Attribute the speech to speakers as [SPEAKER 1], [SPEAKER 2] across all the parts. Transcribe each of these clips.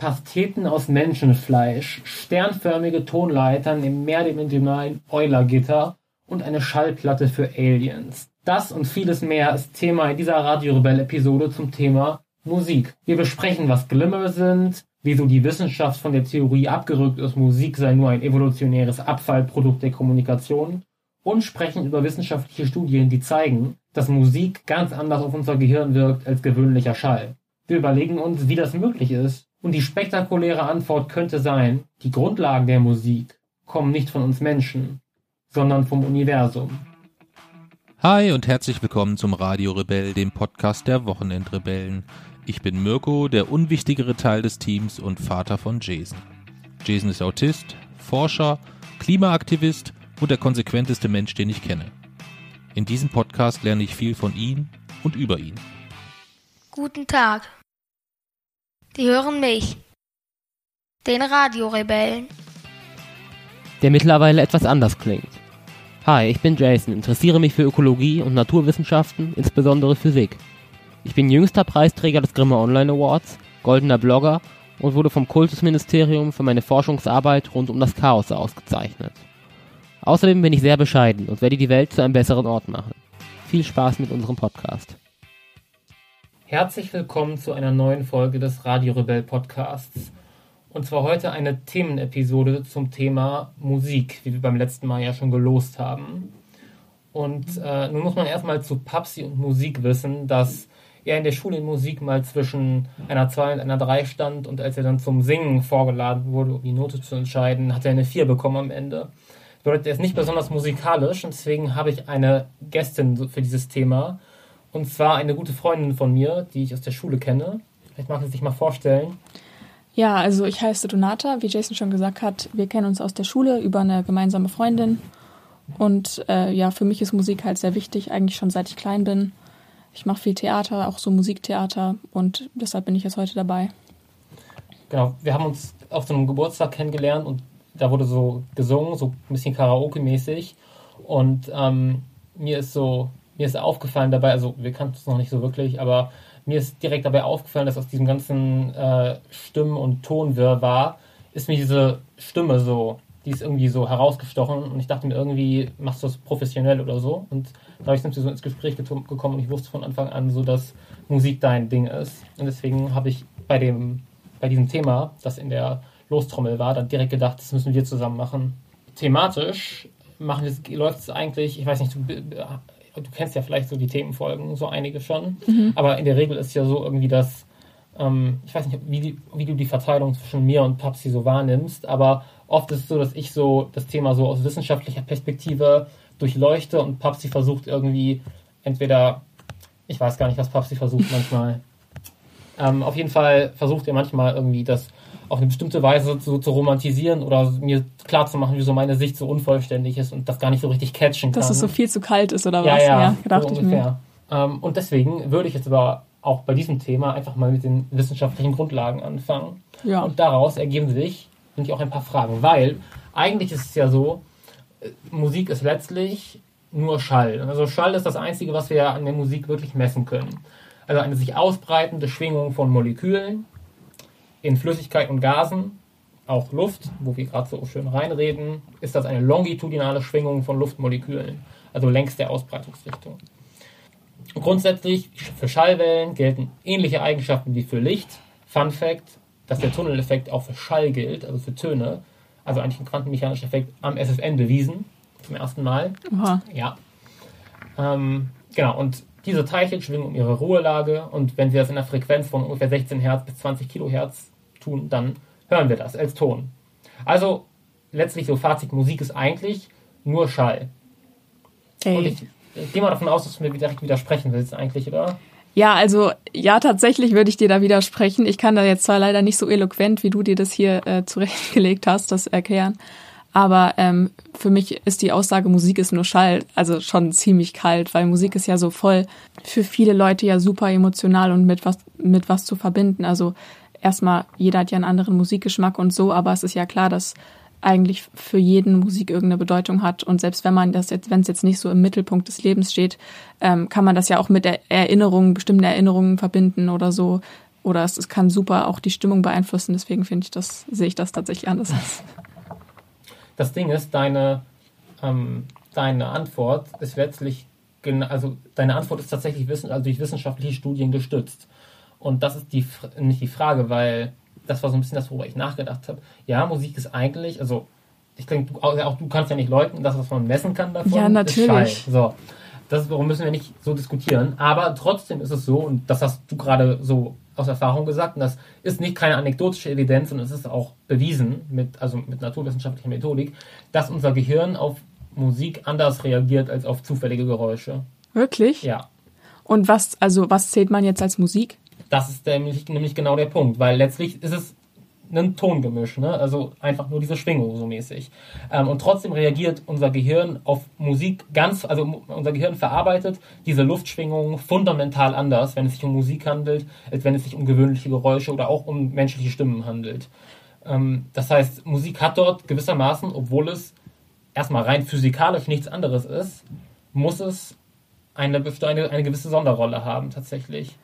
[SPEAKER 1] Pasteten aus Menschenfleisch, sternförmige Tonleitern im mehrdimensionalen Eulergitter und eine Schallplatte für Aliens. Das und vieles mehr ist Thema in dieser Radio Rebell Episode zum Thema Musik. Wir besprechen, was Glimmer sind, wieso die Wissenschaft von der Theorie abgerückt ist, Musik sei nur ein evolutionäres Abfallprodukt der Kommunikation und sprechen über wissenschaftliche Studien, die zeigen, dass Musik ganz anders auf unser Gehirn wirkt als gewöhnlicher Schall. Wir überlegen uns, wie das möglich ist und die spektakuläre Antwort könnte sein, die Grundlagen der Musik kommen nicht von uns Menschen, sondern vom Universum.
[SPEAKER 2] Hi und herzlich willkommen zum Radio Rebell, dem Podcast der Wochenendrebellen. Ich bin Mirko, der unwichtigere Teil des Teams und Vater von Jason. Jason ist Autist, Forscher, Klimaaktivist und der konsequenteste Mensch, den ich kenne. In diesem Podcast lerne ich viel von ihm und über ihn.
[SPEAKER 3] Guten Tag. Die hören mich. Den Radiorebellen.
[SPEAKER 4] Der mittlerweile etwas anders klingt. Hi, ich bin Jason, interessiere mich für Ökologie und Naturwissenschaften, insbesondere Physik. Ich bin jüngster Preisträger des Grimme Online Awards, goldener Blogger und wurde vom Kultusministerium für meine Forschungsarbeit rund um das Chaos ausgezeichnet. Außerdem bin ich sehr bescheiden und werde die Welt zu einem besseren Ort machen. Viel Spaß mit unserem Podcast.
[SPEAKER 1] Herzlich willkommen zu einer neuen Folge des Radio Rebell Podcasts. Und zwar heute eine Themenepisode zum Thema Musik, wie wir beim letzten Mal ja schon gelost haben. Und äh, nun muss man erstmal zu Papsi und Musik wissen, dass er in der Schule in Musik mal zwischen einer 2 und einer 3 stand und als er dann zum Singen vorgeladen wurde, um die Note zu entscheiden, hat er eine 4 bekommen am Ende. Das bedeutet, er ist nicht besonders musikalisch und deswegen habe ich eine Gästin für dieses Thema und zwar eine gute Freundin von mir, die ich aus der Schule kenne. Vielleicht mag sie sich mal vorstellen.
[SPEAKER 5] Ja, also ich heiße Donata, wie Jason schon gesagt hat. Wir kennen uns aus der Schule über eine gemeinsame Freundin. Und äh, ja, für mich ist Musik halt sehr wichtig, eigentlich schon seit ich klein bin. Ich mache viel Theater, auch so Musiktheater und deshalb bin ich jetzt heute dabei.
[SPEAKER 1] Genau, wir haben uns auf so einem Geburtstag kennengelernt und da wurde so gesungen, so ein bisschen Karaoke-mäßig. Und ähm, mir ist so mir ist aufgefallen dabei, also wir kannten es noch nicht so wirklich, aber mir ist direkt dabei aufgefallen, dass aus diesem ganzen äh, Stimmen- und Tonwirrwarr ist mir diese Stimme so, die ist irgendwie so herausgestochen und ich dachte mir irgendwie, machst du das professionell oder so? Und dadurch sind wir so ins Gespräch gekommen und ich wusste von Anfang an so, dass Musik dein Ding ist. Und deswegen habe ich bei dem, bei diesem Thema, das in der Lostrommel war, dann direkt gedacht, das müssen wir zusammen machen. Thematisch machen läuft es eigentlich, ich weiß nicht, du kennst ja vielleicht so die Themenfolgen, so einige schon, mhm. aber in der Regel ist ja so irgendwie das, ähm, ich weiß nicht, wie, die, wie du die Verteilung zwischen mir und Papsi so wahrnimmst, aber oft ist es so, dass ich so das Thema so aus wissenschaftlicher Perspektive durchleuchte und Papsi versucht irgendwie entweder, ich weiß gar nicht, was Papsi versucht manchmal. Ähm, auf jeden Fall versucht er manchmal irgendwie das auf eine bestimmte Weise zu, zu romantisieren oder mir klar zu machen, wieso meine Sicht so unvollständig ist und das gar nicht so richtig catchen kann.
[SPEAKER 5] Dass es so viel zu kalt ist oder
[SPEAKER 1] ja,
[SPEAKER 5] was?
[SPEAKER 1] Ja, ja gedacht so ungefähr. Ähm, und deswegen würde ich jetzt aber auch bei diesem Thema einfach mal mit den wissenschaftlichen Grundlagen anfangen. Ja. Und daraus ergeben sich, finde ich, auch ein paar Fragen, weil eigentlich ist es ja so, äh, Musik ist letztlich nur Schall. Also Schall ist das Einzige, was wir an der Musik wirklich messen können. Also eine sich ausbreitende Schwingung von Molekülen, in Flüssigkeit und Gasen, auch Luft, wo wir gerade so schön reinreden, ist das eine longitudinale Schwingung von Luftmolekülen, also längs der Ausbreitungsrichtung. Grundsätzlich für Schallwellen gelten ähnliche Eigenschaften wie für Licht. Fun Fact, dass der Tunneleffekt auch für Schall gilt, also für Töne, also eigentlich ein quantenmechanischer Effekt am SFN bewiesen, zum ersten Mal.
[SPEAKER 5] Aha.
[SPEAKER 1] Ja. Ähm, genau, und diese Teilchen schwingen um ihre Ruhelage und wenn sie das in einer Frequenz von ungefähr 16 Hertz bis 20 Kilohertz tun, dann hören wir das als Ton. Also letztlich so Fazit, Musik ist eigentlich nur Schall. Ey. Und ich, ich gehe mal davon aus, dass du mir direkt widersprechen willst eigentlich, oder?
[SPEAKER 5] Ja, also ja, tatsächlich würde ich dir da widersprechen. Ich kann da jetzt zwar leider nicht so eloquent, wie du dir das hier äh, zurechtgelegt hast, das erklären. Aber ähm, für mich ist die Aussage, Musik ist nur Schall, also schon ziemlich kalt, weil Musik ist ja so voll für viele Leute ja super emotional und mit was, mit was zu verbinden. Also erstmal, jeder hat ja einen anderen Musikgeschmack und so, aber es ist ja klar, dass eigentlich für jeden Musik irgendeine Bedeutung hat. Und selbst wenn man das jetzt, wenn es jetzt nicht so im Mittelpunkt des Lebens steht, ähm, kann man das ja auch mit Erinnerungen, bestimmten Erinnerungen verbinden oder so. oder es, es kann super auch die Stimmung beeinflussen. Deswegen finde ich das, sehe ich das tatsächlich anders.
[SPEAKER 1] Das Ding ist, deine, ähm, deine Antwort ist letztlich, also deine Antwort ist tatsächlich wissen, also durch wissenschaftliche Studien gestützt. Und das ist die, nicht die Frage, weil das war so ein bisschen das, worüber ich nachgedacht habe. Ja, Musik ist eigentlich, also ich denke, auch du kannst ja nicht leugnen, dass was man messen kann davon.
[SPEAKER 5] Ja, natürlich.
[SPEAKER 1] So. Das warum müssen wir nicht so diskutieren. Aber trotzdem ist es so, und das hast du gerade so aus Erfahrung gesagt, und das ist nicht keine anekdotische Evidenz, und es ist auch bewiesen mit, also mit naturwissenschaftlicher Methodik, dass unser Gehirn auf Musik anders reagiert als auf zufällige Geräusche.
[SPEAKER 5] Wirklich?
[SPEAKER 1] Ja.
[SPEAKER 5] Und was, also was zählt man jetzt als Musik?
[SPEAKER 1] Das ist nämlich, nämlich genau der Punkt, weil letztlich ist es ein Tongemisch, ne? also einfach nur diese Schwingung so mäßig. Ähm, und trotzdem reagiert unser Gehirn auf Musik ganz, also unser Gehirn verarbeitet diese Luftschwingungen fundamental anders, wenn es sich um Musik handelt, als wenn es sich um gewöhnliche Geräusche oder auch um menschliche Stimmen handelt. Ähm, das heißt, Musik hat dort gewissermaßen, obwohl es erstmal rein physikalisch nichts anderes ist, muss es eine, eine, eine gewisse Sonderrolle haben tatsächlich.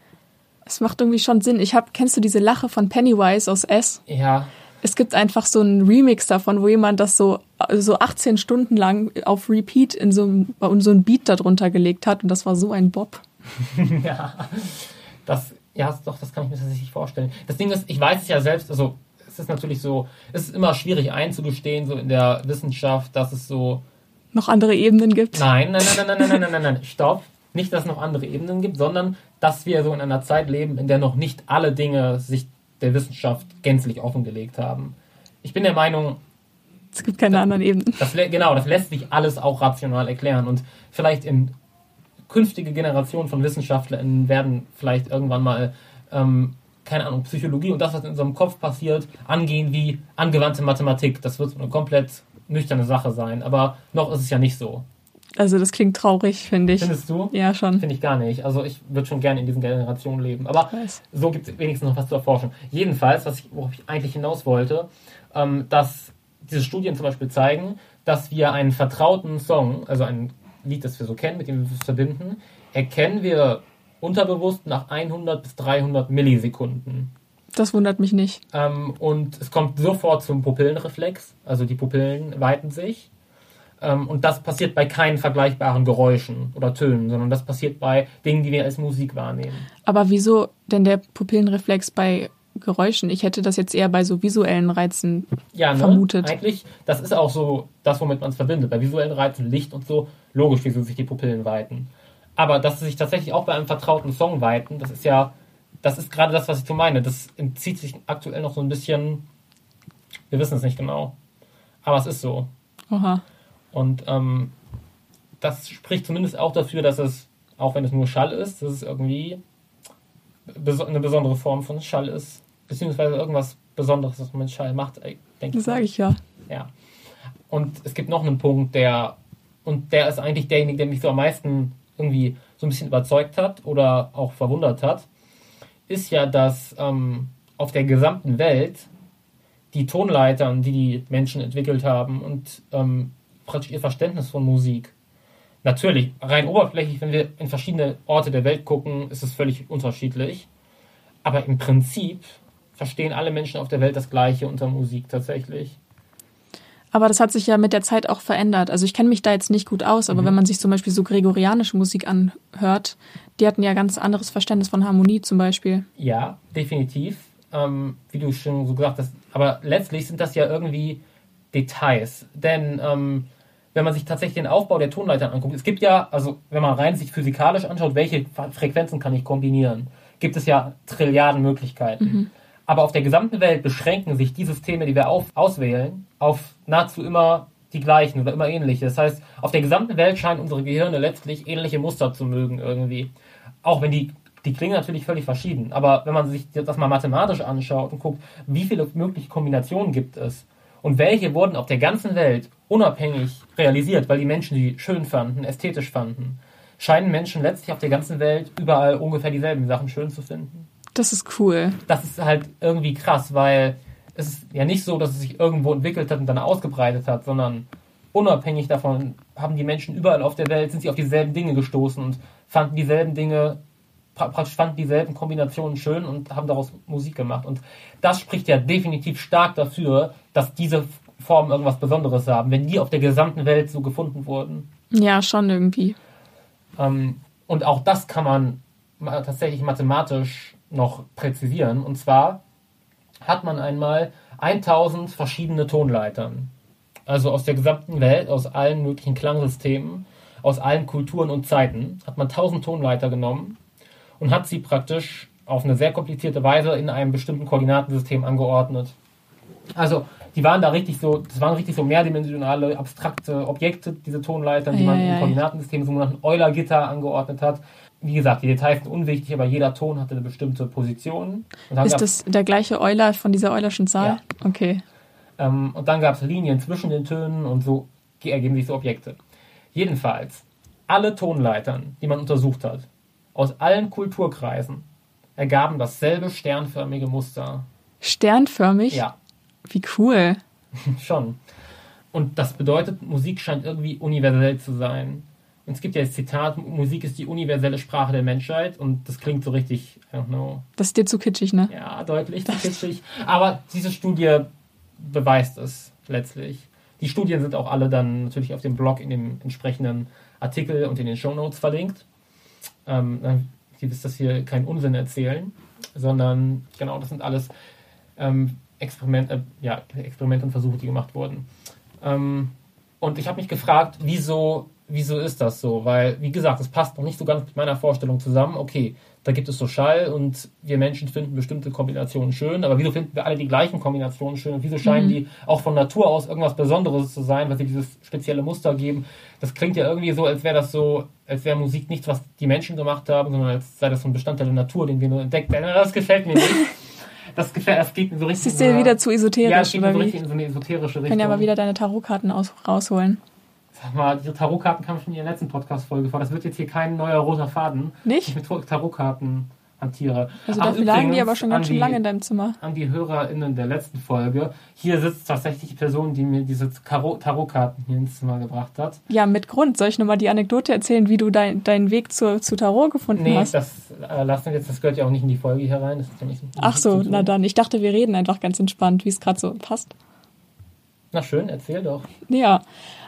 [SPEAKER 5] Es macht irgendwie schon Sinn. Ich hab, kennst du diese Lache von Pennywise aus S?
[SPEAKER 1] Ja.
[SPEAKER 5] Es gibt einfach so einen Remix davon, wo jemand das so, so 18 Stunden lang auf Repeat in so, in so ein Beat darunter gelegt hat und das war so ein Bob.
[SPEAKER 1] ja. Das, ja, doch, das kann ich mir tatsächlich vorstellen. Das Ding ist, ich weiß es ja selbst, also es ist natürlich so, es ist immer schwierig einzugestehen, so in der Wissenschaft, dass es so
[SPEAKER 5] noch andere Ebenen gibt.
[SPEAKER 1] Nein, nein, nein, nein, nein, nein, nein, nein, nein, stopp. Nicht, dass es noch andere Ebenen gibt, sondern dass wir so in einer Zeit leben, in der noch nicht alle Dinge sich der Wissenschaft gänzlich offengelegt haben. Ich bin der Meinung,
[SPEAKER 5] es gibt keine das, anderen Ebenen.
[SPEAKER 1] Das, genau, das lässt sich alles auch rational erklären und vielleicht in künftige Generationen von Wissenschaftlern werden vielleicht irgendwann mal ähm, keine Ahnung, Psychologie und das, was in unserem Kopf passiert, angehen wie angewandte Mathematik. Das wird eine komplett nüchterne Sache sein. Aber noch ist es ja nicht so.
[SPEAKER 5] Also das klingt traurig, finde ich.
[SPEAKER 1] Findest du?
[SPEAKER 5] Ja, schon.
[SPEAKER 1] Finde ich gar nicht. Also ich würde schon gerne in diesen Generationen leben. Aber so gibt es wenigstens noch was zu erforschen. Jedenfalls, was ich, worauf ich eigentlich hinaus wollte, ähm, dass diese Studien zum Beispiel zeigen, dass wir einen vertrauten Song, also ein Lied, das wir so kennen, mit dem wir es verbinden, erkennen wir unterbewusst nach 100 bis 300 Millisekunden.
[SPEAKER 5] Das wundert mich nicht.
[SPEAKER 1] Ähm, und es kommt sofort zum Pupillenreflex, also die Pupillen weiten sich. Ähm, und das passiert bei keinen vergleichbaren Geräuschen oder Tönen, sondern das passiert bei Dingen, die wir als Musik wahrnehmen.
[SPEAKER 5] Aber wieso denn der Pupillenreflex bei Geräuschen? Ich hätte das jetzt eher bei so visuellen Reizen ja, ne? vermutet.
[SPEAKER 1] Eigentlich, das ist auch so das, womit man es verbindet. Bei visuellen Reizen, Licht und so, logisch, wieso sich die Pupillen weiten. Aber dass sie sich tatsächlich auch bei einem vertrauten Song weiten, das ist ja, das ist gerade das, was ich so meine. Das entzieht sich aktuell noch so ein bisschen, wir wissen es nicht genau. Aber es ist so.
[SPEAKER 5] Aha.
[SPEAKER 1] Und ähm, das spricht zumindest auch dafür, dass es, auch wenn es nur Schall ist, dass es irgendwie eine besondere Form von Schall ist. Beziehungsweise irgendwas Besonderes, was man mit Schall macht, denke
[SPEAKER 5] ich. Das sage ich ja.
[SPEAKER 1] Ja. Und es gibt noch einen Punkt, der, und der ist eigentlich derjenige, der mich so am meisten irgendwie so ein bisschen überzeugt hat oder auch verwundert hat, ist ja, dass ähm, auf der gesamten Welt die Tonleitern, die die Menschen entwickelt haben und ähm, praktisch ihr Verständnis von Musik. Natürlich, rein oberflächlich, wenn wir in verschiedene Orte der Welt gucken, ist es völlig unterschiedlich. Aber im Prinzip verstehen alle Menschen auf der Welt das Gleiche unter Musik tatsächlich.
[SPEAKER 5] Aber das hat sich ja mit der Zeit auch verändert. Also ich kenne mich da jetzt nicht gut aus, aber mhm. wenn man sich zum Beispiel so gregorianische Musik anhört, die hatten ja ganz anderes Verständnis von Harmonie zum Beispiel.
[SPEAKER 1] Ja, definitiv. Ähm, wie du schon so gesagt hast. Aber letztlich sind das ja irgendwie Details. Denn ähm, wenn man sich tatsächlich den Aufbau der Tonleitern anguckt, es gibt ja, also wenn man rein sich physikalisch anschaut, welche Frequenzen kann ich kombinieren, gibt es ja Trilliarden Möglichkeiten. Mhm. Aber auf der gesamten Welt beschränken sich die Systeme, die wir auf, auswählen, auf nahezu immer die gleichen oder immer ähnliche. Das heißt, auf der gesamten Welt scheinen unsere Gehirne letztlich ähnliche Muster zu mögen irgendwie. Auch wenn die, die klingen natürlich völlig verschieden. Aber wenn man sich das mal mathematisch anschaut und guckt, wie viele mögliche Kombinationen gibt es und welche wurden auf der ganzen Welt unabhängig realisiert, weil die Menschen die schön fanden, ästhetisch fanden, scheinen Menschen letztlich auf der ganzen Welt überall ungefähr dieselben Sachen schön zu finden.
[SPEAKER 5] Das ist cool.
[SPEAKER 1] Das ist halt irgendwie krass, weil es ist ja nicht so, dass es sich irgendwo entwickelt hat und dann ausgebreitet hat, sondern unabhängig davon haben die Menschen überall auf der Welt, sind sie auf dieselben Dinge gestoßen und fanden dieselben Dinge praktisch fanden dieselben Kombinationen schön und haben daraus Musik gemacht. Und das spricht ja definitiv stark dafür, dass diese Formen irgendwas Besonderes haben, wenn die auf der gesamten Welt so gefunden wurden.
[SPEAKER 5] Ja, schon irgendwie.
[SPEAKER 1] Ähm, und auch das kann man ma- tatsächlich mathematisch noch präzisieren. Und zwar hat man einmal 1000 verschiedene Tonleitern. Also aus der gesamten Welt, aus allen möglichen Klangsystemen, aus allen Kulturen und Zeiten, hat man 1000 Tonleiter genommen und hat sie praktisch auf eine sehr komplizierte Weise in einem bestimmten Koordinatensystem angeordnet. Also die waren da richtig so, das waren richtig so mehrdimensionale, abstrakte Objekte, diese Tonleitern, die
[SPEAKER 5] Ja,
[SPEAKER 1] man
[SPEAKER 5] ja,
[SPEAKER 1] im
[SPEAKER 5] ja.
[SPEAKER 1] Koordinatensystem sogenannten Euler-Gitter angeordnet hat. Wie gesagt, die Details sind unwichtig, aber jeder Ton hatte eine bestimmte Position.
[SPEAKER 5] Ist das der gleiche Euler von dieser Eulerschen Zahl? Okay.
[SPEAKER 1] ähm, und dann gab es Linien zwischen den Tönen und so ge- ergeben sich so Objekte. Jedenfalls, alle Tonleitern, die man untersucht hat, aus allen Kulturkreisen, ergaben dasselbe sternförmige Muster.
[SPEAKER 5] Sternförmig?
[SPEAKER 1] Ja,
[SPEAKER 5] Wie cool.
[SPEAKER 1] schon. Und das bedeutet, Musik scheint irgendwie universell zu sein. Und es gibt ja das Zitat, Musik ist die universelle Sprache der Menschheit und das klingt so richtig, I don't know,
[SPEAKER 5] Das ist dir zu kitschig, ne?
[SPEAKER 1] Ja, deutlich zu kitschig. Aber diese Studie beweist es letztlich. Die Studien sind auch alle dann natürlich auf dem Blog in dem entsprechenden Artikel und in den Shownotes verlinkt. Ähm, dann gibt es das hier keinen Unsinn erzählen, sondern genau, das sind alles ähm, Experiment, äh, ja, Experimente und Versuche, die gemacht wurden. Ähm, und ich habe mich gefragt, wieso, wieso ist das so? Weil, wie gesagt, es passt noch nicht so ganz mit meiner Vorstellung zusammen. Okay, da gibt es so Schall und wir Menschen finden bestimmte Kombinationen schön, aber wieso finden wir alle die gleichen Kombinationen schön und wieso scheinen die auch von Natur aus irgendwas Besonderes zu sein, weil sie dieses spezielle Muster geben? Das klingt ja irgendwie so, als wäre das so, als wäre Musik nichts, was die Menschen gemacht haben, sondern als sei das so ein Bestandteil der Natur, den wir nur entdeckt haben. Das gefällt mir nicht. Das gefällt, das geht mir so richtig. In
[SPEAKER 5] dir
[SPEAKER 1] so
[SPEAKER 5] wieder zu
[SPEAKER 1] ja, es
[SPEAKER 5] esoterisch,
[SPEAKER 1] geht
[SPEAKER 5] oder
[SPEAKER 1] so richtig in so eine esoterische
[SPEAKER 5] Ich
[SPEAKER 1] Richtung.
[SPEAKER 5] kann ja mal wieder deine Tarotkarten aus, rausholen.
[SPEAKER 1] Sag mal, die Tarotkarten kam schon in der letzten Podcast-Folge vor. Das wird jetzt hier kein neuer roter Faden.
[SPEAKER 5] Nicht?
[SPEAKER 1] Ich mit Tarotkarten hantiere.
[SPEAKER 5] Also dafür lagen die aber schon
[SPEAKER 1] an
[SPEAKER 5] ganz schön lange in deinem Zimmer.
[SPEAKER 1] An die HörerInnen der letzten Folge. Hier sitzt tatsächlich die Person, die mir diese Tarotkarten hier ins Zimmer gebracht hat.
[SPEAKER 5] Ja, mit Grund. Soll ich nochmal die Anekdote erzählen, wie du dein, deinen Weg zur, zu Tarot gefunden
[SPEAKER 1] Nee,
[SPEAKER 5] hast?
[SPEAKER 1] das äh, lassen wir jetzt. Das gehört ja auch nicht in die Folge hier rein. Das ist ja nicht,
[SPEAKER 5] Ach so,
[SPEAKER 1] zu
[SPEAKER 5] na dann. Ich dachte, wir reden einfach ganz entspannt, wie es gerade so passt.
[SPEAKER 1] Na schön, erzähl doch.
[SPEAKER 5] Ja,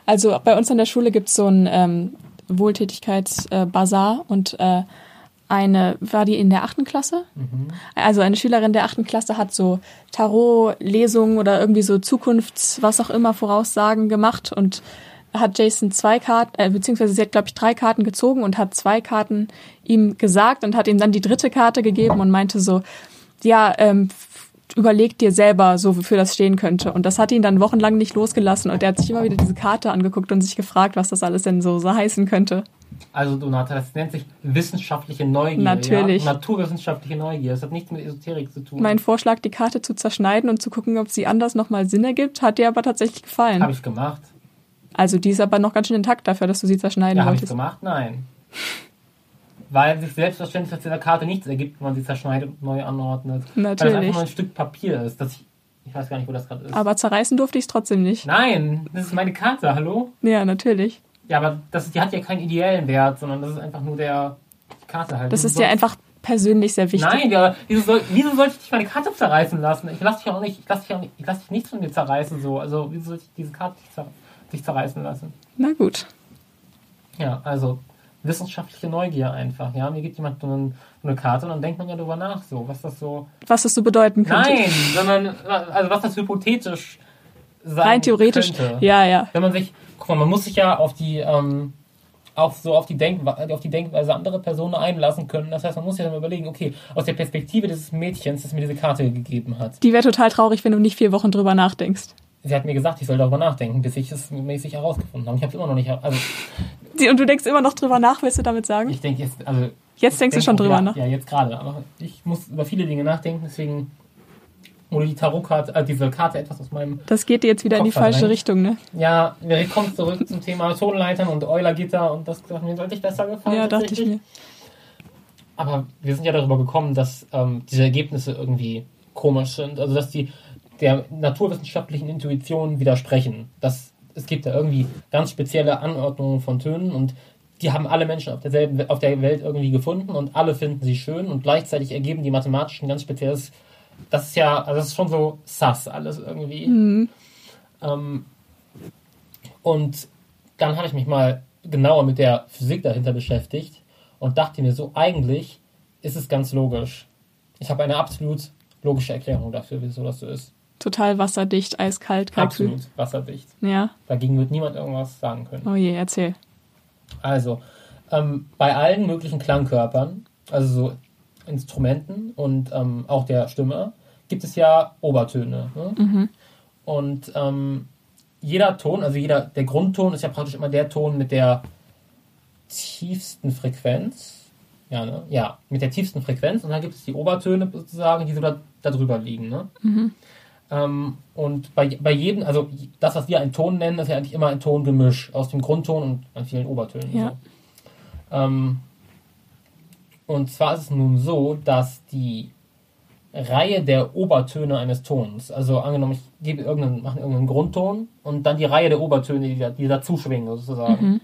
[SPEAKER 5] also bei uns an der Schule gibt es so ein ähm, Wohltätigkeitsbazar und äh, eine, war die in der achten Klasse? Also eine Schülerin der achten Klasse hat so Tarot-Lesungen oder irgendwie so Zukunfts-, was auch immer, Voraussagen gemacht und hat Jason zwei Karten, äh, beziehungsweise sie hat, glaube ich, drei Karten gezogen und hat zwei Karten ihm gesagt und hat ihm dann die dritte Karte gegeben und meinte so, ja, ähm, überleg dir selber, so wofür das stehen könnte. Und das hat ihn dann wochenlang nicht losgelassen und er hat sich immer wieder diese Karte angeguckt und sich gefragt, was das alles denn so, so heißen könnte.
[SPEAKER 1] Also Donata, das nennt sich wissenschaftliche Neugier.
[SPEAKER 5] Natürlich.
[SPEAKER 1] Ja? Naturwissenschaftliche Neugier. Das hat nichts mit Esoterik zu tun.
[SPEAKER 5] Mein Vorschlag, die Karte zu zerschneiden und zu gucken, ob sie anders nochmal Sinn ergibt, hat dir aber tatsächlich gefallen.
[SPEAKER 1] Habe ich gemacht.
[SPEAKER 5] Also die ist aber noch ganz schön intakt dafür, dass du sie zerschneiden
[SPEAKER 1] Ja, habe ich
[SPEAKER 5] wolltest.
[SPEAKER 1] gemacht? Nein. Weil sich selbstverständlich aus dieser Karte nichts ergibt, wenn man sie zerschneidet und neu anordnet. Weil das
[SPEAKER 5] Natürlich.
[SPEAKER 1] einfach nur ein Stück Papier ist. Das ich, ich weiß gar nicht, wo das gerade ist.
[SPEAKER 5] Aber zerreißen durfte ich es trotzdem nicht.
[SPEAKER 1] Nein, das ist meine Karte, hallo?
[SPEAKER 5] Ja, natürlich.
[SPEAKER 1] Ja, aber das, die hat ja keinen ideellen Wert, sondern das ist einfach nur der die Karte halt.
[SPEAKER 5] Das ist dir
[SPEAKER 1] soll-
[SPEAKER 5] einfach persönlich sehr wichtig.
[SPEAKER 1] Nein, ja, wieso soll, wieso soll ich dich meine Karte zerreißen lassen? Ich lasse dich auch nicht, ich lasse dich auch nicht, ich lasse dich nichts von mir zerreißen so. Also wieso soll ich diese Karte dich zerreißen lassen?
[SPEAKER 5] Na gut.
[SPEAKER 1] Ja, also wissenschaftliche Neugier einfach. Ja, mir gibt jemand so, einen, so eine Karte und dann denkt man ja darüber nach, so was das so.
[SPEAKER 5] Was das so bedeuten könnte.
[SPEAKER 1] Nein, sondern also was das hypothetisch sein
[SPEAKER 5] Rein theoretisch.
[SPEAKER 1] könnte.
[SPEAKER 5] Ja, ja.
[SPEAKER 1] Wenn man sich, guck mal, man muss sich ja auf die ähm, auch so auf die, Denkwe auf die Denkweise anderer Personen einlassen können. Das heißt, man muss ja dann überlegen, okay, aus der Perspektive dieses Mädchens, das mir diese Karte gegeben hat.
[SPEAKER 5] Die wäre total traurig, wenn du nicht vier Wochen drüber nachdenkst.
[SPEAKER 1] Sie hat mir gesagt, ich soll darüber nachdenken, bis ich es mäßig herausgefunden habe. Ich habe es immer noch nicht. Also
[SPEAKER 5] Und du denkst immer noch drüber nach, willst du damit sagen?
[SPEAKER 1] ich denke jetzt, also
[SPEAKER 5] Jetzt denkst du
[SPEAKER 1] denk
[SPEAKER 5] schon
[SPEAKER 1] auch,
[SPEAKER 5] drüber
[SPEAKER 1] ja,
[SPEAKER 5] nach.
[SPEAKER 1] Ja, jetzt gerade. Aber ich muss über viele Dinge nachdenken, deswegen wurde die Tarotkarte, äh, diese Karte etwas aus meinem.
[SPEAKER 5] Das geht dir jetzt wieder in die
[SPEAKER 1] Kopf
[SPEAKER 5] falsche
[SPEAKER 1] verdrängt.
[SPEAKER 5] Richtung, ne?
[SPEAKER 1] Ja, wir kommen zurück zum Thema Tonleitern und Eulergitter und das hat mir deutlich besser gefallen.
[SPEAKER 5] Ja, dachte ich mir.
[SPEAKER 1] Aber wir sind ja darüber gekommen, dass ähm, diese Ergebnisse irgendwie komisch sind. Also dass die der naturwissenschaftlichen Intuition widersprechen. Dass es gibt da irgendwie ganz spezielle Anordnungen von Tönen und die haben alle Menschen auf derselben, auf der Welt irgendwie gefunden und alle finden sie schön und gleichzeitig ergeben die mathematisch ein ganz spezielles, das ist ja, also das ist schon so sass alles irgendwie. Ähm, und dann habe ich mich mal genauer mit der Physik dahinter beschäftigt und dachte mir so, eigentlich ist es ganz logisch. Ich habe eine absolut logische Erklärung dafür, wieso das so ist.
[SPEAKER 5] Total wasserdicht, eiskalt, kalkül.
[SPEAKER 1] Absolut wasserdicht.
[SPEAKER 5] Ja.
[SPEAKER 1] Dagegen wird niemand irgendwas sagen können.
[SPEAKER 5] Oh je, erzähl.
[SPEAKER 1] Also, ähm, bei allen möglichen Klangkörpern, also so Instrumenten und ähm, auch der Stimme, gibt es ja Obertöne. Ne? Und ähm, jeder Ton, also jeder, der Grundton ist ja praktisch immer der Ton mit der tiefsten Frequenz. Ja, ne? Ja, mit der tiefsten Frequenz. Und dann gibt es die Obertöne sozusagen, die so da, da drüber liegen. Ne? Ähm, und bei, bei jedem, also das, was wir einen Ton nennen, ist ja eigentlich immer ein Tongemisch aus dem Grundton und an vielen Obertönen.
[SPEAKER 5] Ja.
[SPEAKER 1] So. Ähm, und zwar ist es nun so, dass die Reihe der Obertöne eines Tons, also angenommen, ich gebe irgendeinen, mache irgendeinen Grundton und dann die Reihe der Obertöne, die, da, die dazu schwingen sozusagen,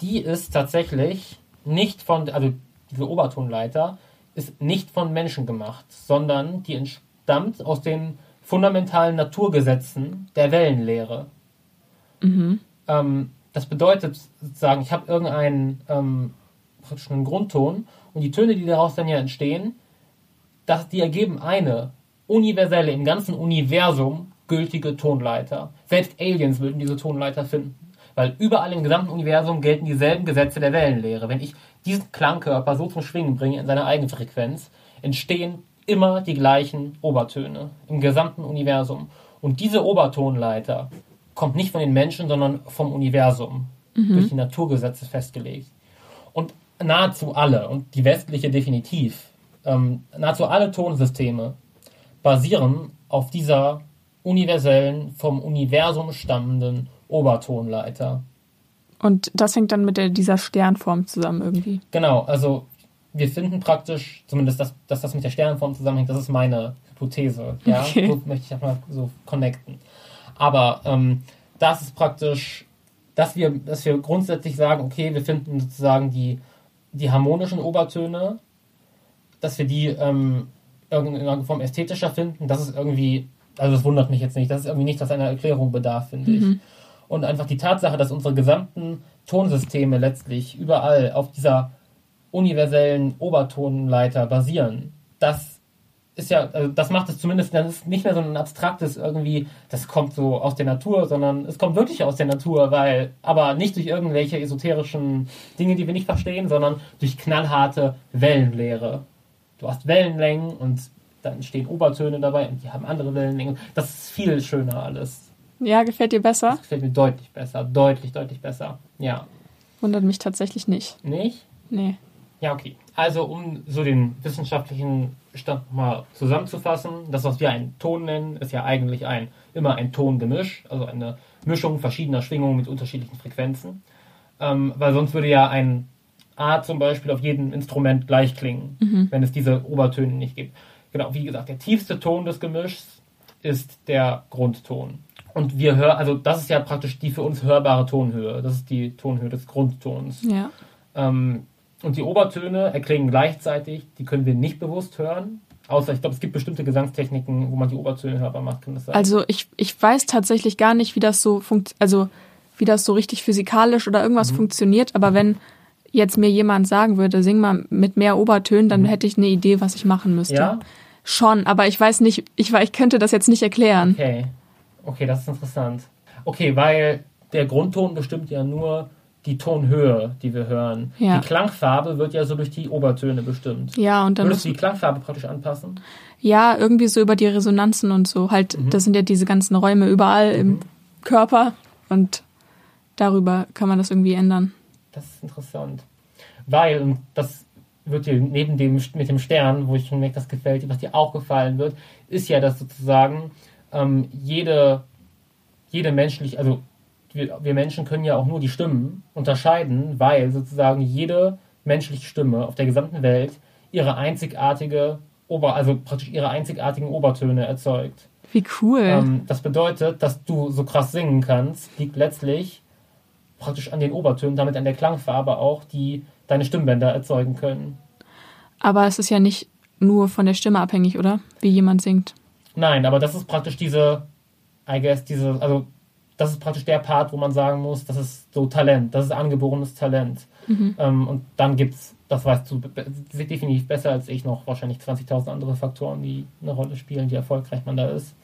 [SPEAKER 1] die ist tatsächlich nicht von, also diese Obertonleiter ist nicht von Menschen gemacht, sondern die entstammt aus den fundamentalen Naturgesetzen der Wellenlehre. Ähm, das bedeutet sozusagen, ich habe irgendeinen ähm, einen Grundton und die Töne, die daraus dann ja entstehen, das, die ergeben eine universelle, im ganzen Universum gültige Tonleiter. Selbst Aliens würden diese Tonleiter finden. Weil überall im gesamten Universum gelten dieselben Gesetze der Wellenlehre. Wenn ich diesen Klangkörper so zum Schwingen bringe in seiner eigenen Frequenz, entstehen immer die gleichen Obertöne im gesamten Universum. Und diese Obertonleiter kommt nicht von den Menschen, sondern vom Universum. Durch die Naturgesetze festgelegt. Und nahezu alle, und die westliche definitiv, ähm, nahezu alle Tonsysteme basieren auf dieser universellen, vom Universum stammenden Obertonleiter.
[SPEAKER 5] Und das hängt dann mit der, dieser Sternform zusammen irgendwie.
[SPEAKER 1] Genau, also wir finden praktisch, zumindest, dass, dass das mit der Sternenform zusammenhängt, das ist meine Hypothese. Ja,
[SPEAKER 5] Okay.
[SPEAKER 1] so möchte ich auch mal so connecten. Aber ähm, das ist praktisch, dass wir, dass wir grundsätzlich sagen, okay, wir finden sozusagen die, die harmonischen Obertöne, dass wir die ähm, in irgendeiner Form ästhetischer finden, das ist irgendwie, also das wundert mich jetzt nicht, das ist irgendwie nicht, dass einer Erklärung bedarf, finde ich. Und einfach die Tatsache, dass unsere gesamten Tonsysteme letztlich überall auf dieser universellen Obertonleiter basieren, das ist ja, also das macht es zumindest, das ist nicht mehr so ein abstraktes irgendwie, das kommt so aus der Natur, sondern es kommt wirklich aus der Natur, weil, aber nicht durch irgendwelche esoterischen Dinge, die wir nicht verstehen, sondern durch knallharte Wellenlehre. Du hast Wellenlängen und dann stehen Obertöne dabei und die haben andere Wellenlängen. Das ist viel schöner alles.
[SPEAKER 5] Ja, gefällt dir besser?
[SPEAKER 1] Das gefällt mir deutlich besser, deutlich, deutlich besser. Ja.
[SPEAKER 5] Wundert mich tatsächlich nicht.
[SPEAKER 1] Nicht?
[SPEAKER 5] Nee.
[SPEAKER 1] Ja, okay. Also, um so den wissenschaftlichen Stand mal zusammenzufassen, das, was wir einen Ton nennen, ist ja eigentlich ein, immer ein Tongemisch, also eine Mischung verschiedener Schwingungen mit unterschiedlichen Frequenzen. Ähm, weil sonst würde ja ein A zum Beispiel auf jedem Instrument gleich klingen, wenn es diese Obertöne nicht gibt. Genau, wie gesagt, der tiefste Ton des Gemischs ist der Grundton. Und wir hören, also das ist ja praktisch die für uns hörbare Tonhöhe. Das ist die Tonhöhe des Grundtons.
[SPEAKER 5] Ja.
[SPEAKER 1] Ähm, und die Obertöne erklingen gleichzeitig, die können wir nicht bewusst hören. Außer, ich glaube, es gibt bestimmte Gesangstechniken, wo man die Obertöne hörbar macht?
[SPEAKER 5] Also ich, ich weiß tatsächlich gar nicht, wie das so funkt, also wie das so richtig physikalisch oder irgendwas funktioniert, aber wenn jetzt mir jemand sagen würde, sing mal mit mehr Obertönen, dann hätte ich eine Idee, was ich machen müsste.
[SPEAKER 1] ja?
[SPEAKER 5] Schon, aber ich weiß nicht, ich, ich könnte das jetzt nicht erklären.
[SPEAKER 1] Okay. Okay, das ist interessant. Okay, weil der Grundton bestimmt ja nur die Tonhöhe, die wir hören.
[SPEAKER 5] Ja.
[SPEAKER 1] Die Klangfarbe wird ja so durch die Obertöne bestimmt.
[SPEAKER 5] Ja, und dann
[SPEAKER 1] Würdest du die Klangfarbe praktisch anpassen?
[SPEAKER 5] ja, irgendwie so über die Resonanzen und so. Halt, das sind ja diese ganzen Räume überall im Körper und darüber kann man das irgendwie ändern.
[SPEAKER 1] Das ist interessant. Weil, und das wird dir neben dem mit dem Stern, wo ich schon merke, das gefällt dir, was dir auch gefallen wird, ist ja, dass sozusagen ähm, jede, jede menschlich, also wir, wir Menschen können ja auch nur die Stimmen unterscheiden, weil sozusagen jede menschliche Stimme auf der gesamten Welt ihre einzigartige Ober, also praktisch ihre einzigartigen Obertöne erzeugt.
[SPEAKER 5] Wie cool.
[SPEAKER 1] Ähm, das bedeutet, dass du so krass singen kannst, liegt letztlich praktisch an den Obertönen, damit an der Klangfarbe auch, die deine Stimmbänder erzeugen können.
[SPEAKER 5] Aber es ist ja nicht nur von der Stimme abhängig, oder? Wie jemand singt.
[SPEAKER 1] Nein, aber das ist praktisch diese, I guess, diese, also das ist praktisch der Part, wo man sagen muss, das ist so Talent, das ist angeborenes Talent.
[SPEAKER 5] Mhm.
[SPEAKER 1] Ähm, und dann gibt es, das weißt du definitiv besser als ich, noch wahrscheinlich 20.000 andere Faktoren, die eine Rolle spielen, wie erfolgreich man da ist.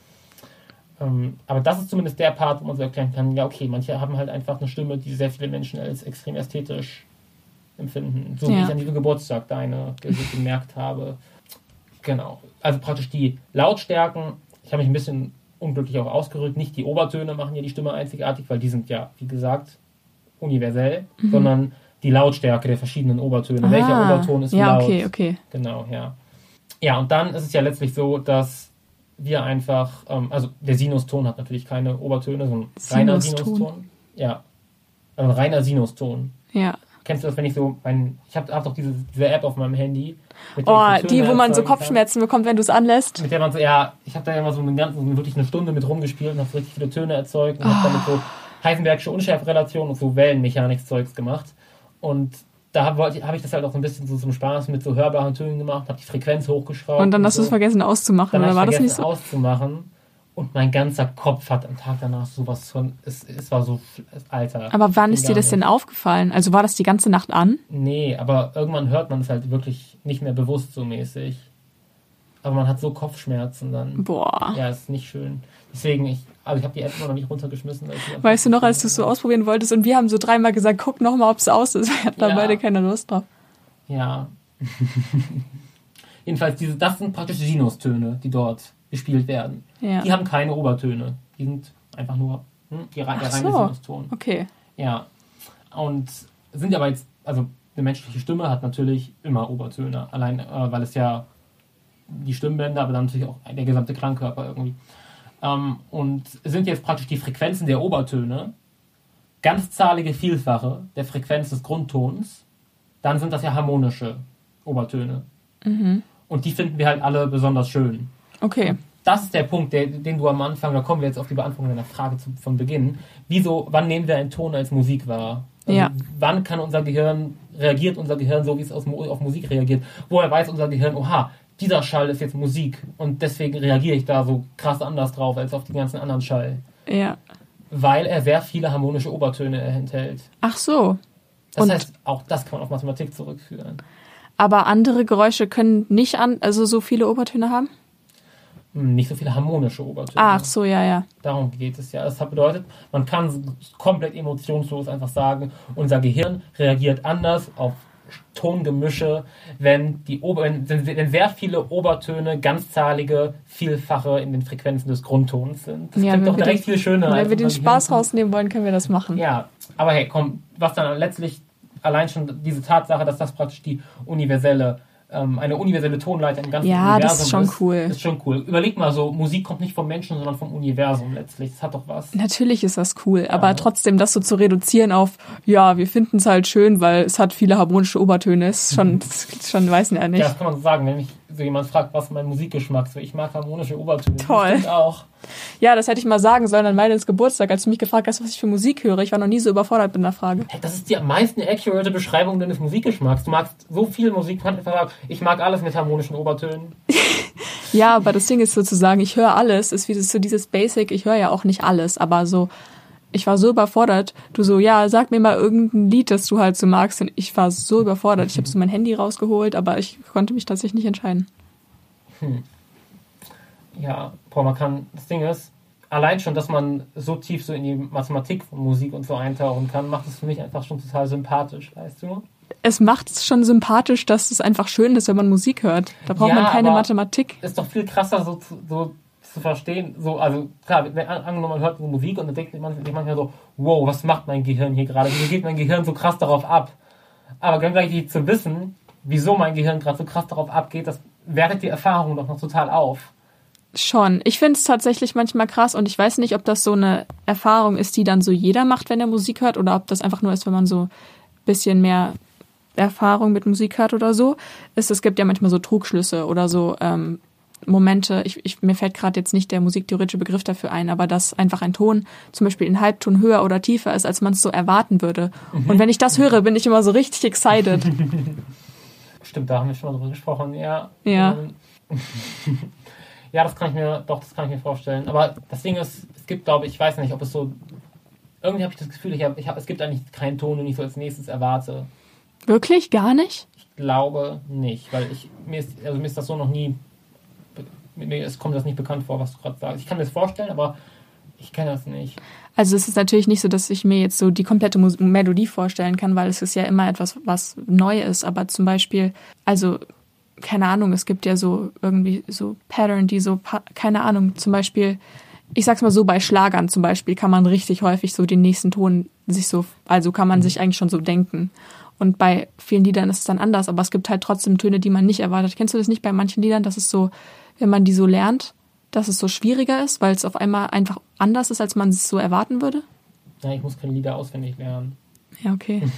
[SPEAKER 1] Ähm, aber das ist zumindest der Part, wo man so erklären kann, ja, okay, manche haben halt einfach eine Stimme, die sehr viele Menschen als extrem ästhetisch empfinden. So wie
[SPEAKER 5] Ja.
[SPEAKER 1] ich an diesem Geburtstag deine gemerkt habe. Genau. Also praktisch die Lautstärken, ich habe mich ein bisschen unglücklich auch ausgerückt, nicht die Obertöne machen ja die Stimme einzigartig, weil die sind ja, wie gesagt, universell, sondern die Lautstärke der verschiedenen Obertöne. Welcher
[SPEAKER 5] Ah,
[SPEAKER 1] Oberton ist
[SPEAKER 5] Ja,
[SPEAKER 1] laut?
[SPEAKER 5] okay, okay.
[SPEAKER 1] Genau, ja. Ja, und dann ist es ja letztlich so, dass wir einfach, ähm, also der Sinuston hat natürlich keine Obertöne, so ein reiner
[SPEAKER 5] Sinuston?
[SPEAKER 1] Sinuston. Ja. Also ein reiner Sinuston.
[SPEAKER 5] Ja.
[SPEAKER 1] Kennst du das, wenn ich so mein, ich habe hab doch diese, diese App auf meinem Handy.
[SPEAKER 5] Oh, die, wo man so
[SPEAKER 1] erzeugen kann.
[SPEAKER 5] Kopfschmerzen bekommt, wenn du es anlässt.
[SPEAKER 1] Mit der man so, ja, ich habe da immer so eine ganze, wirklich eine Stunde mit rumgespielt und habe so richtig viele Töne erzeugt und
[SPEAKER 5] Ah.
[SPEAKER 1] habe damit so Heisenbergsche Unschärferelation und so Wellenmechanik-Zeugs gemacht. Und da habe hab ich das halt auch so ein bisschen so zum Spaß mit so hörbaren Tönen gemacht, habe die Frequenz hochgeschraubt.
[SPEAKER 5] Und dann hast du
[SPEAKER 1] so.
[SPEAKER 5] es vergessen auszumachen,
[SPEAKER 1] Dann
[SPEAKER 5] oder war das nicht so?
[SPEAKER 1] auszumachen. Und mein ganzer Kopf hat am Tag danach sowas von, es, es war so, Alter.
[SPEAKER 5] Aber wann ist dir das denn aufgefallen? Also war das die ganze Nacht an?
[SPEAKER 1] Nee, aber irgendwann hört man es halt wirklich nicht mehr bewusst so mäßig. Aber man hat so Kopfschmerzen dann.
[SPEAKER 5] Boah.
[SPEAKER 1] Ja, ist nicht schön. Deswegen, ich, also ich habe die App noch nicht runtergeschmissen.
[SPEAKER 5] Weißt du noch, als du es so ausprobieren wolltest und wir haben so dreimal gesagt, guck noch mal, ob es aus ist. Wir hatten da
[SPEAKER 1] Ja.
[SPEAKER 5] beide keine Lust drauf.
[SPEAKER 1] Ja. Jedenfalls, diese, das sind praktisch Sinustöne, die dort gespielt werden.
[SPEAKER 5] Ja.
[SPEAKER 1] Die haben keine Obertöne. Die sind einfach nur hm, der reine
[SPEAKER 5] so.
[SPEAKER 1] Sinuston.
[SPEAKER 5] Okay.
[SPEAKER 1] Ja. Und sind aber jetzt, also eine menschliche Stimme hat natürlich immer Obertöne. Allein, äh, weil es ja die Stimmbänder, aber dann natürlich auch der gesamte Klangkörper irgendwie. Ähm, und sind jetzt praktisch die Frequenzen der Obertöne ganzzahlige Vielfache der Frequenz des Grundtons, dann sind das ja harmonische Obertöne. Und die finden wir halt alle besonders schön
[SPEAKER 5] Okay.
[SPEAKER 1] das ist der Punkt, der, den du am Anfang, da kommen wir jetzt auf die Beantwortung deiner Frage zu, von Beginn. Wieso, wann nehmen wir einen Ton als Musik wahr? Also
[SPEAKER 5] Ja.
[SPEAKER 1] Wann kann unser Gehirn, reagiert unser Gehirn so, wie es Mu- auf Musik reagiert? Woher weiß unser Gehirn, oha, dieser Schall ist jetzt Musik und deswegen reagiere ich da so krass anders drauf als auf die ganzen anderen Schall?
[SPEAKER 5] Ja.
[SPEAKER 1] Weil er sehr viele harmonische Obertöne enthält.
[SPEAKER 5] Ach so.
[SPEAKER 1] Das
[SPEAKER 5] Und-
[SPEAKER 1] heißt, auch das kann man auf Mathematik zurückführen.
[SPEAKER 5] Aber andere Geräusche können nicht an, also so viele Obertöne haben?
[SPEAKER 1] Nicht so viele harmonische Obertöne.
[SPEAKER 5] Ach so, ja, ja.
[SPEAKER 1] Darum geht es ja. Das bedeutet, man kann komplett emotionslos einfach sagen, unser Gehirn reagiert anders auf Tongemische, wenn, die Ober wenn, wenn sehr viele Obertöne ganzzahlige Vielfache in den Frequenzen des Grundtons sind. Das
[SPEAKER 5] Ja,
[SPEAKER 1] klingt
[SPEAKER 5] wenn
[SPEAKER 1] doch
[SPEAKER 5] wir
[SPEAKER 1] direkt
[SPEAKER 5] den-
[SPEAKER 1] viel schöner.
[SPEAKER 5] Wenn wir den Spaß rausnehmen wollen, können wir das machen.
[SPEAKER 1] Ja, aber hey, komm, was dann letztlich allein schon diese Tatsache, dass das praktisch die universelle ähm, eine universelle Tonleiter im ganzen
[SPEAKER 5] Ja, das
[SPEAKER 1] Universum
[SPEAKER 5] ist schon cool.
[SPEAKER 1] Ist schon cool. Überleg mal so, Musik kommt nicht vom Menschen, sondern vom Universum letztlich. Das hat doch was.
[SPEAKER 5] Natürlich ist das cool, aber
[SPEAKER 1] Ja.
[SPEAKER 5] trotzdem das so zu reduzieren auf, ja, wir finden es halt schön, weil es hat viele harmonische Obertöne, ist schon, ist schon weiß ja
[SPEAKER 1] Ja,
[SPEAKER 5] nicht.
[SPEAKER 1] das kann man so sagen, wenn mich so jemand fragt, was mein Musikgeschmack ist. Ich mag harmonische Obertöne.
[SPEAKER 5] Toll.
[SPEAKER 1] Auch.
[SPEAKER 5] Ja, das hätte ich mal sagen sollen an meines Geburtstag, als du mich gefragt hast, was ich für Musik höre. Ich war noch nie so überfordert mit der Frage.
[SPEAKER 1] Hey, Das ist die am meisten accurate Beschreibung deines Musikgeschmacks. Du magst so viel Musik, ich mag alles mit harmonischen Obertönen.
[SPEAKER 5] Ja, aber das Ding ist sozusagen, ich höre alles, ist wie so dieses Basic, ich höre ja auch nicht alles, aber so, ich war so überfordert. Du so, ja, sag mir mal irgendein Lied, das du halt so magst. Und ich war so überfordert. Ich habe so mein Handy rausgeholt, aber ich konnte mich tatsächlich nicht entscheiden.
[SPEAKER 1] Ja, boah, man kann, das Ding ist, allein schon, dass man so tief so in die Mathematik von Musik und so eintauchen kann, macht es für mich einfach schon total sympathisch, weißt du?
[SPEAKER 5] Es macht es schon sympathisch, dass es einfach schön ist, wenn man Musik hört. Da braucht
[SPEAKER 1] Ja,
[SPEAKER 5] man keine Mathematik.
[SPEAKER 1] Ist doch viel krasser so, zu- so zu verstehen, so, also klar, wenn, an- angenommen man hört so Musik und dann denkt man sich manchmal so, wow, was macht mein Gehirn hier gerade? Wieso geht mein Gehirn so krass darauf ab? Aber gleichzeitig zu wissen, wieso mein Gehirn gerade so krass darauf abgeht, das wertet die Erfahrung doch noch total auf.
[SPEAKER 5] Schon. Ich finde es tatsächlich manchmal krass und ich weiß nicht, ob das so eine Erfahrung ist, die dann so jeder macht, wenn er Musik hört, oder ob das einfach nur ist, wenn man so ein bisschen mehr Erfahrung mit Musik hat oder so. Ist, es gibt ja manchmal so Trugschlüsse oder so, ähm, Momente, ich, ich, mir fällt gerade jetzt nicht der musiktheoretische Begriff dafür ein, aber dass einfach ein Ton zum Beispiel in Halbton höher oder tiefer ist, als man es so erwarten würde. Mhm. Und wenn ich das höre, bin ich immer so richtig excited.
[SPEAKER 1] Stimmt, da haben wir schon mal drüber gesprochen, ja.
[SPEAKER 5] Ja.
[SPEAKER 1] Ähm, ja, das kann ich mir, doch, das kann ich mir vorstellen. Aber das Ding ist, es gibt, glaube ich, ich weiß nicht, ob es so. Irgendwie habe ich das Gefühl, ich hab, ich hab, es gibt eigentlich keinen Ton, den ich so als nächstes erwarte.
[SPEAKER 5] Wirklich? Gar nicht?
[SPEAKER 1] Ich glaube nicht, weil ich mir ist, also mir ist das so noch nie. Mir ist, kommt das nicht bekannt vor, was du gerade sagst. Ich kann mir das vorstellen, aber ich kenne das nicht.
[SPEAKER 5] Also es ist natürlich nicht so, dass ich mir jetzt so die komplette Mus Melodie vorstellen kann, weil es ist ja immer etwas, was neu ist. Aber zum Beispiel, also keine Ahnung, es gibt ja so irgendwie so Pattern, die so, keine Ahnung, zum Beispiel, ich sag's mal so, bei Schlagern zum Beispiel kann man richtig häufig so den nächsten Ton sich so, also kann man mhm. sich eigentlich schon so denken. Und bei vielen Liedern ist es dann anders, aber es gibt halt trotzdem Töne, die man nicht erwartet. Kennst du das nicht bei manchen Liedern, dass es so, wenn man die so lernt, dass es so schwieriger ist, weil es auf einmal einfach anders ist, als man es so erwarten würde?
[SPEAKER 1] Ja, ich muss keine Lieder auswendig lernen.
[SPEAKER 5] Ja, okay.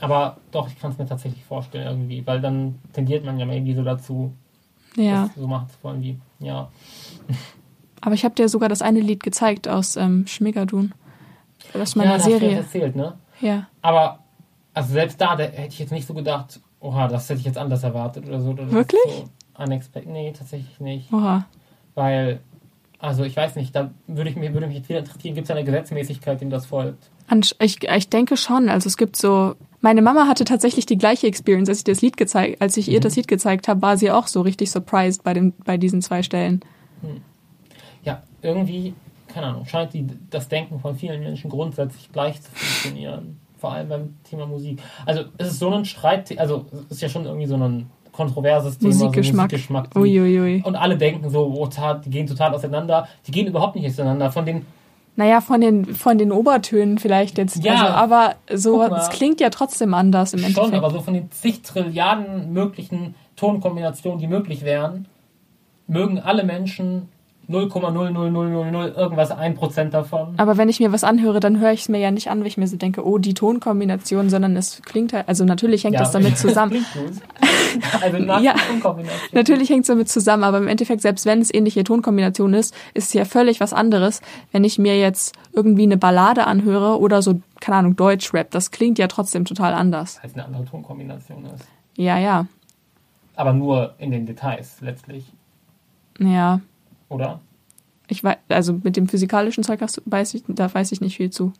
[SPEAKER 1] aber doch, ich kann es mir tatsächlich vorstellen irgendwie, weil dann tendiert man ja irgendwie so dazu,
[SPEAKER 5] ja.
[SPEAKER 1] das so machen zu wollen wie, ja.
[SPEAKER 5] Aber ich habe dir sogar das eine Lied gezeigt aus ähm, Schmigadun. Das ist meine
[SPEAKER 1] ja,
[SPEAKER 5] Serie.
[SPEAKER 1] Hast du erzählt, ne?
[SPEAKER 5] Ja.
[SPEAKER 1] Aber also selbst da, da hätte ich jetzt nicht so gedacht, oha, das hätte ich jetzt anders erwartet oder so. Oder
[SPEAKER 5] Wirklich?
[SPEAKER 1] So unexpected. Nee, tatsächlich nicht.
[SPEAKER 5] Oha.
[SPEAKER 1] Weil, also ich weiß nicht, da würde ich mich, würde mich jetzt wieder interessieren, gibt es eine Gesetzmäßigkeit, dem das folgt?
[SPEAKER 5] Ich, ich denke schon. Also es gibt so. Meine Mama hatte tatsächlich die gleiche Experience, als ich das Lied gezeigt, als ich mhm. ihr das Lied gezeigt habe, war sie auch so richtig surprised bei den, bei diesen zwei Stellen.
[SPEAKER 1] Hm. Ja, irgendwie keine Ahnung, scheint die, das Denken von vielen Menschen grundsätzlich gleich zu funktionieren. Vor allem beim Thema Musik. Also es ist so ein Streit, also es ist ja schon irgendwie so ein kontroverses Thema,
[SPEAKER 5] Musikgeschmack.
[SPEAKER 1] So Musikgeschmack
[SPEAKER 5] Uiuiui.
[SPEAKER 1] Und alle denken so, oh, die gehen total auseinander. Die gehen überhaupt nicht auseinander. Von den
[SPEAKER 5] naja, von den, von den Obertönen vielleicht jetzt.
[SPEAKER 1] Ja,
[SPEAKER 5] also, aber so, es klingt ja trotzdem anders im Endeffekt.
[SPEAKER 1] Schon, aber so von den zig Trilliarden möglichen Tonkombinationen, die möglich wären, mögen alle Menschen 0,00000 irgendwas, 1% davon.
[SPEAKER 5] Aber wenn ich mir was anhöre, dann höre ich es mir ja nicht an, weil ich mir so denke, oh, die Tonkombination, sondern es klingt halt, also natürlich hängt ja, das damit zusammen.
[SPEAKER 1] also nach ja, Tonkombination.
[SPEAKER 5] Natürlich hängt es damit zusammen, aber im Endeffekt, selbst wenn es ähnliche Tonkombination ist, ist es ja völlig was anderes, wenn ich mir jetzt irgendwie eine Ballade anhöre oder so, keine Ahnung, Deutschrap. Das klingt ja trotzdem total anders.
[SPEAKER 1] Weil es eine andere Tonkombination ist.
[SPEAKER 5] Ja, ja.
[SPEAKER 1] Aber nur in den Details letztlich.
[SPEAKER 5] Ja
[SPEAKER 1] oder?
[SPEAKER 5] Ich weiß, also mit dem physikalischen Zeug hast, weiß ich, da weiß ich nicht viel zu.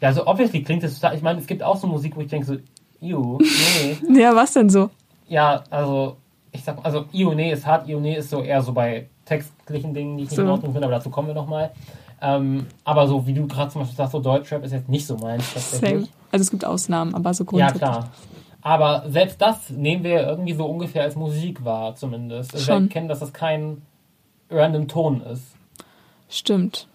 [SPEAKER 1] Ja, also obviously klingt es total. Ich meine, es gibt auch so Musik, wo ich denke so, Iu, nee.
[SPEAKER 5] ja, was denn so?
[SPEAKER 1] Ja, also ich sag, also Iu, nee ist hart, Iu, nee ist so eher so bei textlichen Dingen, die ich nicht so. in Ordnung finde, aber dazu kommen wir nochmal. Ähm, aber so, wie du gerade zum Beispiel sagst, so Deutschrap ist jetzt nicht so meins.
[SPEAKER 5] Same. Also es gibt Ausnahmen, aber so grundsätzlich.
[SPEAKER 1] Ja, klar. Aber selbst das nehmen wir irgendwie so ungefähr als Musik wahr, zumindest. Also
[SPEAKER 5] Schon.
[SPEAKER 1] wir erkennen, dass das kein random Ton ist.
[SPEAKER 5] Stimmt.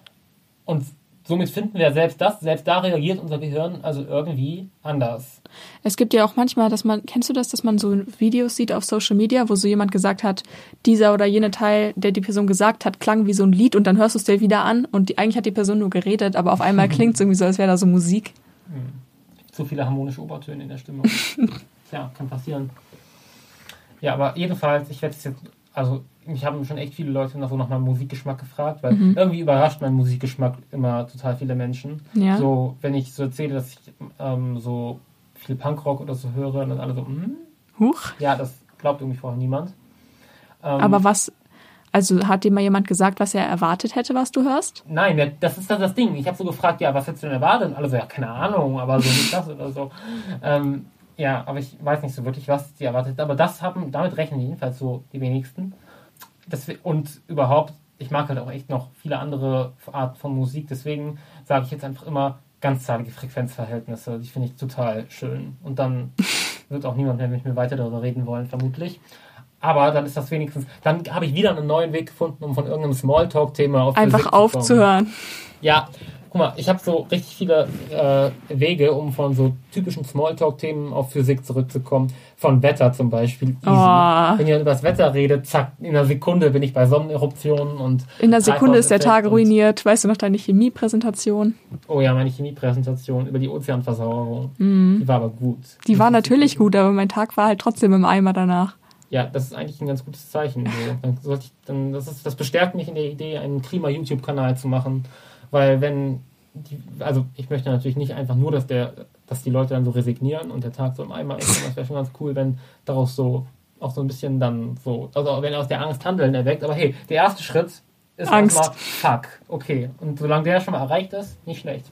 [SPEAKER 1] Und somit finden wir selbst das, selbst da reagiert unser Gehirn also irgendwie anders.
[SPEAKER 5] Es gibt ja auch manchmal, dass man, kennst du das, dass man so Videos sieht auf Social Media, wo so jemand gesagt hat, dieser oder jene Teil, der die Person gesagt hat, klang wie so ein Lied und dann hörst du es dir wieder an und die, eigentlich hat die Person nur geredet, aber auf einmal klingt es irgendwie so, als wäre da so Musik.
[SPEAKER 1] Hm zu viele harmonische Obertöne in der Stimme. ja, kann passieren. Ja, aber jedenfalls, ich werde es jetzt, also mich haben schon echt viele Leute nach so nach meinem Musikgeschmack gefragt, weil mhm. irgendwie überrascht mein Musikgeschmack immer total viele Menschen.
[SPEAKER 5] Ja.
[SPEAKER 1] So, wenn ich so erzähle, dass ich ähm, so viel Punkrock oder so höre, dann alle so, hm?
[SPEAKER 5] Huch.
[SPEAKER 1] Ja, das glaubt irgendwie vorher niemand.
[SPEAKER 5] Ähm, aber was, also hat dir mal jemand gesagt, was er erwartet hätte, was du hörst?
[SPEAKER 1] Nein, das ist das Ding. Ich habe so gefragt, ja, was hättest du denn erwartet? Und alle so, ja, keine Ahnung, aber so nicht das oder so. Ähm, ja, aber ich weiß nicht so wirklich, was sie erwartet. Aber das haben, damit rechnen jedenfalls so die wenigsten. Das, und überhaupt, ich mag halt auch echt noch viele andere Arten von Musik. Deswegen sage ich jetzt einfach immer ganzzahlige Frequenzverhältnisse. Die finde ich total schön. Und dann wird auch niemand mehr mit mir weiter darüber reden wollen, vermutlich. Aber dann ist das wenigstens, dann habe ich wieder einen neuen Weg gefunden, um von irgendeinem Smalltalk-Thema
[SPEAKER 5] auf Einfach aufzuhören.
[SPEAKER 1] Ja, guck mal, ich habe so richtig viele äh, Wege, um von so typischen Smalltalk-Themen auf Physik zurückzukommen. Von Wetter zum Beispiel.
[SPEAKER 5] Oh.
[SPEAKER 1] Wenn ihr über das Wetter redet, zack, in einer Sekunde bin ich bei Sonneneruptionen und.
[SPEAKER 5] In einer Sekunde ist der Tag ruiniert. Weißt du noch deine Chemiepräsentation?
[SPEAKER 1] Oh ja, meine Chemiepräsentation über die Ozeanversauerung. Die war aber gut.
[SPEAKER 5] Die war natürlich gut, aber mein Tag war halt trotzdem im Eimer danach.
[SPEAKER 1] Ja, das ist eigentlich ein ganz gutes Zeichen. Dann sollte ich, dann, das, ist, das bestärkt mich in der Idee, einen Klima-YouTube-Kanal zu machen. Weil wenn die, also ich möchte natürlich nicht einfach nur, dass der, dass die Leute dann so resignieren und der Tag so im Eimer ist. Das wäre schon ganz cool, wenn daraus so auch so ein bisschen dann so, also wenn aus der Angst Handeln erweckt. Aber hey, der erste Schritt ist
[SPEAKER 5] Angst.
[SPEAKER 1] erstmal fuck, okay. Und solange der schon mal erreicht ist, nicht schlecht.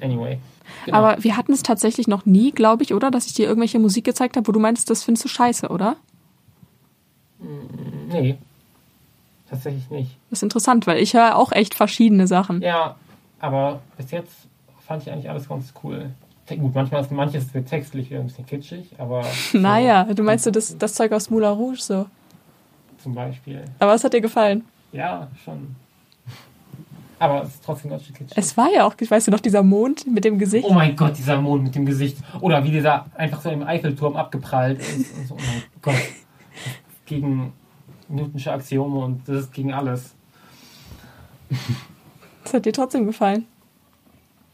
[SPEAKER 1] Anyway. Genau.
[SPEAKER 5] Aber wir hatten es tatsächlich noch nie, glaube ich, oder? Dass ich dir irgendwelche Musik gezeigt habe, wo du meinst, das findest du scheiße, oder?
[SPEAKER 1] Nee. Tatsächlich nicht.
[SPEAKER 5] Das ist interessant, weil ich höre auch echt verschiedene Sachen.
[SPEAKER 1] Ja, aber bis jetzt fand ich eigentlich alles ganz cool. Gut, manchmal ist manches textlich ein bisschen kitschig, aber so
[SPEAKER 5] Naja, du meinst so das, das Zeug aus Moulin Rouge so.
[SPEAKER 1] zum Beispiel.
[SPEAKER 5] Aber was hat dir gefallen?
[SPEAKER 1] Ja, schon. Aber es ist trotzdem ganz schön kitschig.
[SPEAKER 5] Es war ja auch, weißt du noch, dieser Mond mit dem Gesicht.
[SPEAKER 1] Oh mein Gott, dieser Mond mit dem Gesicht. Oder wie dieser einfach so im Eiffelturm abgeprallt ist. Und so, oh mein Gott. Gegen Newtonsche Axiome und das ist gegen alles.
[SPEAKER 5] Das hat dir trotzdem gefallen.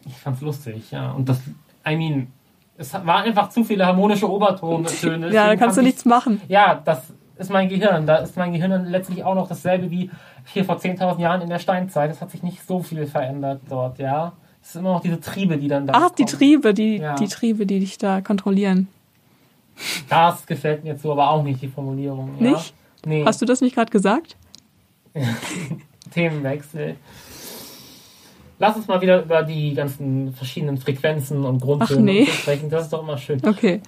[SPEAKER 1] Ich fand's lustig, ja. Und das, I mean, es war einfach zu viele harmonische Obertöne.
[SPEAKER 5] Ja, da kannst du
[SPEAKER 1] ich-
[SPEAKER 5] nichts machen.
[SPEAKER 1] Ja, das ist mein Gehirn. Da ist mein Gehirn letztlich auch noch dasselbe wie hier vor 10.000 Jahren in der Steinzeit. Es hat sich nicht so viel verändert dort, ja. Es sind immer noch diese Triebe, die dann da
[SPEAKER 5] Ach, die
[SPEAKER 1] kommen.
[SPEAKER 5] Triebe, die,
[SPEAKER 1] Ja.
[SPEAKER 5] die Triebe, die dich da kontrollieren.
[SPEAKER 1] Das gefällt mir jetzt so, aber auch nicht, die Formulierung. Ja?
[SPEAKER 5] Nicht?
[SPEAKER 1] Nee,
[SPEAKER 5] Hast du das nicht gerade gesagt?
[SPEAKER 1] Themenwechsel. Lass uns mal wieder über die ganzen verschiedenen Frequenzen und Grundtöne
[SPEAKER 5] nee.
[SPEAKER 1] sprechen. Das ist doch immer schön.
[SPEAKER 5] Okay.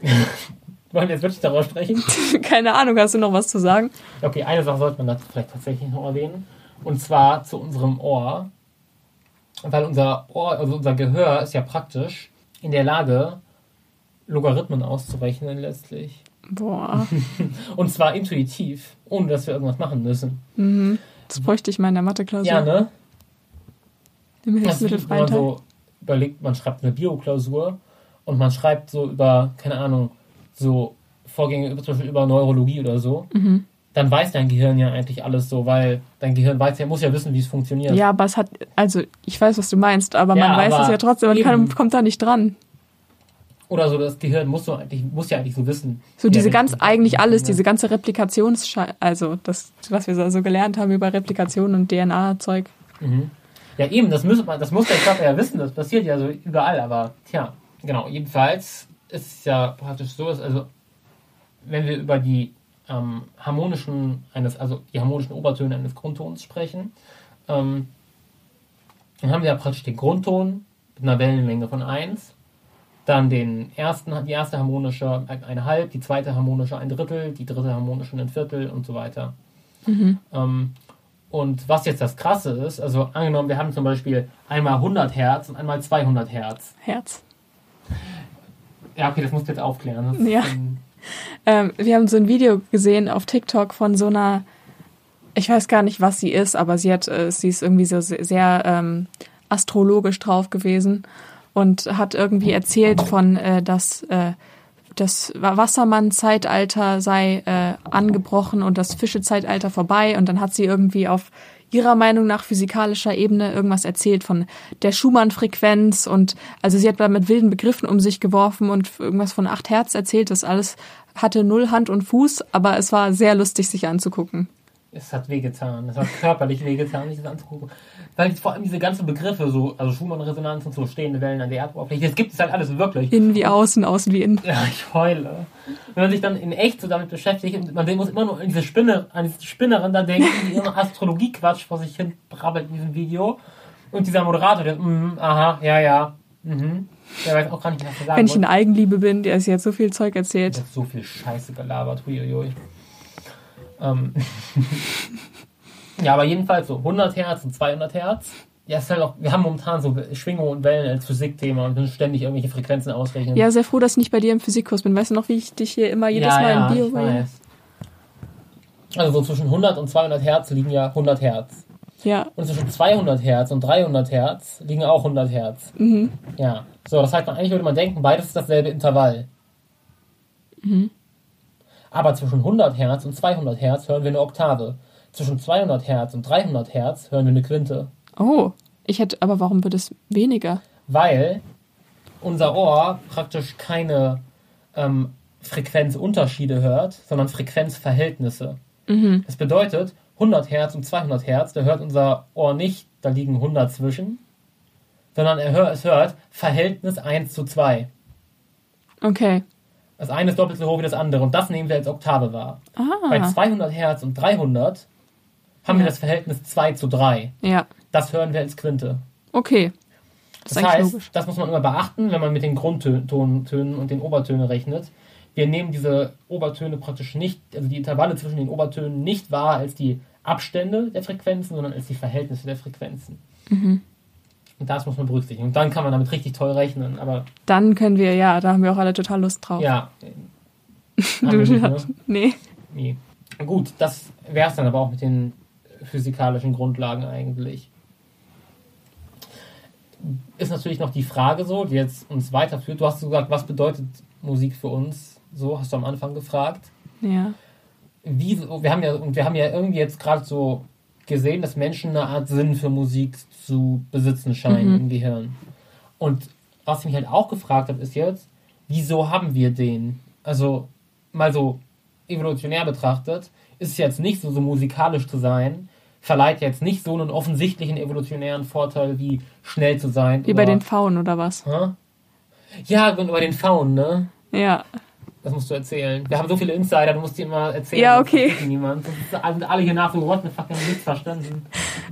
[SPEAKER 1] Wollen wir jetzt wirklich darüber sprechen?
[SPEAKER 5] Keine Ahnung, hast du noch was zu sagen?
[SPEAKER 1] Okay, eine Sache sollte man dazu vielleicht tatsächlich noch erwähnen. Und zwar zu unserem Ohr. Weil unser Ohr, also unser Gehör ist ja praktisch in der Lage, Logarithmen auszurechnen letztlich.
[SPEAKER 5] Boah,
[SPEAKER 1] Und zwar intuitiv, ohne dass wir irgendwas machen müssen.
[SPEAKER 5] das bräuchte ich mal in der Mathe-Klausur.
[SPEAKER 1] Ja, ne?
[SPEAKER 5] Im Hilfsmittelfreien
[SPEAKER 1] man
[SPEAKER 5] Teil.
[SPEAKER 1] so überlegt, man schreibt eine Bioklausur und man schreibt so über, keine Ahnung, so Vorgänge über, zum Beispiel über Neurologie oder so.
[SPEAKER 5] Mhm.
[SPEAKER 1] Dann weiß dein Gehirn ja eigentlich alles so, weil dein Gehirn weiß ja, muss ja wissen, wie es funktioniert.
[SPEAKER 5] Ja, aber es hat, also ich weiß, was du meinst, aber
[SPEAKER 1] Ja,
[SPEAKER 5] man weiß
[SPEAKER 1] aber
[SPEAKER 5] es ja trotzdem, man kann, kommt da nicht dran.
[SPEAKER 1] Oder so, das Gehirn muss, so eigentlich, muss ja eigentlich so wissen.
[SPEAKER 5] So diese ganz, eigentlich alles, diese ganze Replikations, also das, was wir so- gelernt haben über Replikation und DNA-Zeug.
[SPEAKER 1] Mhm. Ja, eben, das muss, man, das muss der Körper ja wissen, das passiert ja so überall, aber tja, genau, jedenfalls ist es ja praktisch so, dass, also, wenn wir über die ähm, harmonischen, eines, also die harmonischen Obertöne eines Grundtons sprechen, ähm, dann haben wir ja praktisch den Grundton mit einer Wellenlänge von 1, dann den ersten, die erste harmonische eine halb, die zweite harmonische ein Drittel, die dritte harmonische ein Viertel und so weiter. Ähm, und was jetzt das Krasse ist, also angenommen, wir haben zum Beispiel einmal 100 Hertz und einmal 200 Hertz.
[SPEAKER 5] Herz.
[SPEAKER 1] Ja, okay, das musst du jetzt aufklären.
[SPEAKER 5] Ja.
[SPEAKER 1] Ähm,
[SPEAKER 5] wir haben so ein Video gesehen auf TikTok von so einer, ich weiß gar nicht, was sie ist, aber sie hat, äh, sie ist irgendwie so sehr, sehr ähm, astrologisch drauf gewesen und hat irgendwie erzählt von, äh, dass äh, das Wassermann-Zeitalter sei äh, angebrochen und das Fische-Zeitalter vorbei und dann hat sie irgendwie auf ihrer Meinung nach physikalischer Ebene irgendwas erzählt von der Schumann-Frequenz und also sie hat da mit wilden Begriffen um sich geworfen und irgendwas von 8 Hertz erzählt. Das alles hatte null Hand und Fuß, aber es war sehr lustig, sich anzugucken.
[SPEAKER 1] es hat wehgetan. Es hat körperlich wehgetan, sich das anzugucken. Weil vor allem diese ganzen Begriffe, so, also Schumann-Resonanz und so, stehende Wellen an der Erdoberfläche, das gibt es halt alles wirklich.
[SPEAKER 5] Innen wie außen, außen wie innen.
[SPEAKER 1] Ja, ich heule. Wenn man sich dann in echt so damit beschäftigt und man muss immer nur an diese Spinne, an diese Spinnerin da denken, die ihren Astrologie-Quatsch vor sich hin brabbelt in diesem Video. Und dieser Moderator, der, mm, aha, ja, ja, mhm. Der weiß auch gar nicht, was er sagen
[SPEAKER 5] Wenn ich in. Eigenliebe bin, der ist jetzt so viel Zeug
[SPEAKER 1] Der
[SPEAKER 5] erzählt.
[SPEAKER 1] hat so viel Scheiße gelabert, huiuiui. Ähm. ja, aber jedenfalls so 100 Hertz und 200 Hertz. Ja, ist halt auch, wir haben momentan so Schwingungen und Wellen als Physikthema und müssen ständig irgendwelche Frequenzen ausrechnen.
[SPEAKER 5] Ja, sehr froh, dass ich nicht bei dir im Physikkurs bin. Weißt du noch, wie ich dich hier immer jedes Mal im Bio
[SPEAKER 1] ich weiß. Also so zwischen 100 und 200 Hertz liegen ja 100 Hertz.
[SPEAKER 5] Ja.
[SPEAKER 1] Und zwischen 200 Hertz und 300 Hertz liegen auch 100 Hertz.
[SPEAKER 5] Mhm.
[SPEAKER 1] Ja. So, das heißt, man, eigentlich würde man denken, beides ist dasselbe Intervall.
[SPEAKER 5] Mhm.
[SPEAKER 1] Aber zwischen 100 Hertz und 200 Hertz hören wir eine Oktave. Zwischen 200 Hertz und 300 Hertz hören wir eine Quinte.
[SPEAKER 5] Oh. Ich hätte, aber warum wird es weniger?
[SPEAKER 1] Weil unser Ohr praktisch keine ähm, Frequenzunterschiede hört, sondern Frequenzverhältnisse.
[SPEAKER 5] Mhm.
[SPEAKER 1] Das bedeutet, 100 Hertz und 200 Hertz, da hört unser Ohr nicht, da liegen 100 zwischen, sondern er hört, es hört Verhältnis 1 zu 2.
[SPEAKER 5] Okay.
[SPEAKER 1] Das eine ist doppelt so hoch wie das andere und das nehmen wir als Oktave wahr. Bei
[SPEAKER 5] Ah.
[SPEAKER 1] 200 Hertz und 300 haben wir
[SPEAKER 5] Ja.
[SPEAKER 1] das Verhältnis 2 zu 3.
[SPEAKER 5] Ja.
[SPEAKER 1] Das hören wir als Quinte.
[SPEAKER 5] Okay. Das
[SPEAKER 1] Das heißt,
[SPEAKER 5] logisch.
[SPEAKER 1] das muss man immer beachten, wenn man mit den Grundtönen und den Obertönen rechnet. Wir nehmen diese Obertöne praktisch nicht, also die Intervalle zwischen den Obertönen nicht wahr als die Abstände der Frequenzen, sondern als die Verhältnisse der Frequenzen.
[SPEAKER 5] Mhm.
[SPEAKER 1] Und das muss man berücksichtigen. Und dann kann man damit richtig toll rechnen. Aber
[SPEAKER 5] Dann können wir, ja, da haben wir auch alle total Lust drauf.
[SPEAKER 1] ja.
[SPEAKER 5] Du,
[SPEAKER 1] wir nicht, ne?
[SPEAKER 5] nee.
[SPEAKER 1] Nee. Gut, das wäre es dann aber auch mit den physikalischen Grundlagen eigentlich. Ist natürlich noch die Frage so, die jetzt uns weiterführt. Du hast gesagt, was bedeutet Musik für uns? So hast du am Anfang gefragt.
[SPEAKER 5] Ja.
[SPEAKER 1] Wie, wir haben ja, und wir haben ja irgendwie jetzt gerade so gesehen, dass Menschen eine Art Sinn für Musik zu besitzen scheinen
[SPEAKER 5] Mhm.
[SPEAKER 1] im Gehirn. Und was ich mich halt auch gefragt habe, ist jetzt, wieso haben wir den? Also, mal so evolutionär betrachtet, ist es jetzt nicht so, so musikalisch zu sein, verleiht jetzt nicht so einen offensichtlichen evolutionären Vorteil wie schnell zu sein.
[SPEAKER 5] Wie bei
[SPEAKER 1] oder-
[SPEAKER 5] den Pfauen oder was?
[SPEAKER 1] Hä? Ja, und bei den Faunen, ne?
[SPEAKER 5] Ja.
[SPEAKER 1] Das musst du erzählen. Wir haben so viele Insider, du musst die immer erzählen.
[SPEAKER 5] Ja, okay.
[SPEAKER 1] die Niemand. Sonst sind alle hier nach so, what the fuck, nichts verstanden.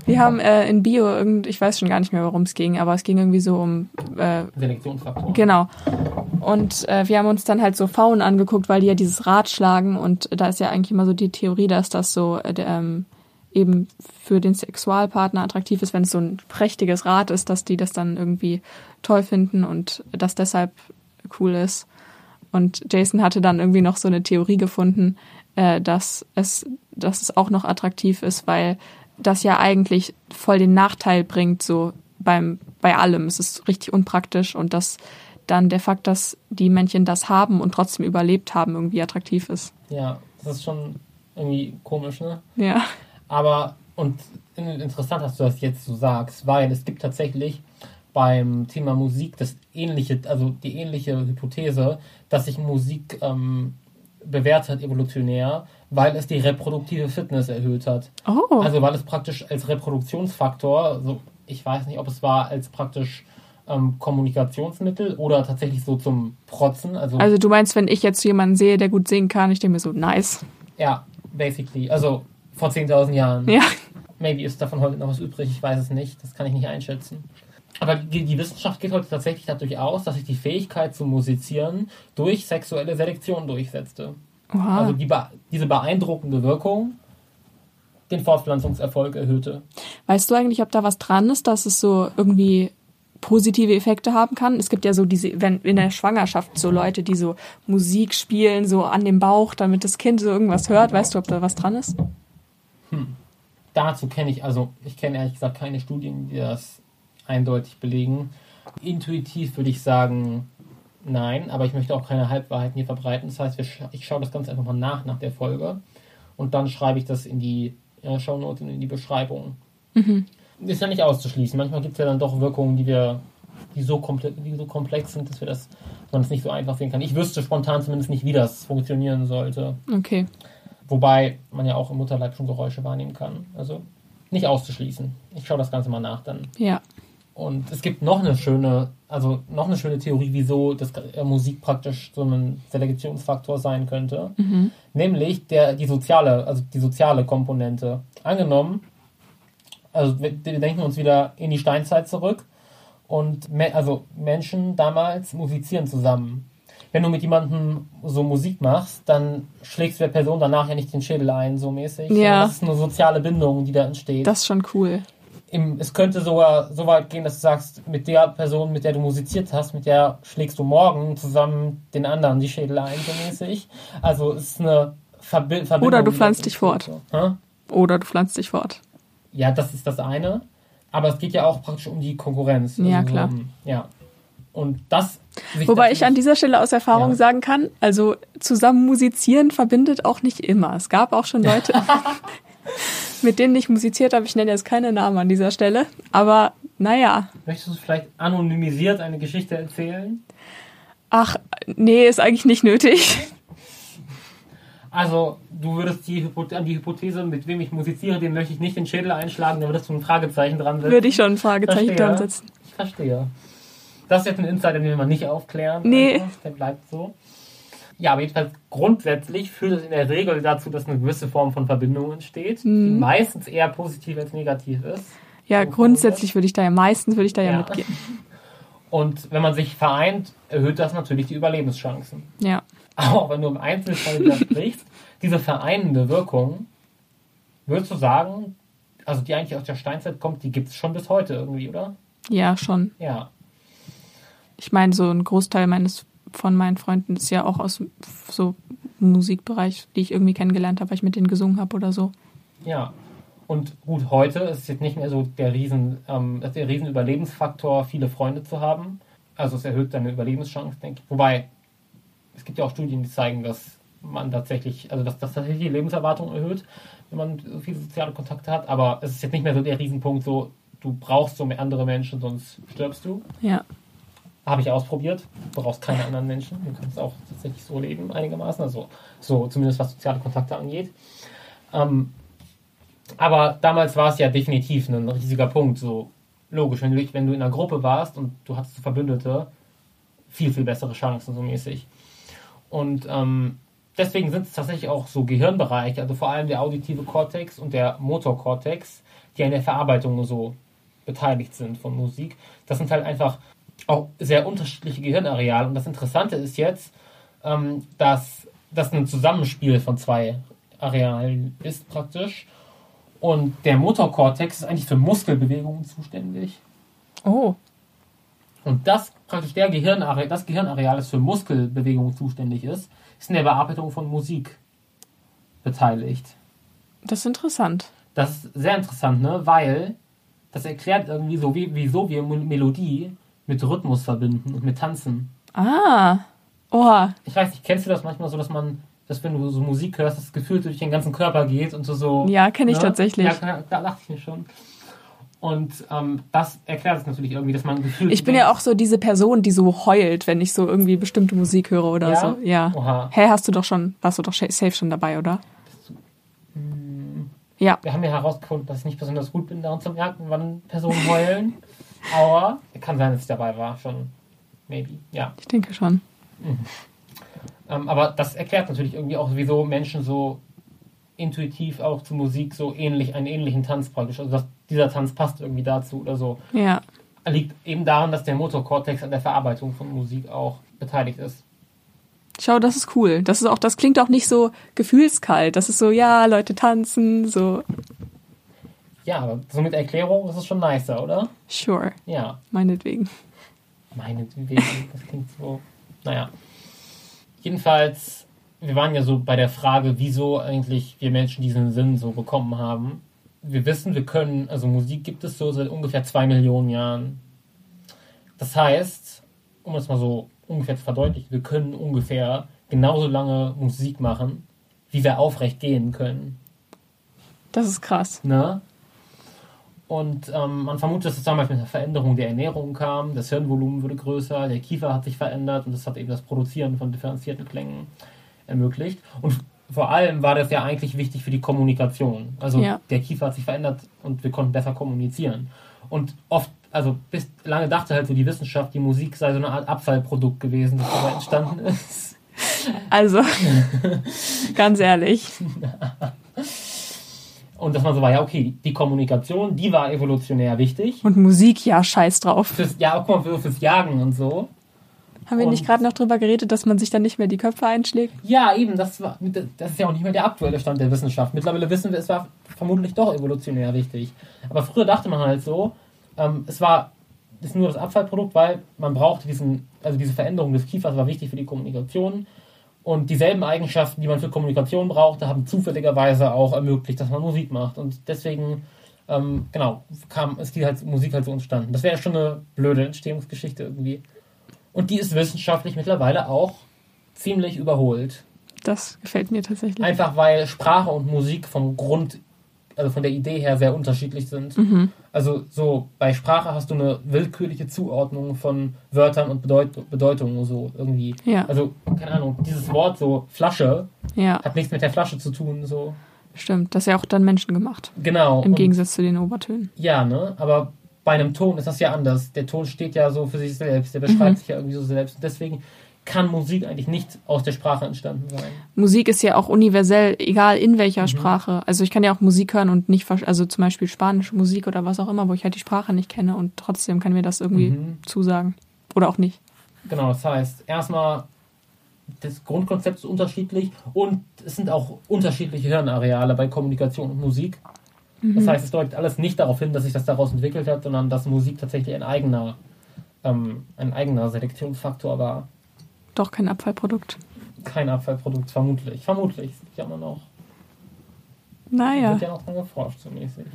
[SPEAKER 5] Wir haben äh, in Bio irgend, ich weiß schon gar nicht mehr, worum es ging, aber es ging irgendwie so um äh,
[SPEAKER 1] Selektionsfaktor.
[SPEAKER 5] Genau. Und äh, wir haben uns dann halt so Faunen angeguckt, weil die ja dieses Rad schlagen und da ist ja eigentlich immer so die Theorie, dass das so äh, der, ähm, eben für den Sexualpartner attraktiv ist, wenn es so ein prächtiges Rad ist, dass die das dann irgendwie toll finden und das deshalb cool ist. Und Jason hatte dann irgendwie noch so eine Theorie gefunden, äh, dass es, dass es auch noch attraktiv ist, weil das ja eigentlich voll den Nachteil bringt, so beim, bei allem. Es ist richtig unpraktisch und dass dann der Fakt, dass die Männchen das haben und trotzdem überlebt haben, irgendwie attraktiv ist.
[SPEAKER 1] Ja, das ist schon irgendwie komisch, ne?
[SPEAKER 5] Ja.
[SPEAKER 1] Aber, und interessant, dass du das jetzt so sagst, weil es gibt tatsächlich beim Thema Musik das ähnliche, also die ähnliche Hypothese, dass sich Musik ähm, bewährt hat evolutionär, weil es die reproduktive Fitness erhöht hat.
[SPEAKER 5] Oh.
[SPEAKER 1] Also weil es praktisch als Reproduktionsfaktor, also ich weiß nicht, ob es war als praktisch ähm, Kommunikationsmittel oder tatsächlich so zum Protzen. Also,
[SPEAKER 5] Also du meinst, wenn ich jetzt jemanden sehe, der gut singen kann, ich denke mir so, nice.
[SPEAKER 1] ja, basically. Also vor 10.000 Jahren.
[SPEAKER 5] Ja.
[SPEAKER 1] Maybe ist davon heute noch was übrig, ich weiß es nicht. Das kann ich nicht einschätzen. Aber die, die Wissenschaft geht heute tatsächlich dadurch aus, dass sich die Fähigkeit zu musizieren durch sexuelle Selektion durchsetzte.
[SPEAKER 5] Oha.
[SPEAKER 1] Also die, diese beeindruckende Wirkung den Fortpflanzungserfolg erhöhte.
[SPEAKER 5] Weißt du eigentlich, ob da was dran ist, dass es so irgendwie positive Effekte haben kann? Es gibt ja so diese, wenn in der Schwangerschaft so Leute, die so Musik spielen, so an dem Bauch, damit das Kind so irgendwas hört. Weißt du, ob da was dran ist?
[SPEAKER 1] Dazu kenne ich, also ich kenne ehrlich gesagt keine Studien, die das eindeutig belegen. Intuitiv würde ich sagen, nein, aber ich möchte auch keine Halbwahrheiten hier verbreiten. Das heißt, ich schaue das Ganze einfach mal nach, nach der Folge. Und dann schreibe ich das in die äh, Shownotes und in die Beschreibung. Ist ja nicht auszuschließen. Manchmal gibt es ja dann doch Wirkungen, die wir, die so, komple die so komplex sind, dass wir das, dass man es nicht so einfach sehen kann. Ich wüsste spontan zumindest nicht, wie das funktionieren sollte.
[SPEAKER 5] Okay.
[SPEAKER 1] Wobei man ja auch im Mutterleib schon Geräusche wahrnehmen kann. Also nicht auszuschließen. Ich schaue das Ganze mal nach dann.
[SPEAKER 5] Ja.
[SPEAKER 1] Und es gibt noch eine schöne, also noch eine schöne Theorie, wieso das äh, Musik praktisch so ein Selektionsfaktor sein könnte. Nämlich der, die soziale, also die soziale Komponente. Angenommen, also wir, wir denken uns wieder in die Steinzeit zurück und me also Menschen damals musizieren zusammen. Wenn du mit jemandem so Musik machst, dann schlägst du der Person danach ja nicht den Schädel ein, so mäßig.
[SPEAKER 5] Ja.
[SPEAKER 1] Das ist eine soziale Bindung, die da entsteht
[SPEAKER 5] Das ist schon cool.
[SPEAKER 1] im, es könnte sogar so weit gehen, dass du sagst, mit der Person, mit der du musiziert hast, mit der schlägst du morgen zusammen den anderen die Schädel ein, so mäßig. Also es ist eine Verbi Verbindung.
[SPEAKER 5] Oder du pflanzt dich fort.
[SPEAKER 1] So.
[SPEAKER 5] Oder du pflanzt dich fort.
[SPEAKER 1] Ja, das ist das eine. Aber es geht ja auch praktisch um die Konkurrenz.
[SPEAKER 5] Ja,
[SPEAKER 1] Also,
[SPEAKER 5] klar.
[SPEAKER 1] ähm, ja. Und das.
[SPEAKER 5] Wobei ich an dieser Stelle aus Erfahrung
[SPEAKER 1] Ja.
[SPEAKER 5] sagen kann, also zusammen musizieren verbindet auch nicht immer. Es gab auch schon Leute, mit denen ich musiziert habe. Ich nenne jetzt keine Namen an dieser Stelle. Aber naja,
[SPEAKER 1] Möchtest du vielleicht anonymisiert eine Geschichte erzählen?
[SPEAKER 5] ach, nee, ist eigentlich nicht nötig.
[SPEAKER 1] Also, du würdest die, Hypo- an die Hypothese, mit wem ich musiziere, dem möchte ich nicht den Schädel einschlagen, da würdest du ein Fragezeichen dran setzen.
[SPEAKER 5] Würde ich schon ein Fragezeichen
[SPEAKER 1] Verstehe.
[SPEAKER 5] dran setzen.
[SPEAKER 1] Ich verstehe. Das ist jetzt ein Insider, den wir nicht aufklären.
[SPEAKER 5] Nee.
[SPEAKER 1] Einfach. Der bleibt so. Ja, aber jedenfalls grundsätzlich führt es in der Regel dazu, dass eine gewisse Form von Verbindung entsteht, die
[SPEAKER 5] Mhm.
[SPEAKER 1] meistens eher positiv als negativ ist.
[SPEAKER 5] Ja,
[SPEAKER 1] So
[SPEAKER 5] grundsätzlich würde ich da ja, meistens würde ich da ja,
[SPEAKER 1] Ja.
[SPEAKER 5] mitgehen.
[SPEAKER 1] Und wenn man sich vereint, erhöht das natürlich die Überlebenschancen.
[SPEAKER 5] Ja.
[SPEAKER 1] Auch wenn du im Einzelfall widersprichst, diese vereinende Wirkung, würdest du sagen, also die eigentlich aus der Steinzeit kommt, die gibt es schon bis heute irgendwie, oder?
[SPEAKER 5] Ja, schon.
[SPEAKER 1] Ja.
[SPEAKER 5] Ich meine, so ein Großteil meines von meinen Freunden ist ja auch aus so Musikbereich, die ich irgendwie kennengelernt habe, weil ich mit denen gesungen habe oder so.
[SPEAKER 1] Ja. Und gut, heute ist es jetzt nicht mehr so der riesen, ähm, der riesen Überlebensfaktor, viele Freunde zu haben. Also es erhöht deine Überlebenschance, denke ich. Wobei, es gibt ja auch Studien, die zeigen, dass man tatsächlich, also dass das tatsächlich die Lebenserwartung erhöht, wenn man so viele soziale Kontakte hat. Aber es ist jetzt nicht mehr so der Riesenpunkt, so du brauchst so mehr andere Menschen, sonst stirbst du.
[SPEAKER 5] Ja.
[SPEAKER 1] Habe ich ausprobiert. Du brauchst keine anderen Menschen. Du kannst auch tatsächlich so leben, einigermaßen. Also, so zumindest was soziale Kontakte angeht. Ähm, aber damals war es ja definitiv ein riesiger Punkt. So logisch, wenn du, wenn du in einer Gruppe warst und du hattest Verbündete, viel, viel bessere Chancen, so mäßig. Und ähm, deswegen sind es tatsächlich auch so Gehirnbereiche, also vor allem der auditive Kortex und der Motorkortex, die an der Verarbeitung so beteiligt sind von Musik. Das sind halt einfach auch sehr unterschiedliche Gehirnareale. Und das Interessante ist jetzt, ähm, dass das ein Zusammenspiel von zwei Arealen ist praktisch. Und der Motorkortex ist eigentlich für Muskelbewegungen zuständig.
[SPEAKER 5] Oh.
[SPEAKER 1] Und das praktisch der Gehirnareal, das Gehirnareal, das für Muskelbewegungen zuständig ist, ist in der Bearbeitung von Musik beteiligt.
[SPEAKER 5] Das ist interessant.
[SPEAKER 1] Das ist sehr interessant, ne? Weil das erklärt irgendwie so, wie, wieso wir Melodie mit Rhythmus verbinden und mit Tanzen.
[SPEAKER 5] Ah. Oha.
[SPEAKER 1] Ich weiß nicht, kennst du das manchmal so, dass man, dass wenn du so Musik hörst, das Gefühl durch den ganzen Körper geht und du so.
[SPEAKER 5] Ja, kenne ich
[SPEAKER 1] ne?
[SPEAKER 5] tatsächlich.
[SPEAKER 1] Ja, da, da dachte ich mir schon. Und ähm, das erklärt es natürlich irgendwie, dass man ein Gefühl.
[SPEAKER 5] Ich bin ja auch so diese Person, die so heult, wenn ich so irgendwie bestimmte Musik höre oder
[SPEAKER 1] Ja?
[SPEAKER 5] so. Ja.
[SPEAKER 1] Oha.
[SPEAKER 5] Hä, hast du doch schon, warst du doch safe schon dabei, oder? Ja.
[SPEAKER 1] Wir haben ja herausgefunden, dass ich nicht besonders gut bin, daran zu merken, wann Personen heulen. Aber kann sein, dass ich dabei war, schon. Maybe. Ja.
[SPEAKER 5] Ich denke schon.
[SPEAKER 1] Ähm, aber das erklärt natürlich irgendwie auch, wieso Menschen so intuitiv auch zu Musik so ähnlich, einen ähnlichen Tanz praktisch. Also dass dieser Tanz passt irgendwie dazu oder so.
[SPEAKER 5] Ja.
[SPEAKER 1] Liegt eben daran, dass der Motorkortex an der Verarbeitung von Musik auch beteiligt ist.
[SPEAKER 5] Schau, das ist cool. Das ist auch, das klingt auch nicht so gefühlskalt. Das ist so, ja, Leute tanzen, so,
[SPEAKER 1] Ja, so mit Erklärung ist es schon nicer, oder?
[SPEAKER 5] sure,
[SPEAKER 1] Ja.
[SPEAKER 5] meinetwegen.
[SPEAKER 1] Meinetwegen, das klingt so. Naja. Jedenfalls, wir waren ja so bei der Frage, wieso eigentlich wir Menschen diesen Sinn so bekommen haben. Wir wissen, wir können, also Musik gibt es so seit ungefähr zwei Millionen Jahren. Das heißt, um es mal so ungefähr zu verdeutlichen, wir können ungefähr genauso lange Musik machen, wie wir aufrecht gehen können.
[SPEAKER 5] Das ist krass.
[SPEAKER 1] Ne? Und ähm, man vermutet, dass es damals mit einer Veränderung der Ernährung kam. Das Hirnvolumen wurde größer, der Kiefer hat sich verändert und das hat eben das Produzieren von differenzierten Klängen ermöglicht. Und vor allem war das ja eigentlich wichtig für die Kommunikation. Also
[SPEAKER 5] Ja.
[SPEAKER 1] der Kiefer hat sich verändert und wir konnten besser kommunizieren. Und oft, also bis lange dachte halt so die Wissenschaft, die Musik sei so eine Art Abfallprodukt gewesen, das dabei entstanden ist.
[SPEAKER 5] Also, ganz ehrlich.
[SPEAKER 1] Und dass man so war, ja, okay, die Kommunikation, die war evolutionär wichtig.
[SPEAKER 5] Und Musik, ja, scheiß drauf.
[SPEAKER 1] Fürs, ja, guck mal, für, fürs Jagen und so.
[SPEAKER 5] Haben wir
[SPEAKER 1] Und-
[SPEAKER 5] nicht gerade noch drüber geredet, dass man sich dann nicht mehr die Köpfe einschlägt?
[SPEAKER 1] Ja, eben, das, war, das ist ja auch nicht mehr der aktuelle Stand der Wissenschaft. Mittlerweile wissen wir, es war vermutlich doch evolutionär wichtig. Aber früher dachte man halt so, ähm, es war ist nur das Abfallprodukt, weil man brauchte diesen, also diese Veränderung des Kiefers war wichtig für die Kommunikation. Und dieselben Eigenschaften, die man für Kommunikation brauchte, haben zufälligerweise auch ermöglicht, dass man Musik macht. Und deswegen ähm, genau, kam, ist die halt, Musik halt so entstanden. Das wäre schon eine blöde Entstehungsgeschichte irgendwie. Und die ist wissenschaftlich mittlerweile auch ziemlich überholt.
[SPEAKER 5] Das gefällt mir tatsächlich.
[SPEAKER 1] Einfach weil Sprache und Musik vom Grund, also von der Idee her sehr unterschiedlich sind.
[SPEAKER 5] Mhm.
[SPEAKER 1] Also so bei Sprache hast du eine willkürliche Zuordnung von Wörtern und Bedeut Bedeutungen so irgendwie.
[SPEAKER 5] Ja.
[SPEAKER 1] Also keine Ahnung, dieses Wort so Flasche
[SPEAKER 5] Ja,
[SPEAKER 1] hat nichts mit der Flasche zu tun so.
[SPEAKER 5] stimmt. Das ist ja auch dann Menschen gemacht.
[SPEAKER 1] Genau.
[SPEAKER 5] Im
[SPEAKER 1] Und-
[SPEAKER 5] Gegensatz zu den Obertönen.
[SPEAKER 1] Ja, ne? Aber bei einem Ton ist das ja anders. Der Ton steht ja so für sich selbst, der beschreibt
[SPEAKER 5] Mhm.
[SPEAKER 1] sich ja irgendwie so selbst. Und deswegen kann Musik eigentlich nicht aus der Sprache entstanden sein.
[SPEAKER 5] Musik ist ja auch universell, egal in
[SPEAKER 1] Mhm.
[SPEAKER 5] welcher Sprache. Also ich kann ja auch Musik hören und nicht, also zum Beispiel spanische Musik oder was auch immer, wo ich halt die Sprache nicht kenne und trotzdem kann mir das irgendwie
[SPEAKER 1] Mhm.
[SPEAKER 5] zusagen. Oder auch nicht.
[SPEAKER 1] Genau, das heißt, erstmal das Grundkonzept ist unterschiedlich und es sind auch unterschiedliche Hirnareale bei Kommunikation und Musik. Das heißt, es deutet alles nicht darauf hin, dass sich das daraus entwickelt hat, sondern dass Musik tatsächlich ein eigener, ähm, ein eigener Selektionsfaktor war.
[SPEAKER 5] Doch kein Abfallprodukt.
[SPEAKER 1] Kein Abfallprodukt, vermutlich. Vermutlich. Es gibt ja immer noch
[SPEAKER 5] Naja.
[SPEAKER 1] Wird ja noch dran geforscht, so mäßig.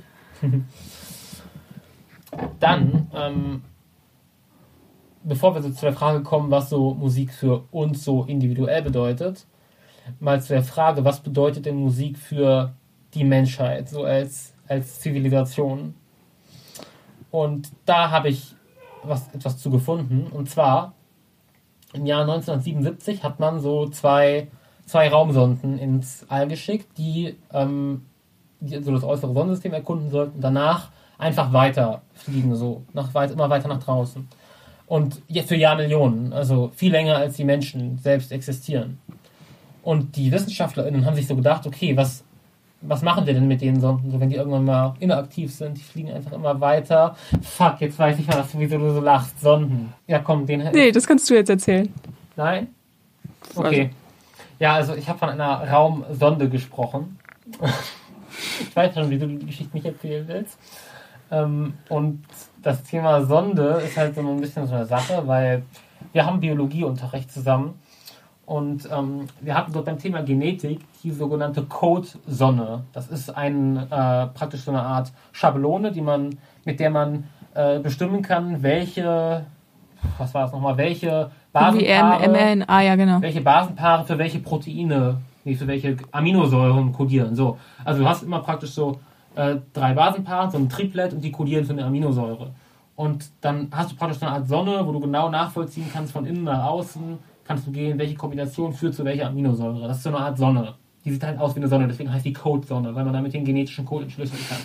[SPEAKER 1] Dann, ähm, bevor wir so zu der Frage kommen, was so Musik für uns so individuell bedeutet, mal zu der Frage, was bedeutet denn Musik für die Menschheit, so als, als Zivilisation? Und da habe ich was, etwas zu gefunden. Und zwar, im Jahr 1977 hat man so zwei, zwei Raumsonden ins All geschickt, die, ähm, die so das äußere Sonnensystem erkunden sollten. Danach einfach weiter fliegen, so nach immer weiter nach draußen. Und jetzt für Jahrmillionen, also viel länger als die Menschen selbst existieren. Und die WissenschaftlerInnen haben sich so gedacht, okay, was, was machen wir denn mit den Sonden, so wenn die irgendwann mal inaktiv sind? Die fliegen einfach immer weiter. Fuck, jetzt weiß ich mal, wieso du so lachst. Sonden. Ja, komm, den
[SPEAKER 5] Nee, das kannst du jetzt erzählen.
[SPEAKER 1] Nein? Okay. Ja, also ich habe von einer Raumsonde gesprochen. ich weiß schon, wie du die Geschichte nicht erzählen willst. Ähm, und das Thema Sonde ist halt so ein bisschen so eine Sache, weil wir haben Biologieunterricht zusammen und ähm, wir hatten dort beim Thema Genetik die sogenannte Code-Sonne. Das ist ein, äh, praktisch so eine Art Schablone, die man, mit der man äh, bestimmen kann, welche, was war es nochmal, welche Basenpaare,
[SPEAKER 5] MN, ah ja, genau.
[SPEAKER 1] welche Basenpaare für welche Proteine, nee, für welche Aminosäuren kodieren. So, also du hast immer praktisch so äh, drei Basenpaare, so ein Triplet und die kodieren für eine Aminosäure. Und dann hast du praktisch so eine Art Sonne, wo du genau nachvollziehen kannst von innen nach außen, kannst du gehen, welche Kombination führt zu welcher Aminosäure. Das ist so eine Art Sonne. Die sieht halt aus wie eine Sonne, deswegen heißt die Code-Sonne, weil man damit den genetischen Code entschlüsseln kann.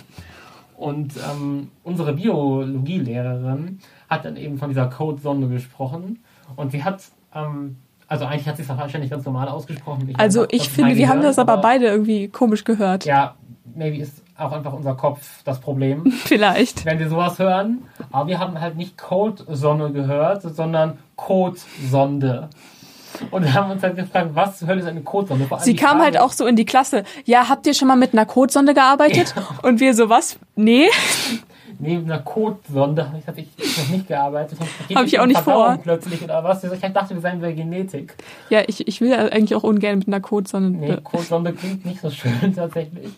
[SPEAKER 1] Und ähm, unsere Biologielehrerin hat dann eben von dieser Code-Sonde gesprochen und sie hat, ähm, also eigentlich hat sie es wahrscheinlich ganz normal ausgesprochen. Ich
[SPEAKER 5] Also ich finde, wir haben das aber beide irgendwie komisch gehört.
[SPEAKER 1] Ja, maybe ist auch einfach unser Kopf das Problem,
[SPEAKER 5] Vielleicht.
[SPEAKER 1] wenn wir sowas hören. Aber wir haben halt nicht Code-Sonne gehört, sondern Code-Sonde. Und wir haben uns halt gefragt, was zur Hölle ist eine allem
[SPEAKER 5] Sie kam halt
[SPEAKER 1] Frage-
[SPEAKER 5] auch so in die Klasse. Ja, habt ihr schon mal mit einer Codesonde gearbeitet? Und wir so, was? Nee.
[SPEAKER 1] Neben einer Codesonde habe ich tatsächlich noch nicht gearbeitet.
[SPEAKER 5] Hab ich auch nicht vor.
[SPEAKER 1] Plötzlich oder was? Ich dachte, wir seien bei Genetik.
[SPEAKER 5] Ja, ich, ich will eigentlich auch ungern mit einer Codesonde.
[SPEAKER 1] Nee, Codesonde klingt nicht so schön tatsächlich.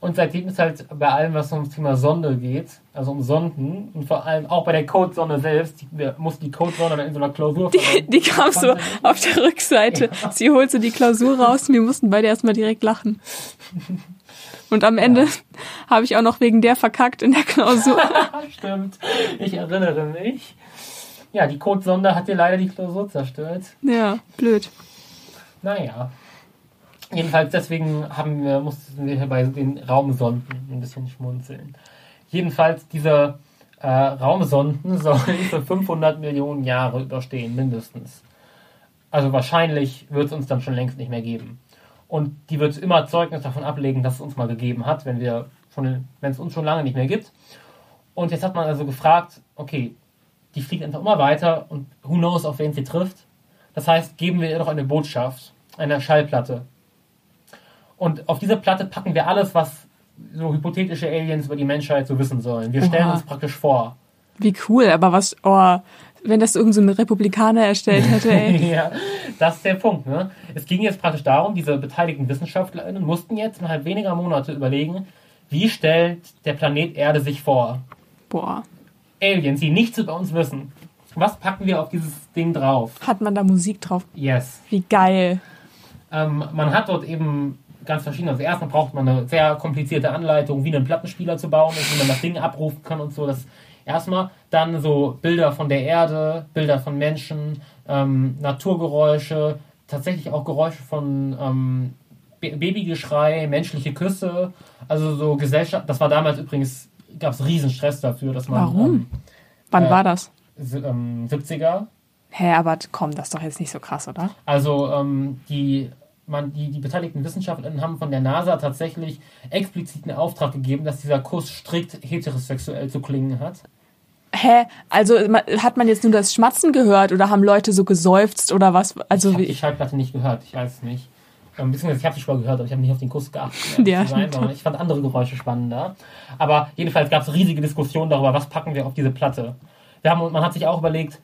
[SPEAKER 1] Und seitdem ist halt bei allem, was ums Thema Sonde geht, also um Sonden und vor allem auch bei der Codesonde selbst, die, wir mussten die Codesonde dann in so einer Klausur
[SPEAKER 5] Die, die kam so auf der Rückseite. Sie holt so die Klausur raus und wir mussten beide erstmal direkt lachen. Und am Ende habe ich auch noch wegen der verkackt in der Klausur.
[SPEAKER 1] Stimmt, ich erinnere mich. Ja, die Codesonde hat dir leider die Klausur zerstört.
[SPEAKER 5] Ja, blöd.
[SPEAKER 1] Naja. Jedenfalls deswegen haben wir, mussten wir hier bei den Raumsonden ein bisschen schmunzeln. Jedenfalls diese äh, Raumsonden sollen für 500 Millionen Jahre überstehen, mindestens. Also wahrscheinlich wird es uns dann schon längst nicht mehr geben. Und die wird immer Zeugnis davon ablegen, dass es uns mal gegeben hat, wenn wir schon, wenn es uns schon lange nicht mehr gibt. Und jetzt hat man also gefragt, okay, die fliegt einfach immer weiter und who knows, auf wen sie trifft. Das heißt, geben wir ihr doch eine Botschaft, eine Schallplatte. Und auf diese Platte packen wir alles, was so hypothetische Aliens über die Menschheit so wissen sollen. Wir stellen
[SPEAKER 5] Oha.
[SPEAKER 1] uns praktisch vor.
[SPEAKER 5] Wie cool, aber was, oh, wenn das irgendein so ein Republikaner erstellt hätte, ey.
[SPEAKER 1] ja, das ist der Punkt. Ne? Es ging jetzt praktisch darum, diese beteiligten WissenschaftlerInnen mussten jetzt innerhalb weniger Monate überlegen, Wie stellt der Planet Erde sich vor?
[SPEAKER 5] Boah.
[SPEAKER 1] Aliens, die nichts über uns wissen. Was packen wir auf dieses Ding drauf?
[SPEAKER 5] Hat man da Musik drauf?
[SPEAKER 1] Yes.
[SPEAKER 5] Wie geil.
[SPEAKER 1] Ähm, man hat dort eben ganz verschiedene. Also erstmal braucht man eine sehr komplizierte Anleitung, wie einen Plattenspieler zu bauen wie man das Ding abrufen kann und so. Das erstmal. Dann so Bilder von der Erde, Bilder von Menschen, ähm, Naturgeräusche, tatsächlich auch Geräusche von ähm, Babygeschrei, menschliche Küsse. Also so Gesellschaft. Das war damals übrigens, gab es riesen Stress dafür, dass man.
[SPEAKER 5] Warum?
[SPEAKER 1] Ähm,
[SPEAKER 5] Wann
[SPEAKER 1] äh,
[SPEAKER 5] war das?
[SPEAKER 1] ähm, 70er.
[SPEAKER 5] Hä, aber komm, das ist doch jetzt nicht so krass, oder?
[SPEAKER 1] Also ähm, die, man, die, die beteiligten Wissenschaftlerinnen haben von der NASA tatsächlich explizit einen Auftrag gegeben, dass dieser Kuss strikt heterosexuell zu klingen hat.
[SPEAKER 5] Hä? Also hat man jetzt nur das Schmatzen gehört oder haben Leute so geseufzt oder was? Also
[SPEAKER 1] ich habe die Schallplatte nicht gehört, ich weiß es nicht. Ähm, beziehungsweise ich habe sie schon mal gehört, aber ich habe nicht auf den Kuss geachtet.
[SPEAKER 5] Ja,
[SPEAKER 1] sein, ich fand andere Geräusche spannender. Aber jedenfalls gab es riesige Diskussionen darüber, was packen wir auf diese Platte. Wir haben, man hat sich auch überlegt,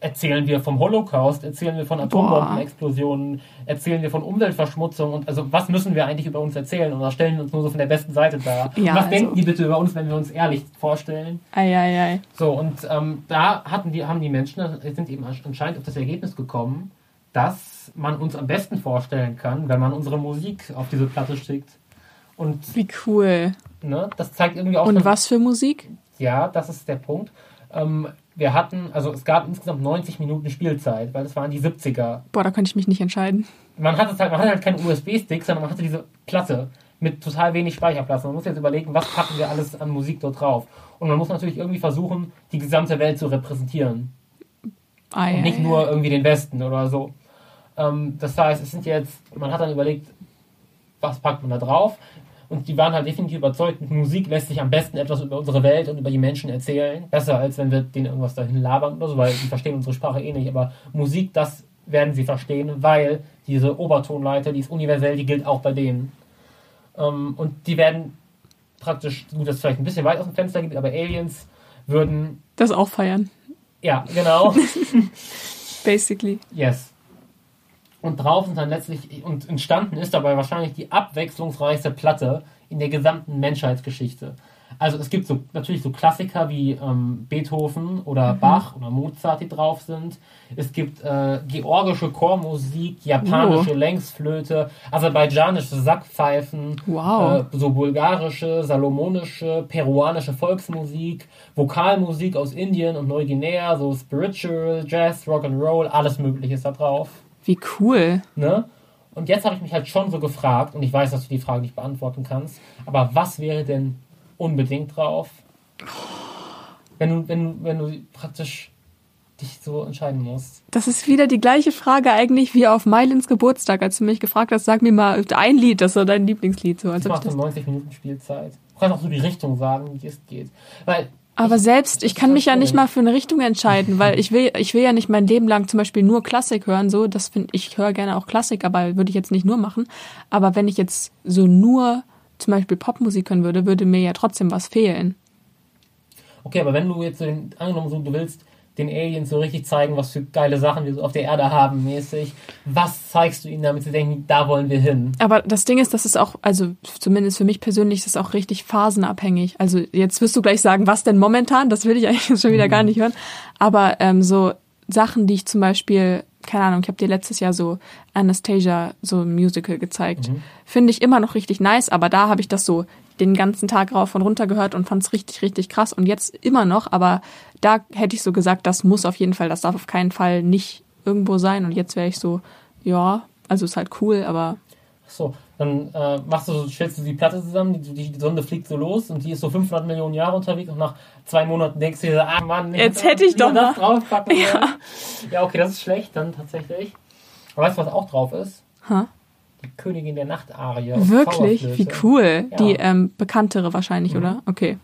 [SPEAKER 1] erzählen wir vom Holocaust, erzählen wir von Atombombenexplosionen, erzählen wir von Umweltverschmutzung und also was müssen wir eigentlich über uns erzählen oder stellen wir uns nur so von der besten Seite dar?
[SPEAKER 5] Ja,
[SPEAKER 1] was
[SPEAKER 5] also-
[SPEAKER 1] denken die bitte über uns, wenn wir uns ehrlich vorstellen?
[SPEAKER 5] ei, ei, ei.
[SPEAKER 1] So, und ähm, da hatten die, haben die Menschen, sind eben anscheinend auf das Ergebnis gekommen, dass man uns am besten vorstellen kann, wenn man unsere Musik auf diese Platte schickt. Und
[SPEAKER 5] Wie cool.
[SPEAKER 1] ne, das zeigt irgendwie auch
[SPEAKER 5] Und was für Musik?
[SPEAKER 1] ja, das ist der Punkt. Ähm, wir hatten, also es gab insgesamt 90 Minuten Spielzeit, weil das waren die 70er.
[SPEAKER 5] Boah, da könnte ich mich nicht entscheiden.
[SPEAKER 1] Man hatte halt, man hatte halt keinen USB-Stick, sondern man hatte diese Platte mit total wenig Speicherplatz. Man muss jetzt überlegen, was packen wir alles an Musik dort drauf. Und man muss natürlich irgendwie versuchen, die gesamte Welt zu repräsentieren.
[SPEAKER 5] Ei,
[SPEAKER 1] und nicht
[SPEAKER 5] ei,
[SPEAKER 1] nur irgendwie den Westen oder so. Ähm, das heißt, es sind jetzt, man hat dann überlegt, was packt man da drauf? Und die waren halt definitiv überzeugt, mit Musik lässt sich am besten etwas über unsere Welt und über die Menschen erzählen. Besser, als wenn wir denen irgendwas dahin labern oder so, weil die verstehen unsere Sprache eh nicht. Aber Musik, das werden sie verstehen, weil diese Obertonleiter, die ist universell, die gilt auch bei denen. Ähm, und die werden praktisch, gut, das ist vielleicht ein bisschen weit aus dem Fenster geht, aber Aliens würden,
[SPEAKER 5] Das auch feiern.
[SPEAKER 1] ja, genau.
[SPEAKER 5] Basically.
[SPEAKER 1] Yes. Und drauf sind dann letztlich, und entstanden ist dabei wahrscheinlich die abwechslungsreichste Platte in der gesamten Menschheitsgeschichte. Also es gibt so natürlich so Klassiker wie ähm, Beethoven oder Bach oder Mozart, die drauf sind. Es gibt äh, georgische Chormusik, japanische
[SPEAKER 5] Oh.
[SPEAKER 1] Längsflöte, aserbaidschanische Sackpfeifen,
[SPEAKER 5] Wow.
[SPEAKER 1] äh, so bulgarische, salomonische, peruanische Volksmusik, Vokalmusik aus Indien und Neuguinea, so Spiritual, Jazz, Rock'n'Roll, alles Mögliche ist da drauf.
[SPEAKER 5] Wie cool.
[SPEAKER 1] Ne? Und jetzt habe ich mich halt schon so gefragt, und ich weiß, dass du die Frage nicht beantworten kannst, aber was wäre denn unbedingt drauf? Wenn du, wenn, du- wenn du praktisch dich so entscheiden musst.
[SPEAKER 5] Das ist wieder die gleiche Frage eigentlich wie auf Mylins Geburtstag, als du mich gefragt hast, sag mir mal ein Lied, das ist so dein Lieblingslied. So, als ich
[SPEAKER 1] macht so
[SPEAKER 5] das
[SPEAKER 1] 90 Minuten Spielzeit. Du kannst auch so die Richtung sagen, wie es geht. Weil
[SPEAKER 5] Aber selbst, ich kann mich ja nicht mal für eine Richtung entscheiden, weil ich will, ich will ja nicht mein Leben lang zum Beispiel nur Klassik hören, so, das finde ich höre gerne auch Klassik, aber würde ich jetzt nicht nur machen. Aber wenn ich jetzt so nur zum Beispiel Popmusik hören würde, würde mir ja trotzdem was fehlen.
[SPEAKER 1] Okay, aber wenn du jetzt angenommen so, du willst den Aliens so richtig zeigen, was für geile Sachen wir so auf der Erde haben, mäßig, was zeigst du ihnen, damit sie denken, da wollen wir hin?
[SPEAKER 5] Aber das Ding ist, das ist auch, also zumindest für mich persönlich, ist das auch richtig phasenabhängig. Also jetzt wirst du gleich sagen, was denn momentan? Das will ich eigentlich schon wieder gar nicht hören. Aber ähm, so Sachen, die ich zum Beispiel, keine Ahnung, ich habe dir letztes Jahr so Anastasia, so ein Musical gezeigt, finde ich immer noch richtig nice. Aber da habe ich das so den ganzen Tag rauf und runter gehört und fand es richtig, richtig krass. Und jetzt immer noch, aber da hätte ich so gesagt, das muss auf jeden Fall, das darf auf keinen Fall nicht irgendwo sein. Und jetzt wäre ich so, ja, also ist halt cool, aber
[SPEAKER 1] So, dann äh, machst du, so- stellst du die Platte zusammen, die, die Sonde fliegt so los und die ist so 500 Millionen Jahre unterwegs und nach zwei Monaten denkst du dir, ah Mann,
[SPEAKER 5] Jetzt hätte ich doch
[SPEAKER 1] das
[SPEAKER 5] mal-
[SPEAKER 1] draufpacken. Ja. ja, okay, das ist schlecht dann tatsächlich. Aber weißt du, was auch drauf ist?
[SPEAKER 5] Hä?
[SPEAKER 1] Die Königin der Nacht-Arie.
[SPEAKER 5] Wirklich? Wie cool.
[SPEAKER 1] Ja.
[SPEAKER 5] Die ähm, bekanntere wahrscheinlich,
[SPEAKER 1] Mhm.
[SPEAKER 5] oder? Okay,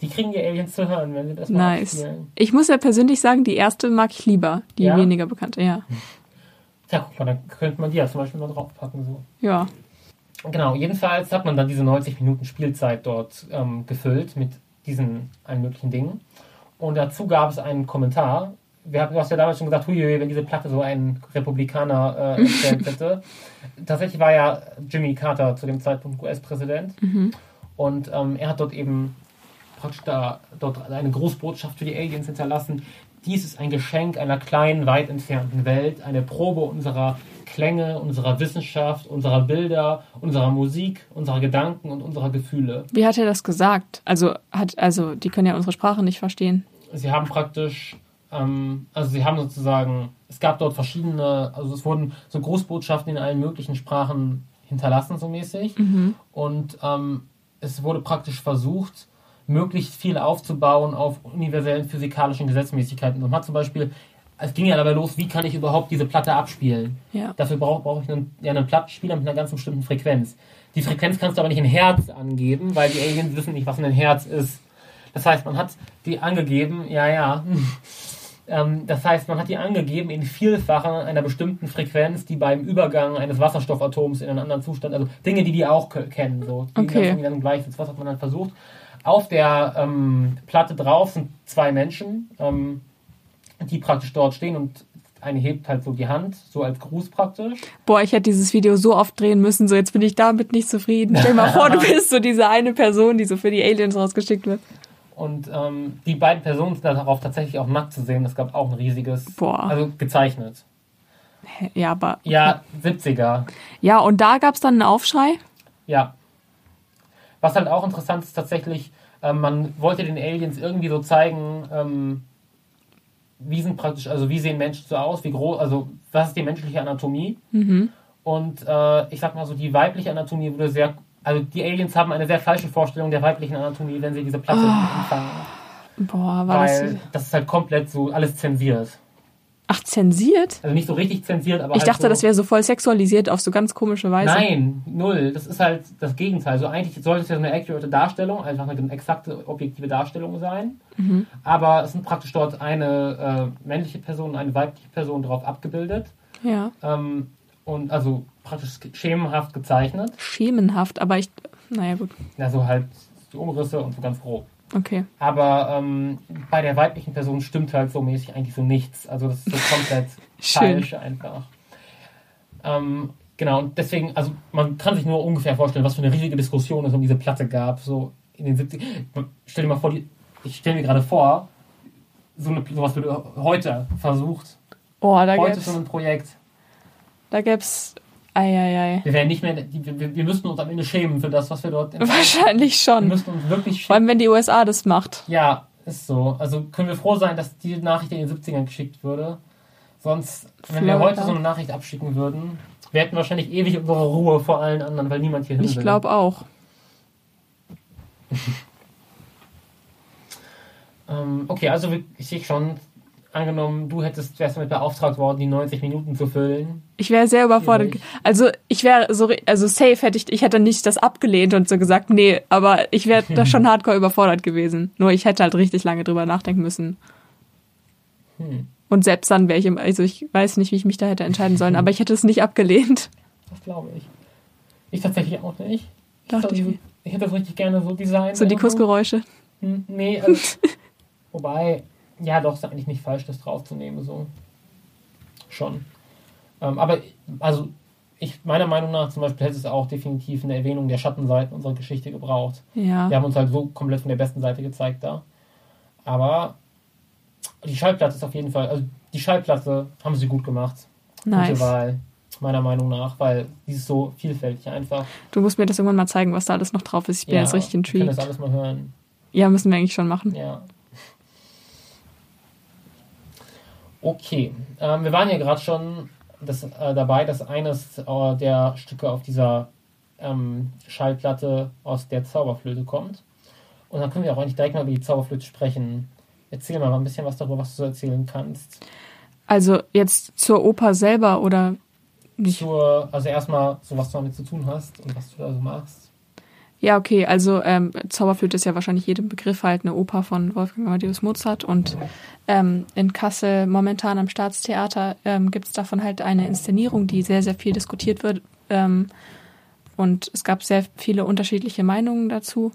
[SPEAKER 1] Die kriegen die Aliens zu hören, wenn sie das mal
[SPEAKER 5] nice.
[SPEAKER 1] abspielen.
[SPEAKER 5] Ich muss ja persönlich sagen, die erste mag ich lieber, die
[SPEAKER 1] Ja?
[SPEAKER 5] weniger bekannte, ja.
[SPEAKER 1] Ja, guck mal, dann könnte man die ja zum Beispiel mal draufpacken. So.
[SPEAKER 5] Ja.
[SPEAKER 1] Genau, jedenfalls hat man dann diese 90 Minuten Spielzeit dort ähm, gefüllt mit diesen allen möglichen Dingen. Und dazu gab es einen Kommentar. Wir haben, du hast ja damals schon gesagt, hui, wenn diese Platte so ein Republikaner äh, erstellt hätte. Tatsächlich war ja Jimmy Carter zu dem Zeitpunkt US-Präsident. Und ähm, er hat dort eben praktisch da, dort eine Großbotschaft für die Aliens hinterlassen. Dies ist ein Geschenk einer kleinen, weit entfernten Welt, eine Probe unserer Klänge, unserer Wissenschaft, unserer Bilder, unserer Musik, unserer Gedanken und unserer Gefühle.
[SPEAKER 5] Wie hat er das gesagt? Also hat, also die können ja unsere Sprache nicht verstehen.
[SPEAKER 1] Sie haben praktisch, ähm, also sie haben sozusagen, es gab dort verschiedene, also es wurden so Großbotschaften in allen möglichen Sprachen hinterlassen, so mäßig. Und ähm, es wurde praktisch versucht, möglichst viel aufzubauen auf universellen physikalischen Gesetzmäßigkeiten. Und man hat zum Beispiel, es ging ja dabei los, wie kann ich überhaupt diese Platte abspielen?
[SPEAKER 5] Ja.
[SPEAKER 1] Dafür brauche brauch ich einen, ja, einen Plattenspieler mit einer ganz bestimmten Frequenz. Die Frequenz kannst du aber nicht in Herz angeben, weil die Aliens wissen nicht, was ein Herz ist. Das heißt, man hat die angegeben, ja, ja. Ähm, das heißt, man hat die angegeben in Vielfachen einer bestimmten Frequenz, die beim Übergang eines Wasserstoffatoms in einen anderen Zustand, also Dinge, die die auch ke- kennen, so. Die
[SPEAKER 5] Okay.
[SPEAKER 1] sind dann gleich. Das was hat man dann versucht. Auf der ähm, Platte drauf sind zwei Menschen, ähm, die praktisch dort stehen und eine hebt halt so die Hand, so als Gruß praktisch.
[SPEAKER 5] Boah, ich hätte dieses Video so oft drehen müssen, so jetzt bin ich damit nicht zufrieden. Stell dir mal vor, du bist so diese eine Person, die so für die Aliens rausgeschickt wird.
[SPEAKER 1] Und ähm, die beiden Personen sind darauf tatsächlich auch nackt zu sehen. Das gab auch ein riesiges,
[SPEAKER 5] Boah.
[SPEAKER 1] also gezeichnet.
[SPEAKER 5] Ja, aber.
[SPEAKER 1] Ja, 70er.
[SPEAKER 5] Ja, und da gab's dann einen Aufschrei.
[SPEAKER 1] Ja. Was halt auch interessant ist, tatsächlich, ähm, man wollte den Aliens irgendwie so zeigen, ähm, wie sind praktisch, also wie sehen Menschen so aus, wie groß, also was ist die menschliche Anatomie? Und äh, ich sag mal so, die weibliche Anatomie wurde sehr, also die Aliens haben eine sehr falsche Vorstellung der weiblichen Anatomie, wenn sie diese Platte empfangen.
[SPEAKER 5] Boah, war das.
[SPEAKER 1] Weil das ist halt komplett so alles zensiert.
[SPEAKER 5] Ach, zensiert?
[SPEAKER 1] Also nicht so richtig zensiert, aber
[SPEAKER 5] Ich
[SPEAKER 1] halt
[SPEAKER 5] dachte,
[SPEAKER 1] so,
[SPEAKER 5] das wäre so voll sexualisiert auf so ganz komische Weise.
[SPEAKER 1] Nein, null. Das ist halt das Gegenteil. Also eigentlich sollte es ja so eine accurate Darstellung, einfach eine exakte, objektive Darstellung sein.
[SPEAKER 5] Mhm.
[SPEAKER 1] Aber es sind praktisch dort eine äh, männliche Person und eine weibliche Person drauf abgebildet.
[SPEAKER 5] Ja.
[SPEAKER 1] Ähm, und also praktisch schemenhaft gezeichnet.
[SPEAKER 5] Schemenhaft, aber ich. Naja, gut.
[SPEAKER 1] Ja, so halt die Umrisse und so ganz grob.
[SPEAKER 5] Okay.
[SPEAKER 1] Aber ähm, bei der weiblichen Person stimmt halt so mäßig eigentlich so nichts. Also das ist so komplett falsch einfach. Ähm, genau, und deswegen, also man kann sich nur ungefähr vorstellen, was für eine riesige Diskussion es um diese Platte gab, so in den 70 Stell dir mal vor, die, ich stelle mir gerade vor, so eine, sowas würde heute versucht.
[SPEAKER 5] Oh, da
[SPEAKER 1] Heute
[SPEAKER 5] gäb's.
[SPEAKER 1] so ein Projekt.
[SPEAKER 5] Da gäb's. Eieiei.
[SPEAKER 1] Wir wären nicht mehr, wir, wir müssten uns am Ende schämen für das, was wir dort
[SPEAKER 5] Wahrscheinlich
[SPEAKER 1] Wir
[SPEAKER 5] schon.
[SPEAKER 1] müssten uns wirklich
[SPEAKER 5] Vor
[SPEAKER 1] schämen.
[SPEAKER 5] allem, wenn die USA das macht.
[SPEAKER 1] Ja, ist so. Also können wir froh sein, dass die Nachricht in den 70ern geschickt wurde. Sonst, wenn wir heute so eine Nachricht abschicken würden, wir hätten wahrscheinlich ewig unsere Ruhe vor allen anderen, weil niemand hier hin
[SPEAKER 5] Ich glaube auch.
[SPEAKER 1] Ähm, okay, also wir- ich sehe schon, angenommen, du hättest, wärst damit beauftragt worden, die 90 Minuten zu füllen.
[SPEAKER 5] Ich wäre sehr überfordert. Also ich wäre so, also safe hätte ich, ich hätte nicht das abgelehnt und so gesagt, nee, aber ich wäre da schon hardcore überfordert gewesen. Nur ich hätte halt richtig lange drüber nachdenken müssen.
[SPEAKER 1] Hm.
[SPEAKER 5] Und selbst dann wäre ich, im, also ich weiß nicht, wie ich mich da hätte entscheiden sollen, aber ich hätte es nicht abgelehnt.
[SPEAKER 1] Das glaube ich. Ich tatsächlich auch nicht. Ich,
[SPEAKER 5] Dachte
[SPEAKER 1] hätte
[SPEAKER 5] ich
[SPEAKER 1] ich hätte das richtig gerne so designt.
[SPEAKER 5] So die. Kussgeräusche.
[SPEAKER 1] Hm, Nee, also, wobei, ja doch, ist eigentlich nicht falsch, das draufzunehmen, so. Schon. Ähm, aber, also, ich, meiner Meinung nach zum Beispiel hätte es auch definitiv eine Erwähnung der Schattenseiten unserer Geschichte gebraucht.
[SPEAKER 5] Ja.
[SPEAKER 1] Wir haben uns halt so komplett von der besten Seite gezeigt da. Aber die Schallplatte ist auf jeden Fall, also die Schallplatte haben sie gut gemacht. Gute
[SPEAKER 5] Nice.
[SPEAKER 1] Wahl, meiner Meinung nach, weil die ist so vielfältig einfach.
[SPEAKER 5] Du musst mir das irgendwann mal zeigen, was da alles noch drauf ist. Ich bin jetzt richtig
[SPEAKER 1] wir können das
[SPEAKER 5] intrigued.
[SPEAKER 1] alles mal hören.
[SPEAKER 5] Ja, müssen wir eigentlich schon machen.
[SPEAKER 1] Ja. Okay, ähm, wir waren ja gerade schon das, äh, dabei, dass eines äh, der Stücke auf dieser ähm, Schallplatte aus der Zauberflöte kommt. Und dann können wir auch eigentlich direkt mal über die Zauberflöte sprechen. Erzähl mal ein bisschen was darüber, was du erzählen kannst.
[SPEAKER 5] Also jetzt zur Oper selber oder nicht?
[SPEAKER 1] Zur, also erstmal so, was du damit zu tun hast und was du da so machst.
[SPEAKER 5] Ja, okay, also ähm, Zauberflöte ist ja wahrscheinlich jedem Begriff halt eine Oper von Wolfgang Amadeus Mozart und ähm, in Kassel momentan am Staatstheater ähm, gibt es davon halt eine Inszenierung, die sehr, sehr viel diskutiert wird ähm, und es gab sehr viele unterschiedliche Meinungen dazu.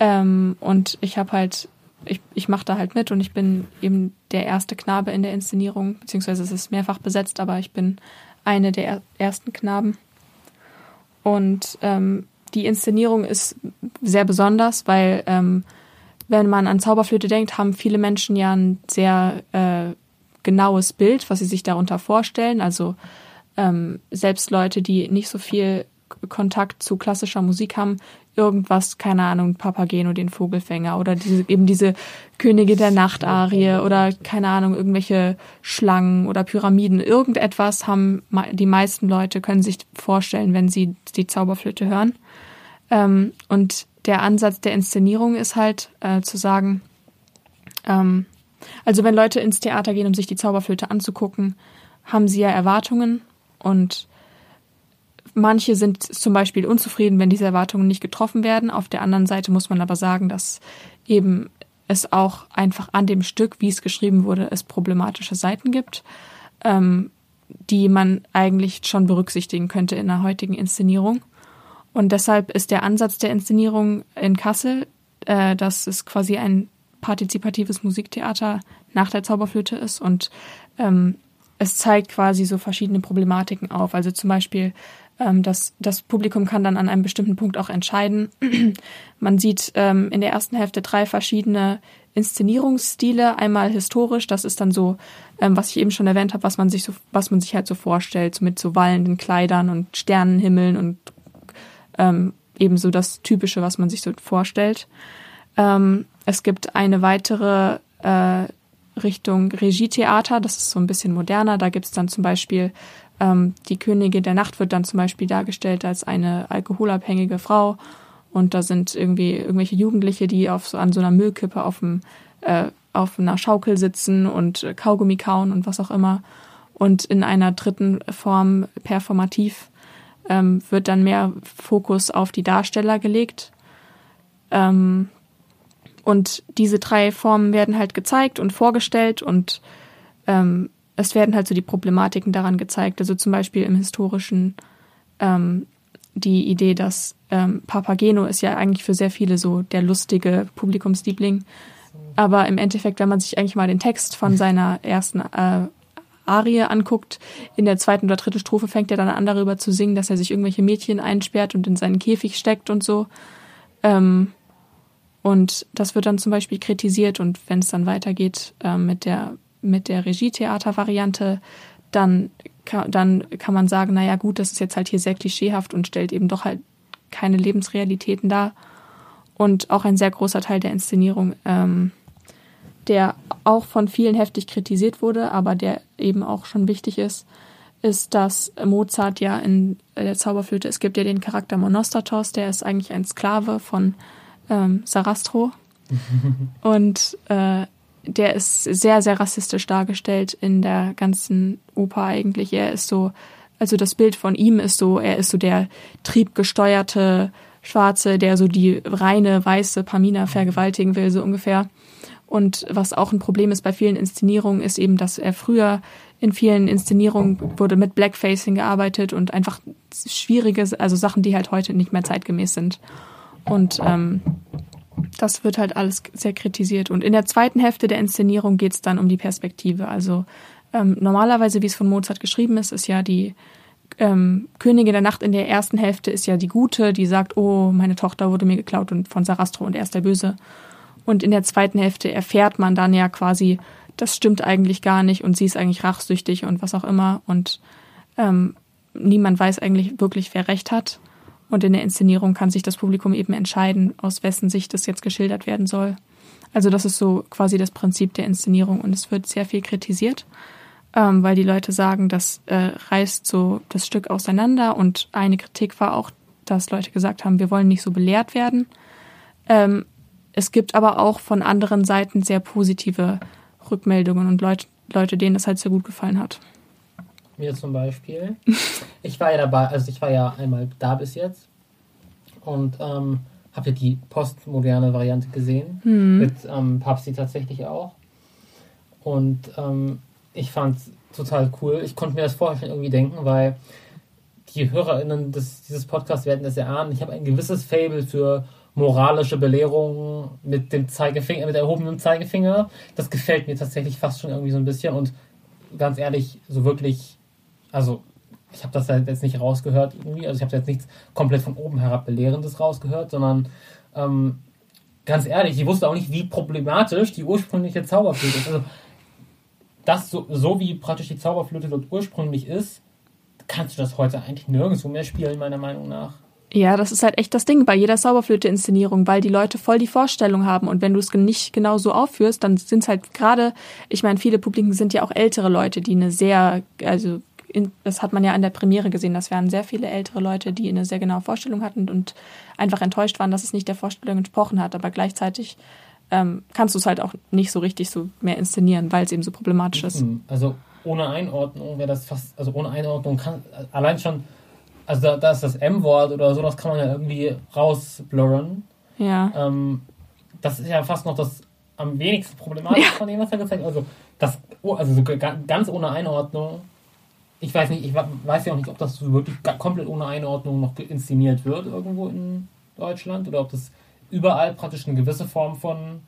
[SPEAKER 5] Ähm, und ich habe halt, ich, ich mache da halt mit und ich bin eben der erste Knabe in der Inszenierung, beziehungsweise es ist mehrfach besetzt, aber ich bin eine der er- ersten Knaben. Und ähm, die Inszenierung ist sehr besonders, weil ähm, wenn man an Zauberflöte denkt, haben viele Menschen ja ein sehr äh, genaues Bild, was sie sich darunter vorstellen. Also ähm, selbst Leute, die nicht so viel Kontakt zu klassischer Musik haben, irgendwas, keine Ahnung, Papageno, den Vogelfänger oder diese, eben diese Könige der Nachtarie oder keine Ahnung, irgendwelche Schlangen oder Pyramiden. Irgendetwas haben die meisten Leute, können sich vorstellen, wenn sie die Zauberflöte hören. Ähm, und der Ansatz der Inszenierung ist halt äh, zu sagen, ähm, also wenn Leute ins Theater gehen, um sich die Zauberflöte anzugucken, haben sie ja Erwartungen und manche sind zum Beispiel unzufrieden, wenn diese Erwartungen nicht getroffen werden. Auf der anderen Seite muss man aber sagen, dass eben es auch einfach an dem Stück, wie es geschrieben wurde, es problematische Seiten gibt, ähm, die man eigentlich schon berücksichtigen könnte in der heutigen Inszenierung. Und deshalb ist der Ansatz der Inszenierung in Kassel, äh, dass es quasi ein partizipatives Musiktheater nach der Zauberflöte ist und ähm, es zeigt quasi so verschiedene Problematiken auf. Also zum Beispiel, ähm, dass das Publikum kann dann an einem bestimmten Punkt auch entscheiden. Man sieht ähm, in der ersten Hälfte drei verschiedene Inszenierungsstile. Einmal historisch, das ist dann so, ähm, was ich eben schon erwähnt habe, was man sich so, was man sich halt so vorstellt, so mit so wallenden Kleidern und Sternenhimmeln und ähm, ebenso das Typische, was man sich so vorstellt. Ähm, es gibt eine weitere äh, Richtung Regietheater, das ist so ein bisschen moderner. Da gibt es dann zum Beispiel ähm, die Königin der Nacht wird dann zum Beispiel dargestellt als eine alkoholabhängige Frau und da sind irgendwie irgendwelche Jugendliche, die auf so an so einer Müllkippe auf dem äh, auf einer Schaukel sitzen und Kaugummi kauen und was auch immer. Und in einer dritten Form performativ ähm, wird dann mehr Fokus auf die Darsteller gelegt. Ähm, und diese drei Formen werden halt gezeigt und vorgestellt und ähm, es werden halt so die Problematiken daran gezeigt. Also zum Beispiel im historischen ähm, die Idee, dass ähm, Papageno ist ja eigentlich für sehr viele so der lustige Publikumsliebling. Aber im Endeffekt, wenn man sich eigentlich mal den Text von seiner ersten äh, Arie anguckt, in der zweiten oder dritten Strophe fängt er dann an, darüber zu singen, dass er sich irgendwelche Mädchen einsperrt und in seinen Käfig steckt und so. Ähm, und das wird dann zum Beispiel kritisiert und wenn es dann weitergeht äh, mit der mit der Regietheater-Variante, dann kann, dann kann man sagen, naja gut, das ist jetzt halt hier sehr klischeehaft und stellt eben doch halt keine Lebensrealitäten dar. Und auch ein sehr großer Teil der Inszenierung, ähm, der auch von vielen heftig kritisiert wurde, aber der eben auch schon wichtig ist, ist, dass Mozart ja in der Zauberflöte, es gibt ja den Charakter Monostatos, der ist eigentlich ein Sklave von ähm, Sarastro. und äh, der ist sehr, sehr rassistisch dargestellt in der ganzen Oper eigentlich. Er ist so, also das Bild von ihm ist so, er ist so der triebgesteuerte Schwarze, der so die reine weiße Pamina vergewaltigen will, so ungefähr. Und was auch ein Problem ist bei vielen Inszenierungen, ist eben, dass er früher in vielen Inszenierungen wurde mit Blackfacing gearbeitet und einfach schwierige, also Sachen, die halt heute nicht mehr zeitgemäß sind. Und ähm, das wird halt alles sehr kritisiert. Und in der zweiten Hälfte der Inszenierung geht es dann um die Perspektive. Also ähm, normalerweise, wie es von Mozart geschrieben ist, ist ja die ähm, Königin der Nacht in der ersten Hälfte ist ja die Gute, die sagt, oh, meine Tochter wurde mir geklaut und von Sarastro und er ist der Böse. Und in der zweiten Hälfte erfährt man dann ja quasi, das stimmt eigentlich gar nicht und sie ist eigentlich rachsüchtig und was auch immer. Und ähm, niemand weiß eigentlich wirklich, wer recht hat. Und in der Inszenierung kann sich das Publikum eben entscheiden, aus wessen Sicht das jetzt geschildert werden soll. Also das ist so quasi das Prinzip der Inszenierung und es wird sehr viel kritisiert, ähm, weil die Leute sagen, das äh, reißt so das Stück auseinander und eine Kritik war auch, dass Leute gesagt haben, wir wollen nicht so belehrt werden. Ähm, es gibt aber auch von anderen Seiten sehr positive Rückmeldungen und Leute, Leute, denen das halt sehr gut gefallen hat.
[SPEAKER 1] Mir zum Beispiel. Ich war ja dabei, also ich war ja einmal da bis jetzt und ähm, habe ja die postmoderne Variante gesehen. Mhm. Mit ähm, Papsti tatsächlich auch. Und ähm, ich fand es total cool. Ich konnte mir das vorher schon irgendwie denken, weil die HörerInnen des, dieses Podcasts werden das erahnen. Ich habe ein gewisses Fable für moralische Belehrungen mit dem Zeigefinger, mit erhobenem Zeigefinger. Das gefällt mir tatsächlich fast schon irgendwie so ein bisschen und ganz ehrlich, so wirklich also ich habe das jetzt nicht rausgehört irgendwie, also ich habe jetzt nichts komplett von oben herab belehrendes rausgehört, sondern ähm, ganz ehrlich, ich wusste auch nicht, wie problematisch die ursprüngliche Zauberflöte ist. Also, das so, so wie praktisch die Zauberflöte dort ursprünglich ist, kannst du das heute eigentlich nirgendwo mehr spielen, meiner Meinung nach.
[SPEAKER 5] Ja, das ist halt echt das Ding bei jeder Zauberflöte-Inszenierung, weil die Leute voll die Vorstellung haben und wenn du es nicht genau so aufführst, dann sind es halt gerade, ich meine, viele Publiken sind ja auch ältere Leute, die eine sehr, also in, das hat man ja an der Premiere gesehen, das waren sehr viele ältere Leute, die eine sehr genaue Vorstellung hatten und einfach enttäuscht waren, dass es nicht der Vorstellung entsprochen hat, aber gleichzeitig ähm, kannst du es halt auch nicht so richtig so mehr inszenieren, weil es eben so problematisch ist.
[SPEAKER 1] Mhm. Also ohne Einordnung wäre das fast, also ohne Einordnung kann, allein schon also da, da ist das M-Wort oder so, das kann man ja irgendwie rausblurren.
[SPEAKER 5] Ja.
[SPEAKER 1] Ähm, das ist ja fast noch das am wenigsten problematisch von dem, was er gezeigt hat. Also, das, oh, also so ganz ohne Einordnung. Ich weiß nicht, ich weiß ja auch nicht, ob das so wirklich komplett ohne Einordnung noch inszeniert wird irgendwo in Deutschland oder ob das überall praktisch eine gewisse Form von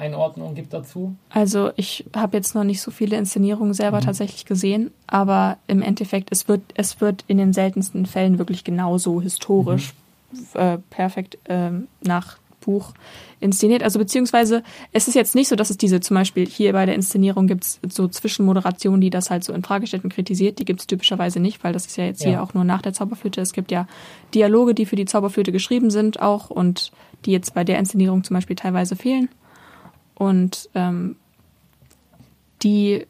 [SPEAKER 1] Einordnung gibt dazu?
[SPEAKER 5] Also ich habe jetzt noch nicht so viele Inszenierungen selber mhm. tatsächlich gesehen, aber im Endeffekt, es wird, es wird in den seltensten Fällen wirklich genauso historisch mhm. äh, perfekt äh, nach Buch inszeniert. Also beziehungsweise es ist jetzt nicht so, dass es diese zum Beispiel hier bei der Inszenierung gibt es so Zwischenmoderationen, die das halt so in Frage stellt und kritisiert. Die gibt es typischerweise nicht, weil das ist ja jetzt ja. hier auch nur nach der Zauberflöte. Es gibt ja Dialoge, die für die Zauberflöte geschrieben sind auch und die jetzt bei der Inszenierung zum Beispiel teilweise fehlen. Und ähm, die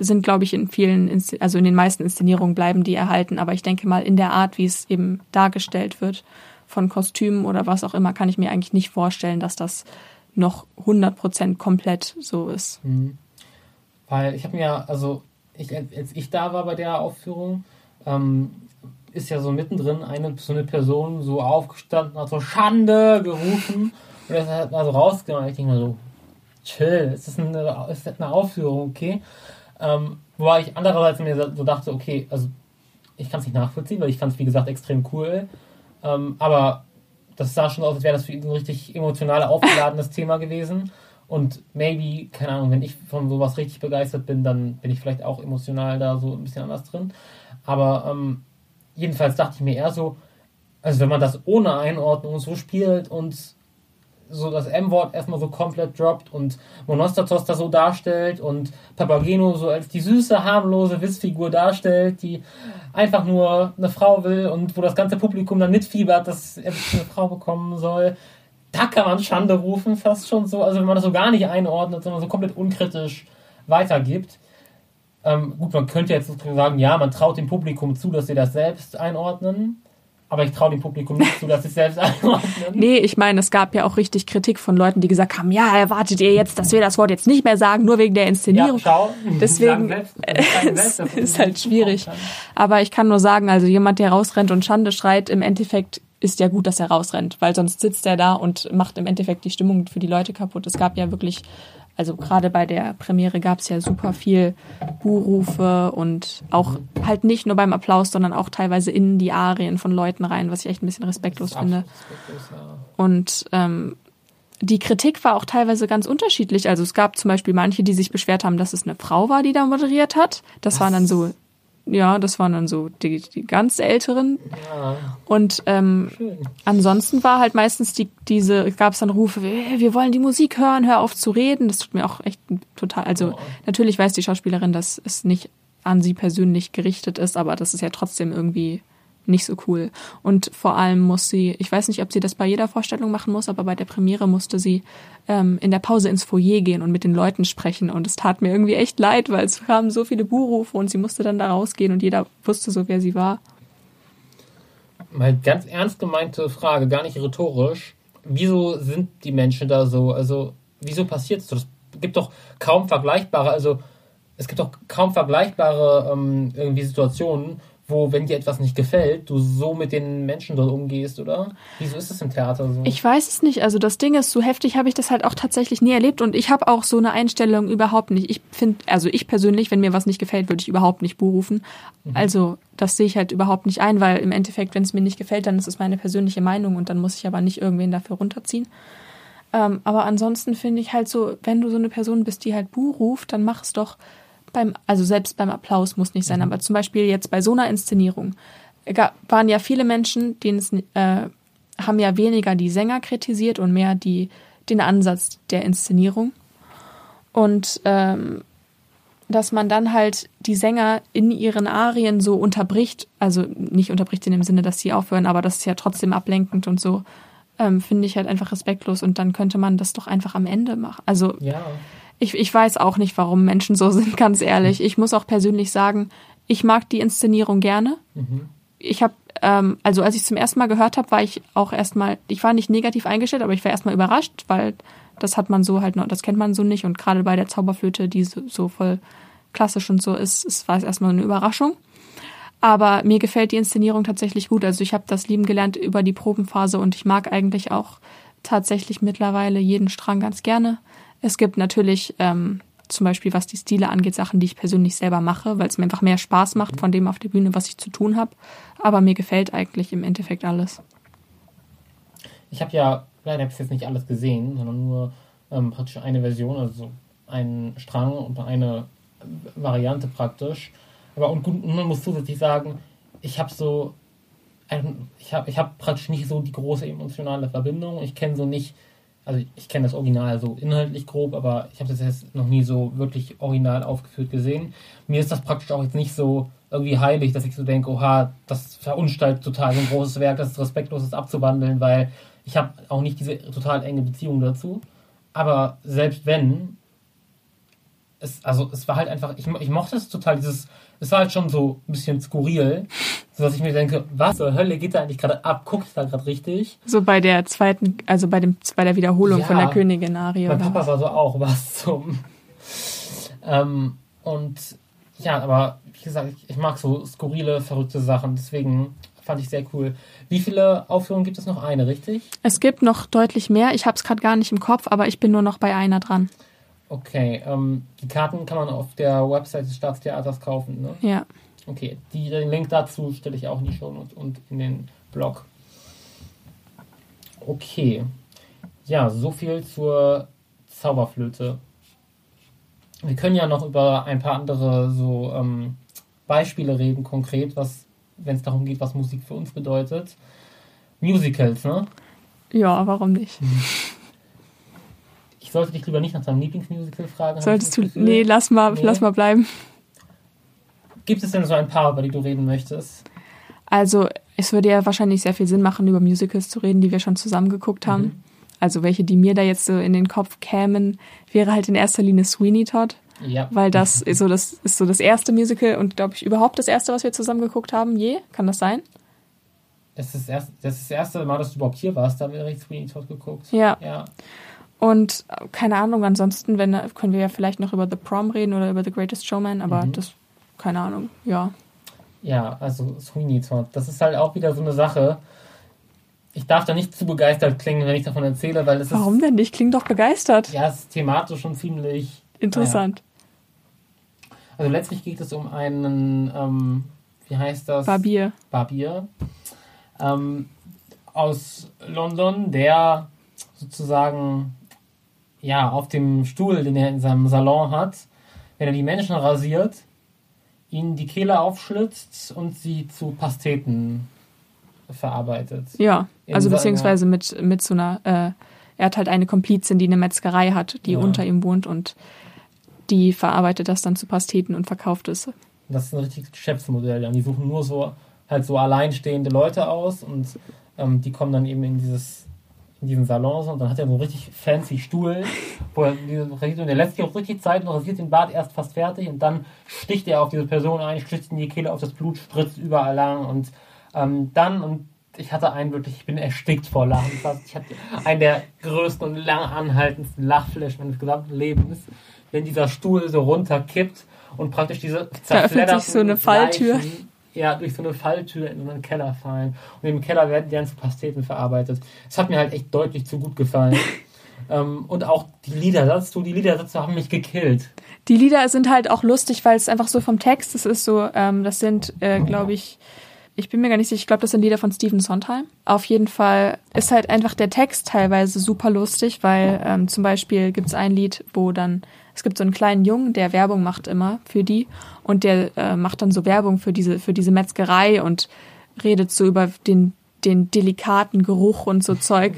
[SPEAKER 5] sind, glaube ich, in vielen, also in den meisten Inszenierungen bleiben die erhalten. Aber ich denke mal, in der Art, wie es eben dargestellt wird, von Kostümen oder was auch immer, kann ich mir eigentlich nicht vorstellen, dass das noch 100% komplett so ist.
[SPEAKER 1] Mhm. Weil ich habe mir, also ich, als ich da war bei der Aufführung, ähm, ist ja so mittendrin eine so eine Person so aufgestanden, hat so Schande gerufen und er hat also rausgegangen. Ich denke mal so, chill, es ist eine, es ist eine Aufführung, okay? Ähm, wobei ich andererseits mir so dachte, okay, also ich kann es nicht nachvollziehen, weil ich fand es, wie gesagt, extrem cool. Ähm, aber das sah schon aus, als wäre das für ihn ein richtig emotional aufgeladenes Thema gewesen. Und maybe, keine Ahnung, wenn ich von sowas richtig begeistert bin, dann bin ich vielleicht auch emotional da so ein bisschen anders drin. Aber ähm, jedenfalls dachte ich mir eher so, also wenn man das ohne Einordnung so spielt und so das M-Wort erstmal so komplett droppt und Monostatos da so darstellt und Papageno so als die süße, harmlose Witzfigur darstellt, die einfach nur eine Frau will und wo das ganze Publikum dann mitfiebert, dass er eine Frau bekommen soll. Da kann man Schande rufen, fast schon so. Also wenn man das so gar nicht einordnet, sondern so komplett unkritisch weitergibt. Ähm, gut, man könnte jetzt sagen, ja, man traut dem Publikum zu, dass sie das selbst einordnen. Aber ich traue dem Publikum nicht zu, dass sie selbst einordnen.
[SPEAKER 5] Nee, ich meine, es gab ja auch richtig Kritik von Leuten, die gesagt haben, ja, erwartet ihr jetzt, dass wir das Wort jetzt nicht mehr sagen, nur wegen der Inszenierung. Ja,
[SPEAKER 1] schau.
[SPEAKER 5] Deswegen selbst, es ist halt schwierig. Aber ich kann nur sagen, also jemand, der rausrennt und Schande schreit, im Endeffekt ist ja gut, dass er rausrennt, weil sonst sitzt er da und macht im Endeffekt die Stimmung für die Leute kaputt. Es gab ja wirklich also gerade bei der Premiere gab es ja super viel Buhrufe und auch halt nicht nur beim Applaus, sondern auch teilweise in die Arien von Leuten rein, was ich echt ein bisschen respektlos finde. Respektlos, ja. Und ähm, die Kritik war auch teilweise ganz unterschiedlich. Also es gab zum Beispiel manche, die sich beschwert haben, dass es eine Frau war, die da moderiert hat. Das was? waren dann so ja, das waren dann so die, die ganz Älteren. Ja. Und ähm, ansonsten war halt meistens die, diese, gab es dann Rufe, wir wollen die Musik hören, hör auf zu reden. Das tut mir auch echt total, also oh. natürlich weiß die Schauspielerin, dass es nicht an sie persönlich gerichtet ist, aber das ist ja trotzdem irgendwie nicht so cool. Und vor allem muss sie, ich weiß nicht, ob sie das bei jeder Vorstellung machen muss, aber bei der Premiere musste sie ähm, in der Pause ins Foyer gehen und mit den Leuten sprechen. Und es tat mir irgendwie echt leid, weil es kamen so viele Buhrufe und sie musste dann da rausgehen und jeder wusste so, wer sie war.
[SPEAKER 1] Mal ganz ernst gemeinte Frage, gar nicht rhetorisch. Wieso sind die Menschen da so? Also, wieso passiert es so? Es gibt doch kaum vergleichbare, also es gibt doch kaum vergleichbare ähm, irgendwie Situationen, wo, wenn dir etwas nicht gefällt, du so mit den Menschen dort umgehst, oder? Wieso ist das im Theater so?
[SPEAKER 5] Ich weiß es nicht. Also das Ding ist, so heftig habe ich das halt auch tatsächlich nie erlebt und ich habe auch so eine Einstellung überhaupt nicht. Ich finde, also ich persönlich, wenn mir was nicht gefällt, würde ich überhaupt nicht buhrufen. Mhm. Also das sehe ich halt überhaupt nicht ein, weil im Endeffekt, wenn es mir nicht gefällt, dann ist es meine persönliche Meinung und dann muss ich aber nicht irgendwen dafür runterziehen. Ähm, aber ansonsten finde ich halt so, wenn du so eine Person bist, die halt Buh ruft, dann mach es doch beim, also selbst beim Applaus muss nicht sein, mhm. aber zum Beispiel jetzt bei so einer Inszenierung waren ja viele Menschen, denen es, äh, haben ja weniger die Sänger kritisiert und mehr die, den Ansatz der Inszenierung. Und ähm, dass man dann halt die Sänger in ihren Arien so unterbricht, also nicht unterbricht in dem Sinne, dass sie aufhören, aber das ist ja trotzdem ablenkend und so, ähm, finde ich halt einfach respektlos und dann könnte man das doch einfach am Ende machen. Also
[SPEAKER 1] Ja.
[SPEAKER 5] Ich, ich weiß auch nicht, warum Menschen so sind, ganz ehrlich. Ich muss auch persönlich sagen, ich mag die Inszenierung gerne. Ich habe, ähm, also als ich zum ersten Mal gehört habe, war ich auch erstmal, ich war nicht negativ eingestellt, aber ich war erstmal überrascht, weil das hat man so halt noch, das kennt man so nicht und gerade bei der Zauberflöte, die so, so voll klassisch und so ist, ist war es erstmal eine Überraschung. Aber mir gefällt die Inszenierung tatsächlich gut. Also ich habe das lieben gelernt über die Probenphase und ich mag eigentlich auch tatsächlich mittlerweile jeden Strang ganz gerne. Es gibt natürlich ähm, zum Beispiel, was die Stile angeht, Sachen, die ich persönlich selber mache, weil es mir einfach mehr Spaß macht von dem auf der Bühne, was ich zu tun habe. Aber mir gefällt eigentlich im Endeffekt alles.
[SPEAKER 1] Ich habe ja, leider ich jetzt nicht alles gesehen, sondern nur ähm, praktisch eine Version, also einen Strang und eine Variante praktisch. Aber und gut, man muss zusätzlich sagen, ich habe so, ein- ich habe ich hab praktisch nicht so die große emotionale Verbindung. Ich kenne so nicht, also ich kenne das Original so inhaltlich grob, aber ich habe das jetzt noch nie so wirklich original aufgeführt gesehen. Mir ist das praktisch auch jetzt nicht so irgendwie heilig, dass ich so denke, oha, das verunstaltet total so ein großes Werk, das ist respektlos, das abzuwandeln, weil ich habe auch nicht diese total enge Beziehung dazu. Aber selbst wenn, es, also es war halt einfach, ich, ich mochte es total, dieses, es war halt schon so ein bisschen skurril, so dass ich mir denke, was zur Hölle geht da eigentlich gerade ab? Guckt da gerade richtig?
[SPEAKER 5] So bei der zweiten, also bei dem bei der Wiederholung
[SPEAKER 1] Ja.
[SPEAKER 5] von der Königin Arie.
[SPEAKER 1] Mein
[SPEAKER 5] oder
[SPEAKER 1] Papa
[SPEAKER 5] was?
[SPEAKER 1] war so auch was zum. Ähm, und ja, aber wie gesagt, ich, ich mag so skurrile, verrückte Sachen, deswegen fand ich sehr cool. Wie viele Aufführungen gibt es noch? Eine, richtig?
[SPEAKER 5] Es gibt noch deutlich mehr. Ich habe es gerade gar nicht im Kopf, aber ich bin nur noch bei einer dran.
[SPEAKER 1] Okay, ähm, die Karten kann man auf der Website des Staatstheaters kaufen, ne?
[SPEAKER 5] Ja.
[SPEAKER 1] Okay, die, den Link dazu stelle ich auch in die Show Notes und in den Blog. Okay. Ja, so viel zur Zauberflöte. Wir können ja noch über ein paar andere so ähm, Beispiele reden, konkret, was, wenn es darum geht, was Musik für uns bedeutet. Musicals, ne?
[SPEAKER 5] Ja, warum nicht?
[SPEAKER 1] Ich sollte dich lieber nicht nach deinem Lieblingsmusical fragen. ich
[SPEAKER 5] Solltest du. Nee, lass mal,
[SPEAKER 1] Nee.
[SPEAKER 5] lass mal bleiben.
[SPEAKER 1] Gibt es denn so ein paar, über die du reden möchtest?
[SPEAKER 5] Also, es würde ja wahrscheinlich sehr viel Sinn machen, über Musicals zu reden, die wir schon zusammen geguckt haben.
[SPEAKER 1] Mhm.
[SPEAKER 5] Also, welche, die mir da jetzt so in den Kopf kämen, wäre halt in erster Linie Sweeney Todd,
[SPEAKER 1] Ja.
[SPEAKER 5] weil das ist so das, ist so das erste Musical und, glaube ich, überhaupt das erste, was wir zusammen geguckt haben, je. Kann das sein?
[SPEAKER 1] Das ist das, erste, das ist das erste Mal, dass du überhaupt hier warst. Da haben wir richtig Sweeney Todd geguckt.
[SPEAKER 5] Ja.
[SPEAKER 1] Ja.
[SPEAKER 5] Und äh, keine Ahnung, ansonsten wenn, können wir ja vielleicht noch über The Prom reden oder über The Greatest Showman, aber
[SPEAKER 1] Mhm.
[SPEAKER 5] das, keine Ahnung, ja.
[SPEAKER 1] Ja, also Sweeney Todd. Das ist halt auch wieder so eine Sache. Ich darf da nicht zu begeistert klingen, wenn ich davon erzähle, weil es
[SPEAKER 5] Warum
[SPEAKER 1] ist.
[SPEAKER 5] denn nicht? Klingt doch begeistert.
[SPEAKER 1] Ja, es ist thematisch schon ziemlich.
[SPEAKER 5] Interessant.
[SPEAKER 1] Also letztlich geht es um einen, ähm, wie heißt das?
[SPEAKER 5] Barbier.
[SPEAKER 1] Barbier ähm, aus London, der sozusagen ja auf dem Stuhl, den er in seinem Salon hat, wenn er die Menschen rasiert, ihnen die Kehle aufschlitzt und sie zu Pasteten verarbeitet.
[SPEAKER 5] Ja, also beziehungsweise mit, mit so einer, äh, er hat halt eine Komplizin, die eine Metzgerei hat, die
[SPEAKER 1] Ja.
[SPEAKER 5] unter ihm wohnt und die verarbeitet das dann zu Pasteten und verkauft es.
[SPEAKER 1] Das ist ein richtiges Geschäftsmodell. Ja. Und die suchen nur so halt so alleinstehende Leute aus und ähm, die kommen dann eben in dieses in diesen Salons und dann hat er so einen richtig fancy Stuhl, wo er und der lässt sich auch richtig Zeit und rasiert den Bart erst fast fertig und dann sticht er auf diese Person ein, schlitzt in die Kehle auf das Blut, spritzt überall lang und ähm, dann und ich hatte einen wirklich, ich bin erstickt vor Lachen. Ich hatte einen der größten und lang anhaltendsten Lachflächen meines gesamten Lebens, wenn dieser Stuhl so runterkippt und praktisch diese
[SPEAKER 5] Da öffnet sich so eine Falltür.
[SPEAKER 1] Leichen, ja, durch so eine Falltür in so einen Keller fallen. Und im Keller werden die zu Pasteten verarbeitet. Das hat mir halt echt deutlich zu gut gefallen. ähm, und auch die Lieder dazu, die Lieder dazu haben mich gekillt.
[SPEAKER 5] Die Lieder sind halt auch lustig, weil es einfach so vom Text, es ist so, ähm, das sind, äh, glaube ich, ich bin mir gar nicht sicher, ich glaube, das sind Lieder von Stephen Sondheim. Auf jeden Fall ist halt einfach der Text teilweise super lustig, weil ähm, zum Beispiel gibt es ein Lied, wo dann, es gibt so einen kleinen Jungen, der Werbung macht immer für die und der äh, macht dann so Werbung für diese, für diese Metzgerei und redet so über den den delikaten Geruch und so Zeug.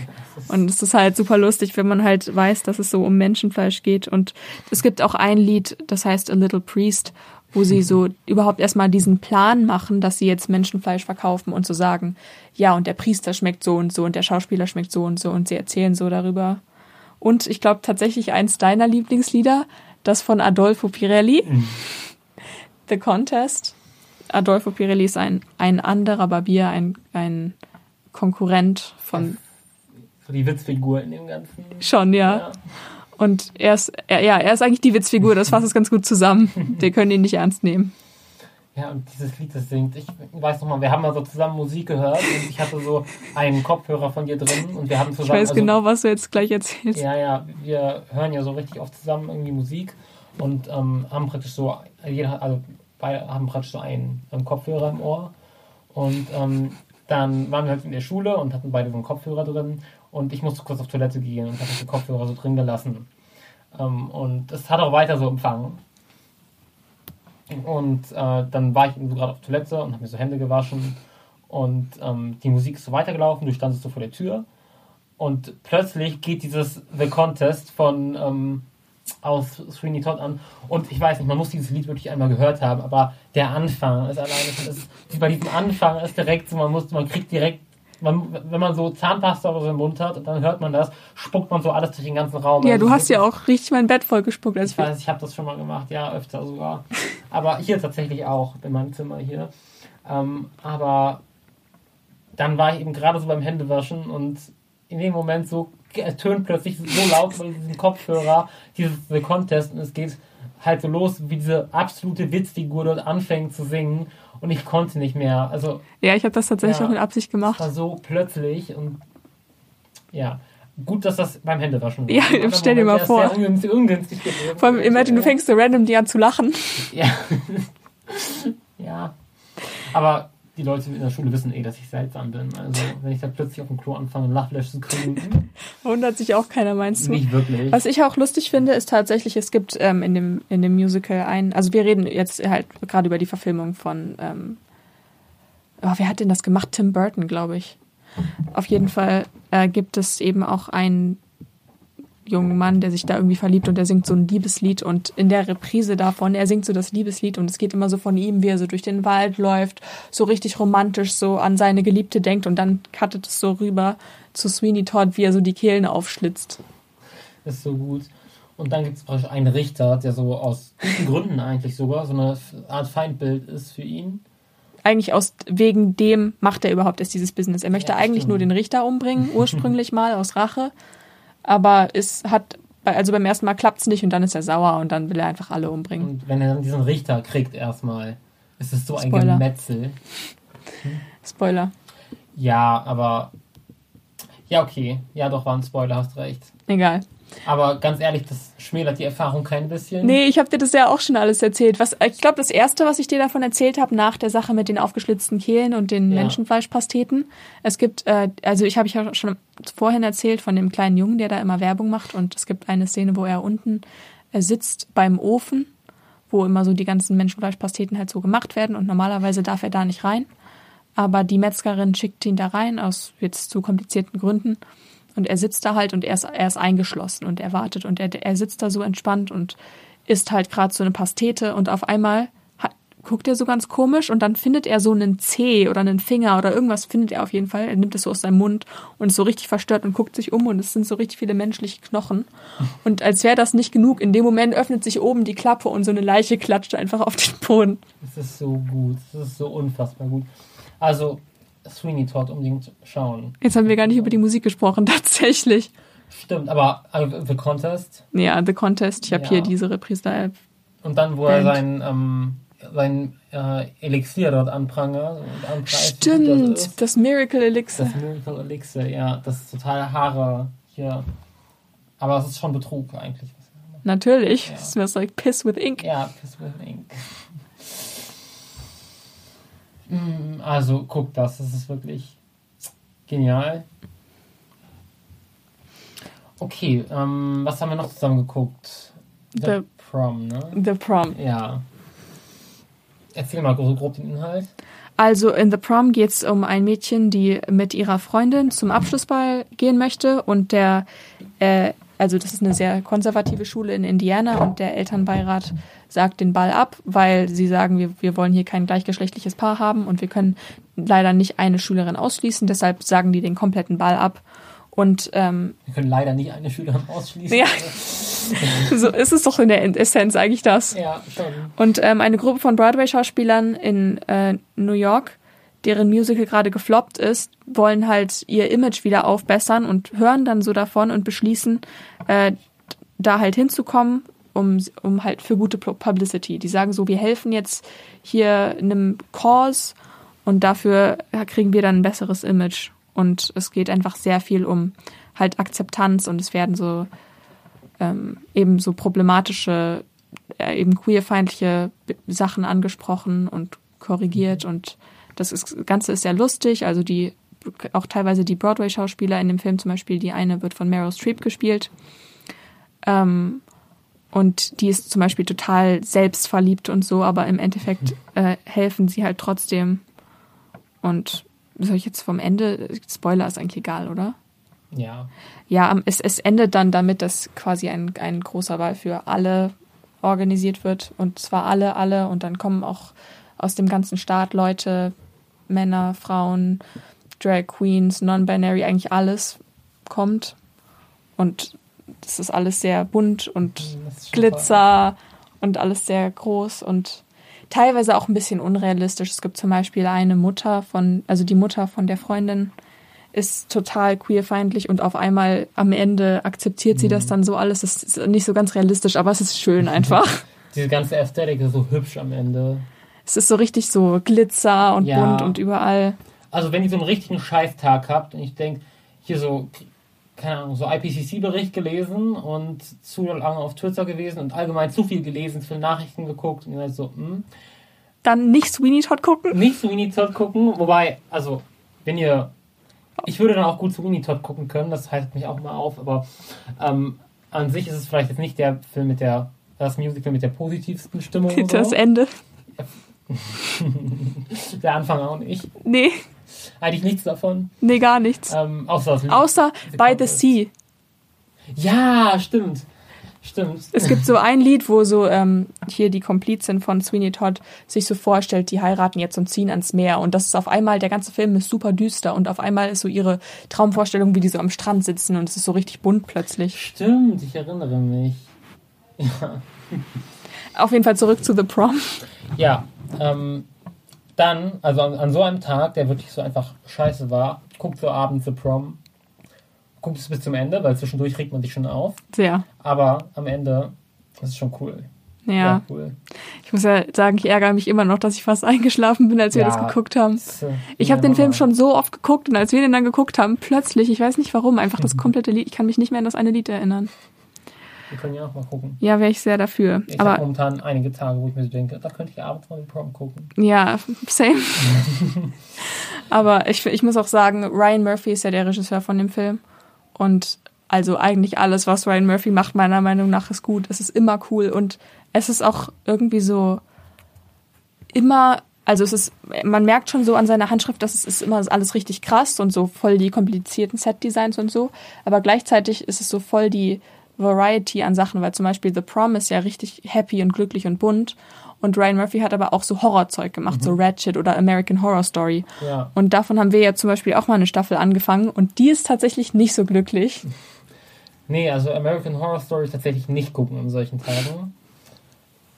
[SPEAKER 5] Und es ist halt super lustig, wenn man halt weiß, dass es so um Menschenfleisch geht. Und es gibt auch ein Lied, das heißt A Little Priest, wo sie so überhaupt erstmal diesen Plan machen, dass sie jetzt Menschenfleisch verkaufen und so sagen, ja, und der Priester schmeckt so und so und der Schauspieler schmeckt so und so und sie erzählen so darüber. Und ich glaube tatsächlich eins deiner Lieblingslieder, das von Adolfo Pirelli, The Contest. Adolfo Pirelli ist ein, ein anderer Barbier, ein, ein Konkurrent von.
[SPEAKER 1] So die Witzfigur in dem Ganzen.
[SPEAKER 5] Schon, ja.
[SPEAKER 1] Ja.
[SPEAKER 5] Und er ist, er, ja, er ist eigentlich die Witzfigur, das fasst es ganz gut zusammen. Wir können ihn nicht ernst nehmen.
[SPEAKER 1] Ja, und dieses Lied, das singt. Ich weiß noch mal, wir haben mal so zusammen Musik gehört und ich hatte so einen Kopfhörer von dir drin und wir haben
[SPEAKER 5] Ich
[SPEAKER 1] zusammen.
[SPEAKER 5] weiß
[SPEAKER 1] also,
[SPEAKER 5] genau, was du jetzt gleich erzählst.
[SPEAKER 1] Ja, ja, wir hören ja so richtig oft zusammen irgendwie Musik und ähm, haben praktisch so, jeder, also beide haben praktisch so einen, einen Kopfhörer im Ohr. Und ähm, dann waren wir halt in der Schule und hatten beide so einen Kopfhörer drin und ich musste kurz auf Toilette gehen und habe den Kopfhörer so drin gelassen. Ähm, und es hat auch weiter so empfangen. Und äh, dann war ich eben so gerade auf Toilette und habe mir so Hände gewaschen und ähm, die Musik ist so weitergelaufen, du standest so vor der Tür und plötzlich geht dieses The Contest von ähm, aus Sweeney Todd an. Und ich weiß nicht, man muss dieses Lied wirklich einmal gehört haben, aber der Anfang ist alleine ist, bei diesem Anfang ist direkt so, man muss, man kriegt direkt, man, wenn man so Zahnpasta oder so im Mund hat und dann hört man das, spuckt man so alles durch den ganzen Raum.
[SPEAKER 5] Ja,
[SPEAKER 1] Also
[SPEAKER 5] du hast ja auch richtig mein Bett vollgespuckt. Als
[SPEAKER 1] ich weiß, ich habe das schon mal gemacht, ja, öfter sogar. Aber hier tatsächlich auch, in meinem Zimmer hier. Ähm, aber dann war ich eben gerade so beim Händewaschen und in dem Moment so ertönt plötzlich so laut von diesem Kopfhörer dieses The Contest und es geht halt so los, wie diese absolute Witzfigur dort anfängt zu singen und ich konnte nicht mehr. Also
[SPEAKER 5] ja, ich habe das tatsächlich
[SPEAKER 1] Ja.
[SPEAKER 5] auch mit Absicht gemacht.
[SPEAKER 1] war so plötzlich und ja. Gut, dass das beim Händewaschen war.
[SPEAKER 5] Ja,
[SPEAKER 1] Im
[SPEAKER 5] stell dir mal vor.
[SPEAKER 1] ungünstig, ungünstig.
[SPEAKER 5] Vor allem, imagine, du fängst so random die an zu lachen.
[SPEAKER 1] Ja. ja. Aber die Leute in der Schule wissen eh, dass ich seltsam bin. Also, wenn ich da plötzlich auf dem Klo anfange, Lachflash zu kriegen,
[SPEAKER 5] Wundert sich auch keiner, meinst du?
[SPEAKER 1] nicht wirklich.
[SPEAKER 5] Was ich auch lustig finde, ist tatsächlich, es gibt ähm, in, dem, in dem Musical ein, also wir reden jetzt halt gerade über die Verfilmung von, ähm, oh, wer hat denn das gemacht? Tim Burton, glaube ich. Auf jeden Fall äh, gibt es eben auch einen jungen Mann, der sich da irgendwie verliebt und der singt so ein Liebeslied und in der Reprise davon, er singt so das Liebeslied und es geht immer so von ihm, wie er so durch den Wald läuft, so richtig romantisch so an seine Geliebte denkt und dann cuttet es so rüber zu Sweeney Todd, wie er so die Kehlen aufschlitzt.
[SPEAKER 1] Das ist so gut. Und dann gibt es praktisch einen Richter, der so aus guten Gründen eigentlich sogar so eine Art Feindbild ist für ihn.
[SPEAKER 5] eigentlich aus wegen dem macht er überhaupt erst dieses Business. Er möchte
[SPEAKER 1] Ja,
[SPEAKER 5] eigentlich
[SPEAKER 1] stimmt.
[SPEAKER 5] nur den Richter umbringen, ursprünglich mal aus Rache, aber es hat also beim ersten Mal klappt's nicht und dann ist er sauer und dann will er einfach alle umbringen.
[SPEAKER 1] Und wenn er dann diesen Richter kriegt erstmal, ist es so ein
[SPEAKER 5] Spoiler.
[SPEAKER 1] Gemetzel.
[SPEAKER 5] Spoiler.
[SPEAKER 1] Ja, aber ja, okay. Ja, doch, war ein Spoiler, hast recht.
[SPEAKER 5] Egal.
[SPEAKER 1] Aber ganz ehrlich, das schmälert die Erfahrung kein bisschen.
[SPEAKER 5] Nee, ich habe dir das ja auch schon alles erzählt. Was ich glaube, das erste, was ich dir davon erzählt habe, nach der Sache mit den aufgeschlitzten Kehlen und den
[SPEAKER 1] Ja.
[SPEAKER 5] Menschenfleischpasteten. Es gibt, äh, also ich habe ich ja schon vorhin erzählt von dem kleinen Jungen, der da immer Werbung macht. Und es gibt eine Szene, wo er unten äh, sitzt beim Ofen, wo immer so die ganzen Menschenfleischpasteten halt so gemacht werden. Und normalerweise darf er da nicht rein. Aber die Metzgerin schickt ihn da rein, aus jetzt zu komplizierten Gründen. Und er sitzt da halt und er ist, er ist eingeschlossen und er wartet und er, er sitzt da so entspannt und isst halt gerade so eine Pastete und auf einmal hat, guckt er so ganz komisch und dann findet er so einen Zeh oder einen Finger oder irgendwas findet er auf jeden Fall. Er nimmt es so aus seinem Mund und ist so richtig verstört und guckt sich um und es sind so richtig viele menschliche Knochen. Und als wäre das nicht genug, in dem Moment öffnet sich oben die Klappe und so eine Leiche klatscht einfach auf den Boden.
[SPEAKER 1] Das ist so gut. Das ist so unfassbar gut. Also, Sweeney Todd unbedingt schauen.
[SPEAKER 5] Jetzt haben wir gar nicht über die Musik gesprochen, tatsächlich.
[SPEAKER 1] Stimmt, aber äh, The Contest
[SPEAKER 5] Ja, The Contest. Ich habe
[SPEAKER 1] Ja.
[SPEAKER 5] hier diese Reprise da.
[SPEAKER 1] und dann, wo er
[SPEAKER 5] Band.
[SPEAKER 1] sein, ähm, sein äh, Elixier dort anprangert anpreist. das
[SPEAKER 5] Stimmt,
[SPEAKER 1] ist.
[SPEAKER 5] das Miracle Elixir.
[SPEAKER 1] Das Miracle Elixir, ja, das ist total Haare hier. Aber es ist schon Betrug eigentlich.
[SPEAKER 5] Natürlich.
[SPEAKER 1] Ja.
[SPEAKER 5] It smells like piss with ink.
[SPEAKER 1] Ja, Piss with Ink. Mm, Also, guck das, das ist wirklich genial. Okay, ähm, was haben wir noch zusammen geguckt? The,
[SPEAKER 5] The-
[SPEAKER 1] Prom, ne?
[SPEAKER 5] The Prom.
[SPEAKER 1] Ja. Erzähl mal so grob den Inhalt.
[SPEAKER 5] Also in The Prom geht es um ein Mädchen, die mit ihrer Freundin zum Abschlussball gehen möchte und der, äh, also das ist eine sehr konservative Schule in Indiana und der Elternbeirat sagt den Ball ab, weil sie sagen, wir, wir wollen hier kein gleichgeschlechtliches Paar haben und wir können leider nicht eine Schülerin ausschließen, deshalb sagen die den kompletten Ball ab. Und ähm,
[SPEAKER 1] Wir können leider nicht eine Schülerin ausschließen.
[SPEAKER 5] Ja. so ist es doch in der Essenz eigentlich das.
[SPEAKER 1] Ja, schon.
[SPEAKER 5] Und ähm, eine Gruppe von Broadway-Schauspielern in äh, New York, deren Musical gerade gefloppt ist, wollen halt ihr Image wieder aufbessern und hören dann so davon und beschließen, äh, da halt hinzukommen, um, um halt für gute Pu- Publicity. Die sagen so, wir helfen jetzt hier einem Cause und dafür kriegen wir dann ein besseres Image. Und es geht einfach sehr viel um halt Akzeptanz und es werden so ähm, eben so problematische, äh, eben queerfeindliche Sachen angesprochen und korrigiert und das ist, Ganze ist sehr lustig. Also die auch teilweise die Broadway-Schauspieler in dem Film zum Beispiel, die eine wird von Meryl Streep gespielt. Ähm, und die ist zum Beispiel total selbstverliebt und so, aber im Endeffekt äh, helfen sie halt trotzdem. Und soll ich jetzt vom Ende, Spoiler ist eigentlich egal, oder?
[SPEAKER 1] Ja.
[SPEAKER 5] Ja, am- es, es endet dann damit, dass quasi ein, ein großer Ball für alle organisiert wird. Und zwar alle, alle. Und dann kommen auch aus dem ganzen Staat Leute, Männer, Frauen, Drag Queens, Non-Binary, eigentlich alles kommt. Und das ist alles sehr bunt und
[SPEAKER 1] schon
[SPEAKER 5] Glitzer und alles sehr groß und teilweise auch ein bisschen unrealistisch. Es gibt zum Beispiel eine Mutter von, also die Mutter von der Freundin ist total queerfeindlich und auf einmal am Ende akzeptiert sie das dann so alles. Das ist nicht so ganz realistill, aber es ist schön einfach.
[SPEAKER 1] Diese ganze Ästhetik ist so hübsch am Ende.
[SPEAKER 5] Es ist so richtig so Glitzer und
[SPEAKER 1] Ja.
[SPEAKER 5] bunt und überall.
[SPEAKER 1] Also wenn ihr so einen richtigen Scheißtag habt und ich denke, hier so, keine Ahnung, so IPCC-Bericht gelesen und zu lange auf Twitter gewesen und allgemein zu viel gelesen, zu viele Nachrichten geguckt und ihr seid so, hm,
[SPEAKER 5] Dann nicht Sweeney Todd gucken.
[SPEAKER 1] nicht Sweeney Todd gucken, wobei, also, wenn ihr, ich würde dann auch gut Sweeney Todd gucken können, das heißt mich auch mal auf, aber ähm, an sich ist es vielleicht jetzt nicht der Film mit der, das Musical mit der positivsten Stimmung.
[SPEAKER 5] Das
[SPEAKER 1] so.
[SPEAKER 5] Ende.
[SPEAKER 1] Der Anfang auch nicht.
[SPEAKER 5] Nee,
[SPEAKER 1] Eigentlich nichts davon.
[SPEAKER 5] nee, gar nichts.
[SPEAKER 1] Ähm, außer das Lied.
[SPEAKER 5] Außer
[SPEAKER 1] The
[SPEAKER 5] By the. Sea.
[SPEAKER 1] Ja, stimmt. Stimmt.
[SPEAKER 5] Es gibt so ein Lied, wo so ähm, hier die Komplizin von Sweeney Todd sich so vorstellt, die heiraten jetzt und ziehen ans Meer. Und das ist auf einmal, der ganze Film ist super düster und auf einmal ist so ihre Traumvorstellung, wie die so am Strand sitzen und es ist so richtig bunt plötzlich.
[SPEAKER 1] Stimmt, ich erinnere mich.
[SPEAKER 5] Auf jeden Fall zurück zu The Prom.
[SPEAKER 1] Ja, ähm, dann, also an, an so einem Tag, der wirklich so einfach scheiße war, guckt so abends The Prom, guckt es bis zum Ende, weil zwischendurch regt man sich schon auf.
[SPEAKER 5] Sehr.
[SPEAKER 1] Aber am Ende ist es schon cool.
[SPEAKER 5] Ja.
[SPEAKER 1] cool.
[SPEAKER 5] Ich muss ja sagen, ich ärgere mich immer noch, dass ich fast eingeschlafen bin, als wir
[SPEAKER 1] Ja.
[SPEAKER 5] das geguckt haben.
[SPEAKER 1] Das, äh,
[SPEAKER 5] Ich habe
[SPEAKER 1] ja,
[SPEAKER 5] den Film schon so oft geguckt und als wir den dann geguckt haben, plötzlich, ich weiß nicht warum, einfach das komplette Lied, ich kann mich nicht mehr an das eine Lied erinnern.
[SPEAKER 1] Wir können ja auch mal gucken.
[SPEAKER 5] Ja, wäre ich sehr dafür.
[SPEAKER 1] Ich habe momentan einige Tage, wo ich mir so denke, da könnte ich abends mal The Prom gucken.
[SPEAKER 5] Ja, same. Aber ich, ich muss auch sagen, Ryan Murphy ist ja der Regisseur von dem Film. Und also eigentlich alles, was Ryan Murphy macht, meiner Meinung nach, ist gut. Es ist immer cool und es ist auch irgendwie so immer, also es ist, man merkt schon so an seiner Handschrift, dass es ist immer alles richtig krass und so voll die komplizierten Set-Designs und so. Aber gleichzeitig ist es so voll die Variety an Sachen, weil zum Beispiel The Prom ist ja richtig happy und glücklich und bunt. Und Ryan Murphy hat aber auch so Horrorzeug gemacht, so Ratchet oder American Horror Story.
[SPEAKER 1] Ja.
[SPEAKER 5] Und davon haben wir ja zum Beispiel auch mal eine Staffel angefangen und die ist tatsächlich nicht so glücklich.
[SPEAKER 1] Nee, also American Horror Story tatsächlich nicht gucken an solchen Tagen.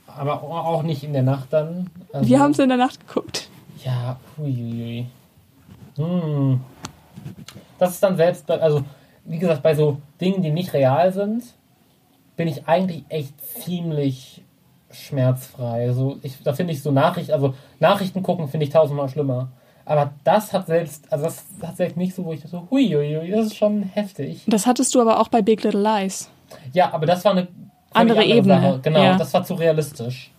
[SPEAKER 1] Aber auch nicht in der Nacht dann. Also,
[SPEAKER 5] Wir haben es in der Nacht geguckt.
[SPEAKER 1] Ja, huiuiui. Hm. Das ist dann selbst, also wie gesagt, bei so Dingen, die nicht real sind, bin ich eigentlich echt ziemlich schmerzfrei. Also ich, da finde ich so Nachrichten, also Nachrichten gucken finde ich tausendmal schlimmer. Aber das hat selbst, also das hat selbst nicht so, wo ich so, huiuiui, das ist schon heftig.
[SPEAKER 5] Das hattest du aber auch bei Big Little Lies.
[SPEAKER 1] Ja, aber das war eine völlig
[SPEAKER 5] Andere Ebene,
[SPEAKER 1] Sache. Genau,
[SPEAKER 5] ja.
[SPEAKER 1] das war zu realistisch.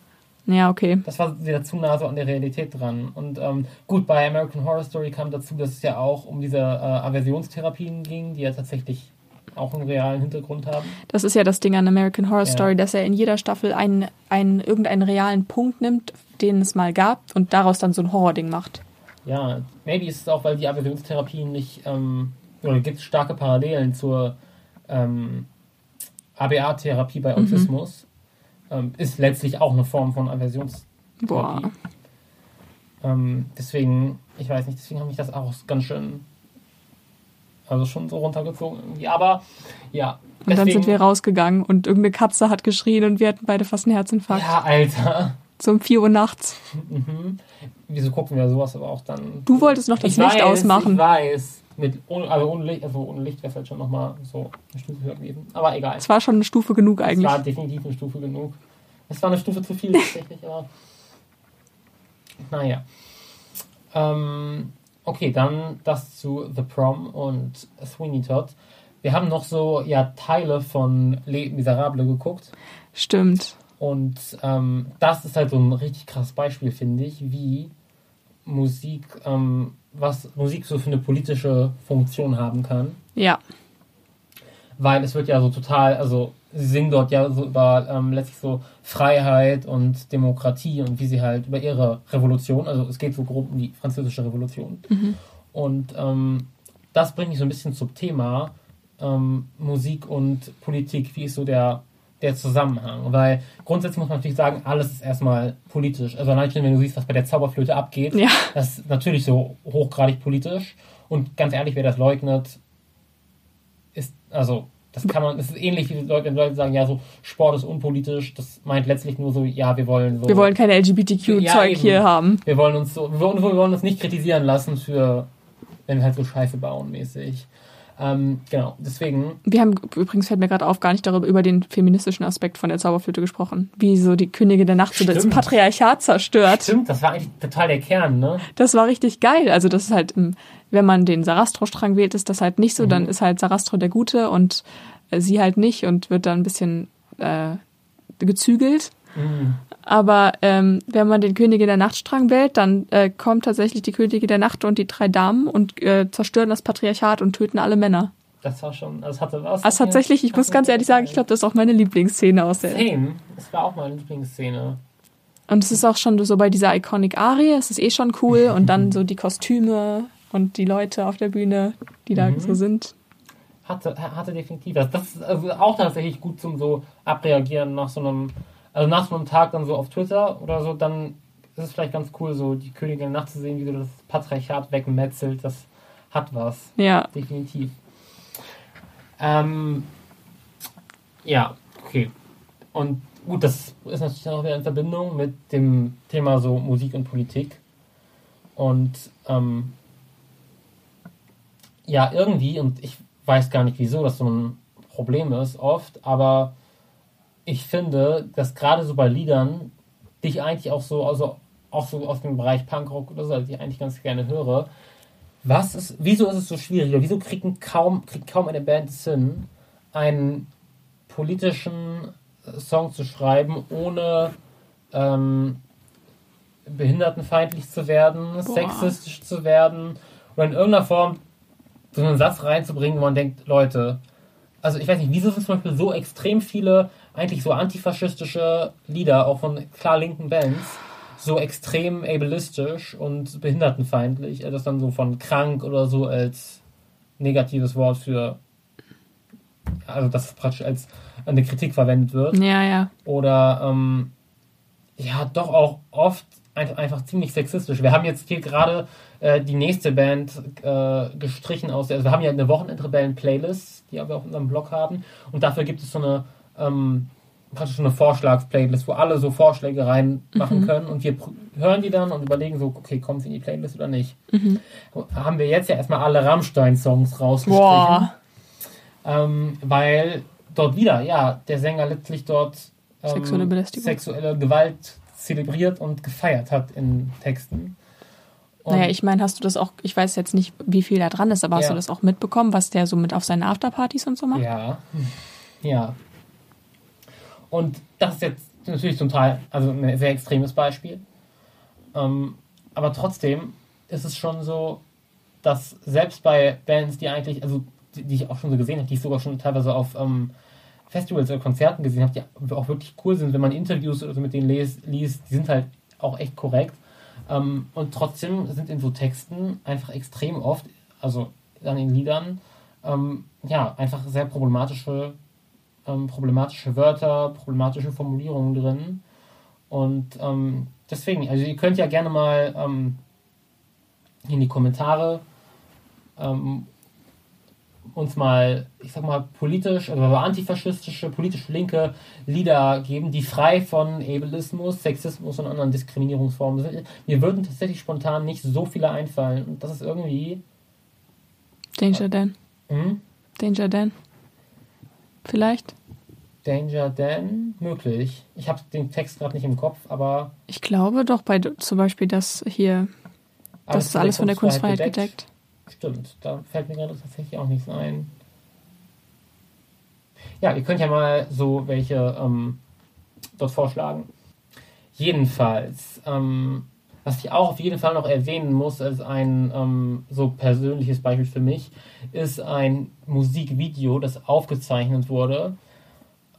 [SPEAKER 5] Ja, okay.
[SPEAKER 1] Das war wieder zu nah so an der Realität dran. Und ähm, gut, bei American Horror Story kam dazu, dass es ja auch um diese äh, Aversionstherapien ging, die ja tatsächlich auch einen realen Hintergrund haben.
[SPEAKER 5] Das ist ja das Ding an American Horror
[SPEAKER 1] Ja.
[SPEAKER 5] Story, dass er in jeder Staffel einen, einen, irgendeinen realen Punkt nimmt, den es mal gab und daraus dann so ein Horror-Ding macht.
[SPEAKER 1] ja, maybe ist es auch, weil die Aversionstherapie nicht, ähm, oder gibt es starke Parallelen zur ähm, ABA-Therapie bei
[SPEAKER 5] Mhm.
[SPEAKER 1] Ähm, ist letztlich auch eine Form von Aversionstherapie.
[SPEAKER 5] Boah.
[SPEAKER 1] Ähm, deswegen, ich weiß nicht, deswegen habe ich das auch ganz schön, also schon so runtergezogen irgendwie. Aber ja,
[SPEAKER 5] Und dann sind wir rausgegangen und irgendeine Katze hat geschrien und wir hatten beide fast einen Herzinfarkt.
[SPEAKER 1] Ja, Alter.
[SPEAKER 5] So um 4 Uhr nachts.
[SPEAKER 1] Mhm. Wieso gucken wir sowas aber auch dann?
[SPEAKER 5] Du wolltest noch das
[SPEAKER 1] ich
[SPEAKER 5] Licht
[SPEAKER 1] weiß,
[SPEAKER 5] ausmachen.
[SPEAKER 1] Ich weiß. Mit, ohne, also ohne Licht, also ohne Licht wäre es halt schon nochmal so eine Stufe höher gewesen. Aber egal.
[SPEAKER 5] Es war schon eine Stufe genug
[SPEAKER 1] Es
[SPEAKER 5] eigentlich.
[SPEAKER 1] war definitiv eine Stufe genug. Es war eine Stufe zu viel tatsächlich, aber. Naja. Ähm, okay, dann das zu The Prom und Sweeney Todd. Wir haben noch so ja Teile von Les Miserables geguckt.
[SPEAKER 5] Stimmt.
[SPEAKER 1] Und ähm, das ist halt so ein richtig krasses Beispiel, finde ich, wie Musik, ähm, was Musik so für eine politische Funktion haben kann.
[SPEAKER 5] Ja.
[SPEAKER 1] Weil es wird ja so total, also sie singen dort ja so über ähm, letztlich so Freiheit und Demokratie und wie sie halt über ihre Revolution, also es geht so grob um die französische Revolution. Und ähm, das bringt mich so ein bisschen zum Thema ähm, Musik und Politik, wie ist so der, der Zusammenhang? Weil grundsätzlich muss man natürlich sagen, alles ist erstmal politisch. Also allein schon, wenn du siehst, was bei der Zauberflöte abgeht,
[SPEAKER 5] Ja.
[SPEAKER 1] das ist natürlich so hochgradig politisch. Und ganz ehrlich, wer das leugnet, ist, also, das kann man, es ist ähnlich wie Leute, wenn Leute sagen, ja, so, Sport ist unpolitisch, das meint letztlich nur so, ja, wir wollen so.
[SPEAKER 5] Wir wollen keine LGBTQ-Zeug
[SPEAKER 1] Ja,
[SPEAKER 5] hier haben.
[SPEAKER 1] Wir wollen uns so, wir wollen, wir wollen uns nicht kritisieren lassen für, wenn wir halt so Scheiße bauen, mäßig. Ähm, genau, deswegen,
[SPEAKER 5] Wir haben übrigens, fällt mir gerade auf, gar nicht darüber über den feministischen Aspekt von der Zauberflöte gesprochen. Wie so die Königin der Nacht so das
[SPEAKER 1] Stimmt.
[SPEAKER 5] Patriarchat zerstört.
[SPEAKER 1] stimmt, das war eigentlich total der Kern, ne?
[SPEAKER 5] Das war richtig geil. Also das ist halt, ähm, wenn man den Sarastro-Strang wählt, ist das halt nicht so. Dann ist halt Sarastro der Gute und äh, sie halt nicht und wird dann ein bisschen äh, gezügelt.
[SPEAKER 1] Mhm.
[SPEAKER 5] Aber ähm, wenn man den Königin der Nachtstrang wählt, dann äh, kommt tatsächlich die Königin der Nacht und die drei Damen und äh, zerstören das Patriarchat und töten alle Männer.
[SPEAKER 1] Das war schon, das hatte was.
[SPEAKER 5] Also tatsächlich, ich muss ganz ehrlich sagen, ich glaube, das ist auch meine Lieblingsszene aus der.
[SPEAKER 1] Same, das war auch meine Lieblingsszene.
[SPEAKER 5] Und es ist auch schon so bei dieser Iconic Arie, es ist eh schon cool. Und dann so die Kostüme und die Leute auf der Bühne, die da
[SPEAKER 1] Mhm.
[SPEAKER 5] so sind.
[SPEAKER 1] Hatte, hatte definitiv was. Das ist also auch tatsächlich gut zum so abreagieren nach so einem, also nach so einem Tag dann so auf Twitter oder so, dann ist es vielleicht ganz cool, so die Königin nachzusehen, wie so das Patriarchat wegmetzelt. Das hat was.
[SPEAKER 5] Ja,
[SPEAKER 1] Definitiv. Ähm, ja, okay. Und gut, das ist natürlich auch wieder in Verbindung mit dem Thema so Musik und Politik. Und ähm, ja, irgendwie, und ich weiß gar nicht, wieso das so ein Problem ist, oft, aber ich finde, dass gerade so bei Liedern, die ich eigentlich auch so, also auch so aus dem Bereich Punkrock oder so, die ich eigentlich ganz gerne höre, was ist, wieso ist es so schwierig? Oder wieso kriegen kaum, kriegt kaum eine Band es hin, einen politischen Song zu schreiben, ohne ähm, behindertenfeindlich zu werden, sexistisch zu werden oder in irgendeiner Form so einen Satz reinzubringen, wo man denkt, Leute, also ich weiß nicht, wieso sind zum Beispiel so extrem viele eigentlich so antifaschistische Lieder, auch von klar linken Bands, so extrem ableistisch und behindertenfeindlich, das dann so von krank oder so als negatives Wort für, also das praktisch als eine Kritik verwendet wird
[SPEAKER 5] ja, ja.
[SPEAKER 1] oder ähm, ja, doch auch oft ein, einfach ziemlich sexistisch. Wir haben jetzt hier gerade äh, die nächste Band äh, gestrichen aus der, also wir haben ja eine Wochenendrebellen-Playlist, die wir auf unserem Blog haben und dafür gibt es so eine ähm, praktisch eine Vorschlags-Playlist, wo alle so Vorschläge reinmachen können und wir hören die dann und überlegen so, okay, kommt sie in die Playlist oder nicht. Haben wir jetzt ja erstmal alle Rammstein-Songs rausgestrichen. Ähm, weil dort wieder, ja, der Sänger letztlich dort ähm,
[SPEAKER 5] Sexuelle
[SPEAKER 1] sexuelle Gewalt zelebriert und gefeiert hat in Texten. Und
[SPEAKER 5] Naja, ich meine, hast du das auch, ich weiß jetzt nicht, wie viel da dran ist, aber hast
[SPEAKER 1] Ja.
[SPEAKER 5] du das auch mitbekommen, was der so mit auf seinen Afterpartys und so macht?
[SPEAKER 1] Ja. Ja. Und das ist jetzt natürlich zum Teil, also ein sehr extremes Beispiel. Ähm, aber trotzdem ist es schon so, dass selbst bei Bands, die eigentlich, also die, die ich auch schon so gesehen habe, die ich sogar schon teilweise auf ähm, Festivals oder Konzerten gesehen habe, die auch wirklich cool sind, wenn man Interviews oder so mit denen les, liest, die sind halt auch echt korrekt. Ähm, und trotzdem sind in so Texten einfach extrem oft, also an den Liedern, ähm, ja, einfach sehr problematische, ähm, problematische Wörter, problematische Formulierungen drin. Und ähm, deswegen, also ihr könnt ja gerne mal ähm, in die Kommentare ähm, uns mal, ich sag mal, politisch, also antifaschistische, politisch linke Lieder geben, die frei von Ableismus, Sexismus und anderen Diskriminierungsformen sind. Mir würden tatsächlich spontan nicht so viele einfallen. Und das ist irgendwie.
[SPEAKER 5] Danger Dan.
[SPEAKER 1] Hm?
[SPEAKER 5] Danger Dan. Vielleicht?
[SPEAKER 1] Danger Dan? Möglich. Ich habe den Text gerade nicht im Kopf, aber.
[SPEAKER 5] Ich glaube doch bei zum Beispiel das hier. Das ist alles von der Kunstfreiheit gedeckt. gedeckt.
[SPEAKER 1] Stimmt, da fällt mir gerade tatsächlich auch nichts ein. Ja, ihr könnt ja mal so welche ähm, dort vorschlagen. Jedenfalls, ähm, was ich auch auf jeden Fall noch erwähnen muss, als ein ähm, so persönliches Beispiel für mich, ist ein Musikvideo, das aufgezeichnet wurde.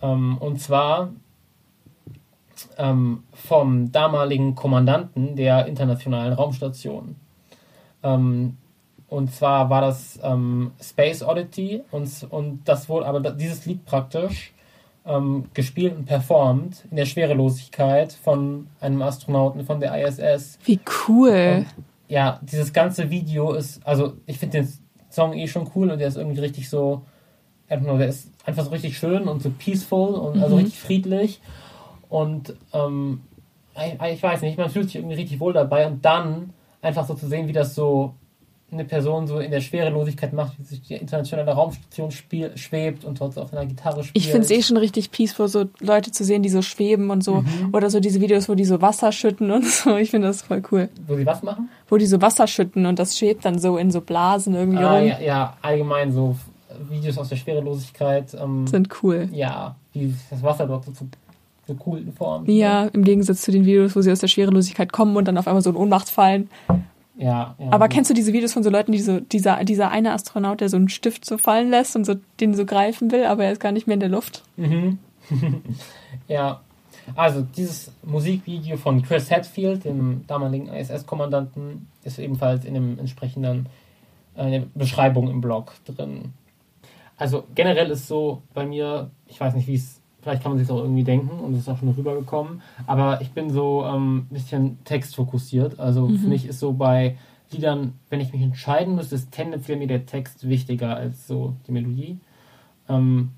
[SPEAKER 1] Ähm, und zwar ähm, vom damaligen Kommandanten der internationalen Raumstation. Ähm, und zwar war das ähm, Space Oddity und, und das wurde aber dieses Lied praktisch ähm, gespielt und performt in der Schwerelosigkeit von einem Astronauten von der ISS.
[SPEAKER 5] Wie cool.
[SPEAKER 1] Und, ja, dieses ganze Video ist, also ich finde den Song eh schon cool und der ist irgendwie richtig so, know, der ist einfach so richtig schön und so peaceful und also mhm. also richtig friedlich. Und ähm, ich, ich weiß nicht, man fühlt sich irgendwie richtig wohl dabei und dann einfach so zu sehen, wie das so eine Person so in der Schwerelosigkeit macht, wie sich die internationale Raumstation spiel, schwebt und dort auf einer Gitarre spielt.
[SPEAKER 5] Ich finde es eh schon richtig peaceful, so Leute zu sehen, die so schweben und so. Mhm. Oder so diese Videos, wo die so Wasser schütten und so. Ich finde das voll cool.
[SPEAKER 1] Wo sie was machen?
[SPEAKER 5] Wo die so Wasser schütten und das schwebt dann so in so Blasen irgendwie
[SPEAKER 1] ah, rum. Ja, ja, allgemein so Videos aus der Schwerelosigkeit. Ähm,
[SPEAKER 5] Sind cool.
[SPEAKER 1] Ja, wie das Wasser dort so zu so coolen Formen.
[SPEAKER 5] Ja, im Gegensatz zu den Videos, wo sie aus der Schwerelosigkeit kommen und dann auf einmal so in Ohnmacht fallen.
[SPEAKER 1] Ja, ja.
[SPEAKER 5] Aber kennst du diese Videos von so Leuten, die so, dieser, dieser eine Astronaut, der so einen Stift so fallen lässt und so den so greifen will, aber er ist gar nicht mehr in der Luft?
[SPEAKER 1] Mhm. ja. Also dieses Musikvideo von Chris Hadfield, dem damaligen ISS-Kommandanten, ist ebenfalls in dem entsprechenden äh, Beschreibung im Blog drin. Also generell ist so bei mir, ich weiß nicht, wie es Vielleicht kann man sich auch irgendwie denken und es ist auch schon rübergekommen. Aber ich bin so ähm, ein bisschen textfokussiert. Also mhm. für mich ist so bei Liedern, wenn ich mich entscheiden müsste, ist tendenziell mir der Text wichtiger als so die Melodie. Ähm,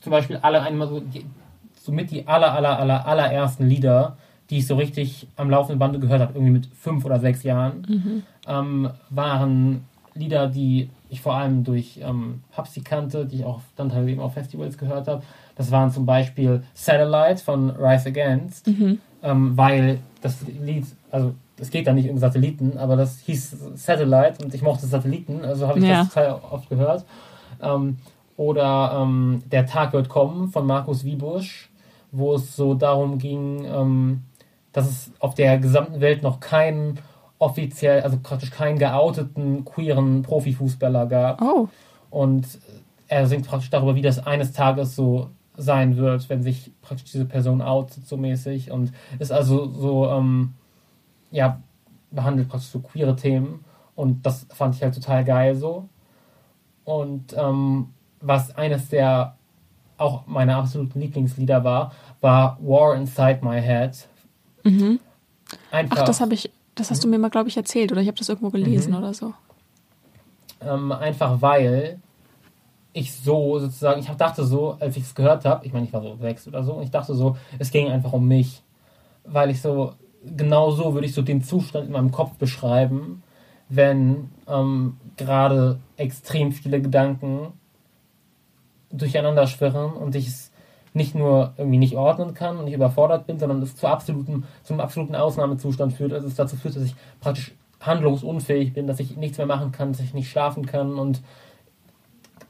[SPEAKER 1] zum Beispiel alle einmal so, die, somit die aller, aller, aller, allerersten Lieder, die ich so richtig am laufenden Bande gehört habe, irgendwie mit fünf oder sechs Jahren, mhm. ähm, waren Lieder, die ich vor allem durch ähm, Hubsy kannte, die ich auch dann teilweise eben auf Festivals gehört habe. Das waren zum Beispiel Satellite von Rise Against, mhm. ähm, weil das Lied, also es geht da nicht um Satelliten, aber das hieß Satellite und ich mochte Satelliten, also habe ich ja. das total oft gehört. Ähm, oder ähm, Der Tag wird kommen von Markus Wiebusch, wo es so darum ging, ähm, dass es auf der gesamten Welt noch keinen offiziell, also praktisch keinen geouteten queeren Profifußballer gab.
[SPEAKER 5] Oh.
[SPEAKER 1] Und er singt praktisch darüber, wie das eines Tages so sein wird, wenn sich praktisch diese Person outet, so mäßig. Und ist also so, ähm, ja, behandelt praktisch so queere Themen. Und das fand ich halt total geil so. Und ähm, was eines der auch meiner absoluten Lieblingslieder war, war War Inside My Head.
[SPEAKER 5] Mhm. Einfach, Ach, das habe ich, das hast mhm. du mir mal, glaube ich, erzählt oder ich habe das irgendwo gelesen mhm. oder so.
[SPEAKER 1] Ähm, einfach weil ich so sozusagen, ich dachte so, als ich es gehört habe, ich meine, ich war so sechs oder so, und ich dachte so, es ging einfach um mich. Weil ich so, genau so würde ich so den Zustand in meinem Kopf beschreiben, wenn ähm, gerade extrem viele Gedanken durcheinander schwirren und ich es nicht nur irgendwie nicht ordnen kann und ich überfordert bin, sondern es zu absoluten, zum absoluten Ausnahmezustand führt. Also es dazu führt, dass ich praktisch handlungsunfähig bin, dass ich nichts mehr machen kann, dass ich nicht schlafen kann und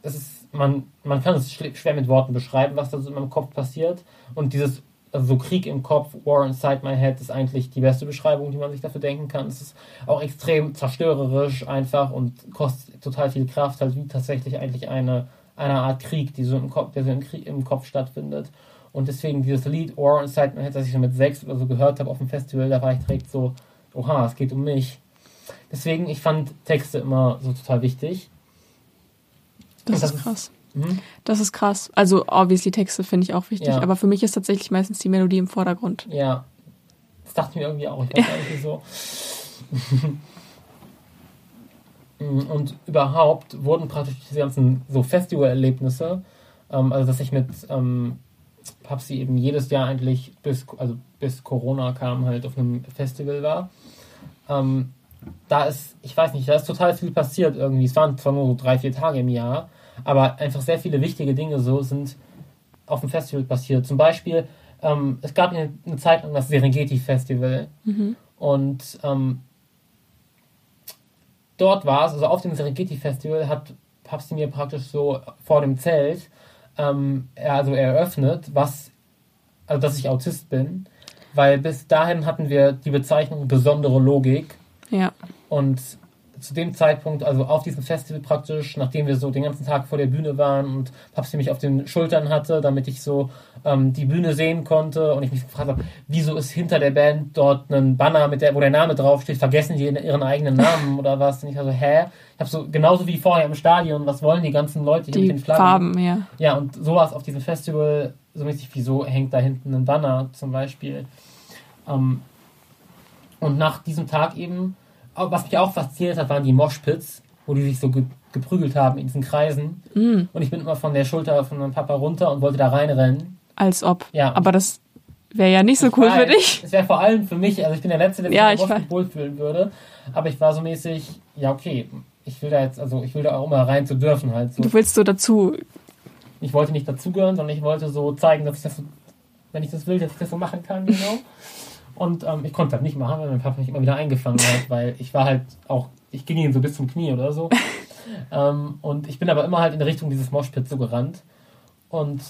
[SPEAKER 1] es ist, man, man kann es schwer mit Worten beschreiben, was da so in meinem Kopf passiert. Und dieses, also so Krieg im Kopf, War inside my head, ist eigentlich die beste Beschreibung, die man sich dafür denken kann. Es ist auch extrem zerstörerisch einfach und kostet total viel Kraft, halt wie tatsächlich eigentlich eine, eine Art Krieg, die so im Kopf, der so im, Krieg, im Kopf stattfindet. Und deswegen dieses Lied War Inside My Head, das ich schon mit sechs oder so gehört habe auf dem Festival, da war ich direkt so oha, es geht um mich. Deswegen, ich fand Texte immer so total wichtig.
[SPEAKER 5] Das,
[SPEAKER 1] das
[SPEAKER 5] ist krass.
[SPEAKER 1] Mhm.
[SPEAKER 5] Das ist krass. Also, obviously, Texte finde ich auch wichtig,
[SPEAKER 1] Ja.
[SPEAKER 5] aber für mich ist tatsächlich meistens die Melodie im Vordergrund.
[SPEAKER 1] Ja, das dachte ich mir irgendwie auch. Ich weiß irgendwie so. Mm, Und überhaupt wurden praktisch diese ganzen so Festivalerlebnisse, ähm, also dass ich mit ähm, Papsi eben jedes Jahr eigentlich bis, also bis Corona kam, halt auf einem Festival war. Ähm, da ist, ich weiß nicht, da ist total viel passiert irgendwie. Es waren zwar nur so drei, vier Tage im Jahr, aber einfach sehr viele wichtige Dinge so sind auf dem Festival passiert. Zum Beispiel, ähm, es gab eine, eine Zeit lang das Serengeti Festival und ähm, dort war es, also auf dem Serengeti Festival hat Papsti mir praktisch so vor dem Zelt ähm, also eröffnet, was, also dass ich Autist bin, weil bis dahin hatten wir die Bezeichnung besondere Logik
[SPEAKER 5] Ja.
[SPEAKER 1] und zu dem Zeitpunkt, also auf diesem Festival praktisch, nachdem wir so den ganzen Tag vor der Bühne waren und Papsi mich auf den Schultern hatte, damit ich so ähm, die Bühne sehen konnte und ich mich gefragt habe, wieso ist hinter der Band dort ein Banner, mit der, wo der Name draufsteht, vergessen die ihren eigenen Namen oder was? Und ich war so, hä? Ich habe so, genauso wie vorher im Stadion, was wollen die ganzen Leute hier
[SPEAKER 5] Die
[SPEAKER 1] mit den Flaggen?
[SPEAKER 5] Farben, ja.
[SPEAKER 1] Ja, und sowas auf diesem Festival, so mäßig, wieso hängt da hinten ein Banner zum Beispiel? Ähm, und nach diesem Tag eben, was mich auch fasziniert hat, waren die Moshpits, wo die sich so ge geprügelt haben in diesen Kreisen.
[SPEAKER 5] Mm,
[SPEAKER 1] Und ich bin immer von der Schulter von meinem Papa runter und wollte da reinrennen.
[SPEAKER 5] als ob.
[SPEAKER 1] Ja.
[SPEAKER 5] Aber das wäre ja nicht so
[SPEAKER 1] Ich
[SPEAKER 5] cool
[SPEAKER 1] weiß,
[SPEAKER 5] für dich.
[SPEAKER 1] Es wäre vor allem für mich, also ich bin der Letzte, der sich
[SPEAKER 5] Ja,
[SPEAKER 1] im
[SPEAKER 5] ich
[SPEAKER 1] Moshpit
[SPEAKER 5] weiß.
[SPEAKER 1] wohlfühlen würde. Aber ich war so mäßig, ja okay, ich will da jetzt, also ich will da auch mal rein zu dürfen halt. So.
[SPEAKER 5] Du willst so dazu.
[SPEAKER 1] Ich wollte nicht dazugehören, sondern ich wollte so zeigen, dass ich das, so, wenn ich das will, dass ich das so machen kann, genau. Und ähm, ich konnte das nicht machen, weil mein Papa mich immer wieder eingefangen hat, weil ich war halt auch, ich ging ihm so bis zum Knie oder so. ähm, und ich bin aber immer halt in Richtung dieses Moshpit so gerannt. Und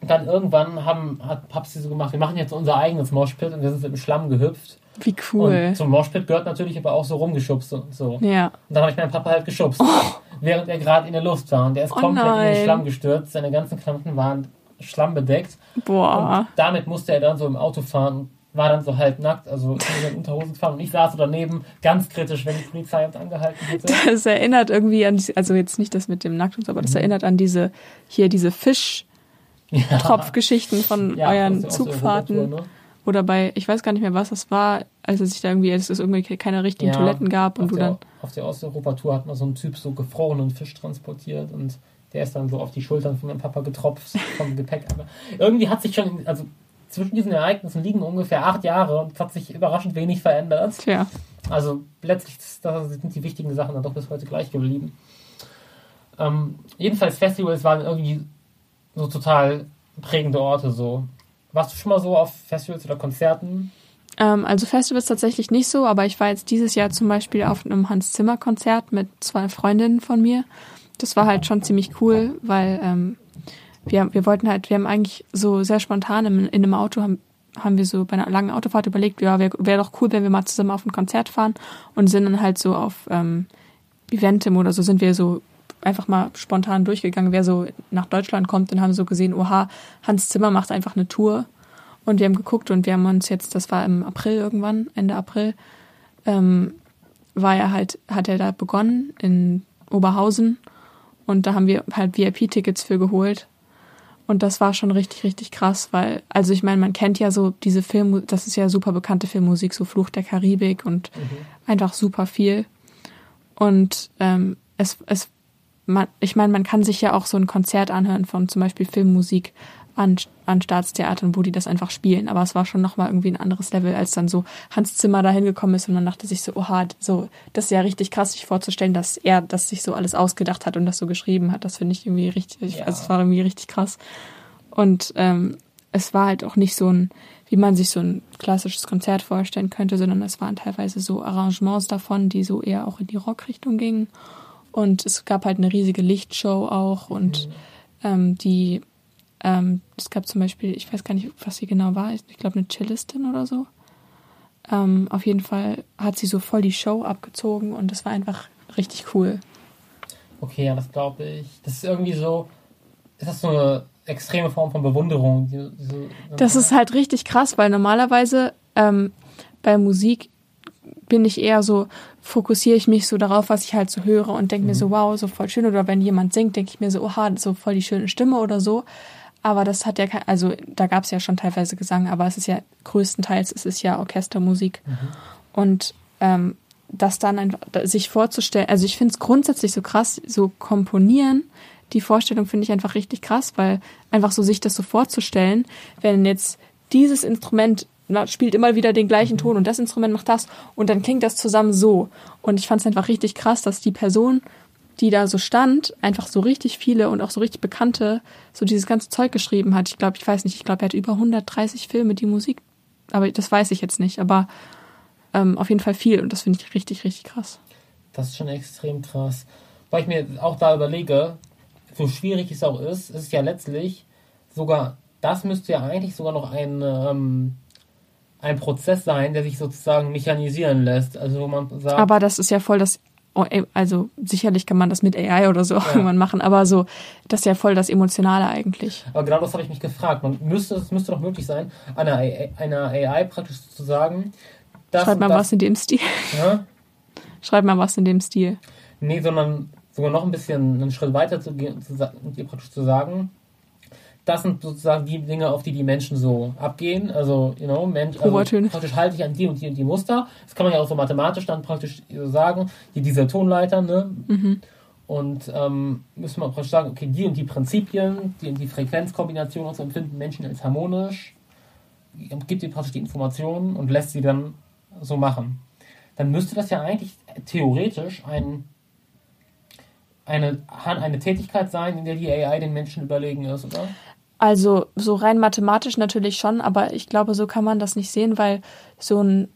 [SPEAKER 1] dann irgendwann haben, hat Papsi so gemacht, wir machen jetzt unser eigenes Moshpit und wir sind im Schlamm gehüpft.
[SPEAKER 5] Wie cool.
[SPEAKER 1] Und zum Moshpit gehört natürlich aber auch so rumgeschubst und so.
[SPEAKER 5] ja.
[SPEAKER 1] Und dann habe ich meinen Papa halt geschubst, während er gerade in der Luft war. Und der ist
[SPEAKER 5] Oh
[SPEAKER 1] komplett in
[SPEAKER 5] nein.
[SPEAKER 1] den Schlamm gestürzt. Seine ganzen Klamotten waren schlammbedeckt.
[SPEAKER 5] Boah.
[SPEAKER 1] Und damit musste er dann so im Auto fahren und war dann so halb nackt, also in den Unterhosen gefahren. Und ich saß so daneben, ganz kritisch, wenn die Polizei uns angehalten hätte.
[SPEAKER 5] Das erinnert irgendwie an, also jetzt nicht das mit dem Nackt und so, aber
[SPEAKER 1] Mhm.
[SPEAKER 5] das erinnert an diese, hier diese Fischtropfgeschichten von
[SPEAKER 1] Ja,
[SPEAKER 5] euren Zugfahrten.
[SPEAKER 1] Europatour, ne?
[SPEAKER 5] Oder bei, ich weiß gar nicht mehr, was das war, als es sich da irgendwie, als es irgendwie keine richtigen
[SPEAKER 1] Ja,
[SPEAKER 5] Toiletten gab und
[SPEAKER 1] auf
[SPEAKER 5] du
[SPEAKER 1] der,
[SPEAKER 5] dann.
[SPEAKER 1] Auf der Osteuropa-Tour hat man so einen Typ so gefrorenen Fisch transportiert und der ist dann so auf die Schultern von meinem Papa getropft vom Gepäck. Aber irgendwie hat sich schon, also zwischen diesen Ereignissen liegen ungefähr acht Jahre und es hat sich überraschend wenig verändert.
[SPEAKER 5] Tja,
[SPEAKER 1] Also letztlich sind die wichtigen Sachen dann doch bis heute gleich geblieben. Ähm, jedenfalls Festivals waren irgendwie so total prägende Orte so. Warst du schon mal so auf Festivals oder Konzerten?
[SPEAKER 5] ähm, also Festivals tatsächlich nicht so, aber ich war jetzt dieses Jahr zum Beispiel auf einem Hans Zimmer Konzert mit zwei Freundinnen von mir. Das war halt schon ziemlich cool, weil ähm, wir, wir wollten halt, wir haben eigentlich so sehr spontan in, in einem Auto haben, haben wir so bei einer langen Autofahrt überlegt, ja, wäre wär doch cool, wenn wir mal zusammen auf ein Konzert fahren und sind dann halt so auf ähm, Eventim oder so sind wir so einfach mal spontan durchgegangen, wer so nach Deutschland kommt und haben so gesehen, oha, Hans Zimmer macht einfach eine Tour und wir haben geguckt und wir haben uns jetzt, das war im April irgendwann, Ende April, ähm, war er halt, hat er da begonnen in Oberhausen und da haben wir halt VIP-Tickets für geholt. Und das war schon richtig, richtig krass, weil, also ich meine, man kennt ja so diese Film, das ist ja super bekannte Filmmusik, so Fluch der Karibik und einfach super viel. Und ähm, es, es, man, ich meine, man kann sich ja auch so ein Konzert anhören von zum Beispiel Filmmusik an, an Staatstheatern, wo die das einfach spielen. Aber es war schon nochmal irgendwie ein anderes Level, als dann so Hans Zimmer da hingekommen ist und man dachte sich so, oha, so, das ist ja richtig krass, sich vorzustellen, dass er das sich so alles ausgedacht hat und das so geschrieben hat. Das finde ich irgendwie richtig,
[SPEAKER 1] Ja.
[SPEAKER 5] also es war irgendwie richtig krass. Und ähm, es war halt auch nicht so ein, wie man sich so ein klassisches Konzert vorstellen könnte, sondern es waren teilweise so Arrangements davon, die so eher auch in die Rockrichtung gingen. Und es gab halt eine riesige Lichtshow auch und ähm, die, ähm, es gab zum Beispiel, ich weiß gar nicht, was sie genau war, ich glaube eine Cellistin oder so. Ähm, auf jeden Fall hat sie so voll die Show abgezogen und das war einfach richtig cool.
[SPEAKER 1] Okay, ja, das glaube ich. Das ist irgendwie so, ist das so eine extreme Form von Bewunderung? Die, die so,
[SPEAKER 5] Das ist halt richtig krass, weil normalerweise ähm, bei Musik bin ich eher so, fokussiere ich mich so darauf, was ich halt so höre und denke mir so, wow, so voll schön. Oder wenn jemand singt, denke ich mir so, oha, so voll die schöne Stimme oder so. Aber das hat ja kein, also da gab es ja schon teilweise Gesang, aber es ist ja größtenteils es ist ja Orchestermusik. Und ähm, das dann einfach sich vorzustellen, also ich finde es grundsätzlich so krass, so komponieren, die Vorstellung finde ich einfach richtig krass, weil einfach so sich das so vorzustellen, wenn jetzt dieses Instrument spielt immer wieder den gleichen Ton und das Instrument macht das und dann klingt das zusammen so. Und ich fand es einfach richtig krass, dass die Person, die da so stand, einfach so richtig viele und auch so richtig bekannte, so dieses ganze Zeug geschrieben hat. Ich glaube, ich weiß nicht, ich glaube, er hat über 130 Filme, die Musik, aber das weiß ich jetzt nicht, aber ähm, auf jeden Fall viel und das finde ich richtig, richtig krass.
[SPEAKER 1] Das ist schon extrem krass. Weil ich mir auch da überlege, so schwierig es auch ist, ist es ja letztlich sogar, das müsste ja eigentlich sogar noch ein, ähm, ein Prozess sein, der sich sozusagen mechanisieren lässt. Also man sagt.
[SPEAKER 5] Aber das ist ja voll das, also sicherlich kann man das mit AI oder so auch
[SPEAKER 1] Ja.
[SPEAKER 5] irgendwann machen, aber so, das ist ja voll das Emotionale eigentlich.
[SPEAKER 1] Aber genau das habe ich mich gefragt. Man müsste, es müsste doch möglich sein, einer AI, einer AI praktisch zu sagen, das
[SPEAKER 5] Schreib mal
[SPEAKER 1] das,
[SPEAKER 5] was in dem Stil.
[SPEAKER 1] Ja?
[SPEAKER 5] Schreib mal was in dem Stil.
[SPEAKER 1] Nee, sondern sogar noch ein bisschen einen Schritt weiter zu gehen zu ihr praktisch zu sagen, das sind sozusagen die Dinge, auf die die Menschen so abgehen. Also, you know, Mensch, also praktisch halte ich an die und die und die Muster. Das kann man ja auch so mathematisch dann praktisch so sagen. Hier diese Tonleiter, ne? Und ähm, müssen wir praktisch sagen, okay, die und die Prinzipien, die und die Frequenzkombination und so empfinden Menschen als harmonisch, gibt ihr praktisch die Informationen und lässt sie dann so machen. Dann müsste das ja eigentlich theoretisch ein, eine, eine Tätigkeit sein, in der die AI den Menschen überlegen ist, oder?
[SPEAKER 5] Also so rein mathematisch natürlich schon, aber ich glaube, so kann man das nicht sehen, weil so ein,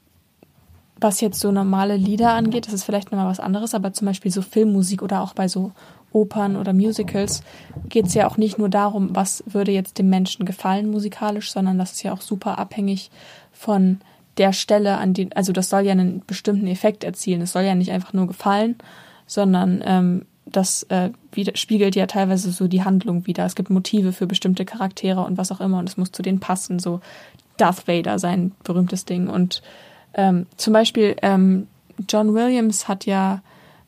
[SPEAKER 5] was jetzt so normale Lieder angeht, das ist vielleicht nochmal was anderes, aber zum Beispiel so Filmmusik oder auch bei so Opern oder Musicals geht es ja auch nicht nur darum, was würde jetzt dem Menschen gefallen musikalisch, sondern das ist ja auch super abhängig von der Stelle, an die, also das soll ja einen bestimmten Effekt erzielen. Es soll ja nicht einfach nur gefallen, sondern ähm, das äh, wieder, spiegelt ja teilweise so die Handlung wieder. Es gibt Motive für bestimmte Charaktere und was auch immer und es muss zu denen passen. So Darth Vader, sein berühmtes Ding. Und ähm, zum Beispiel ähm, John Williams hat ja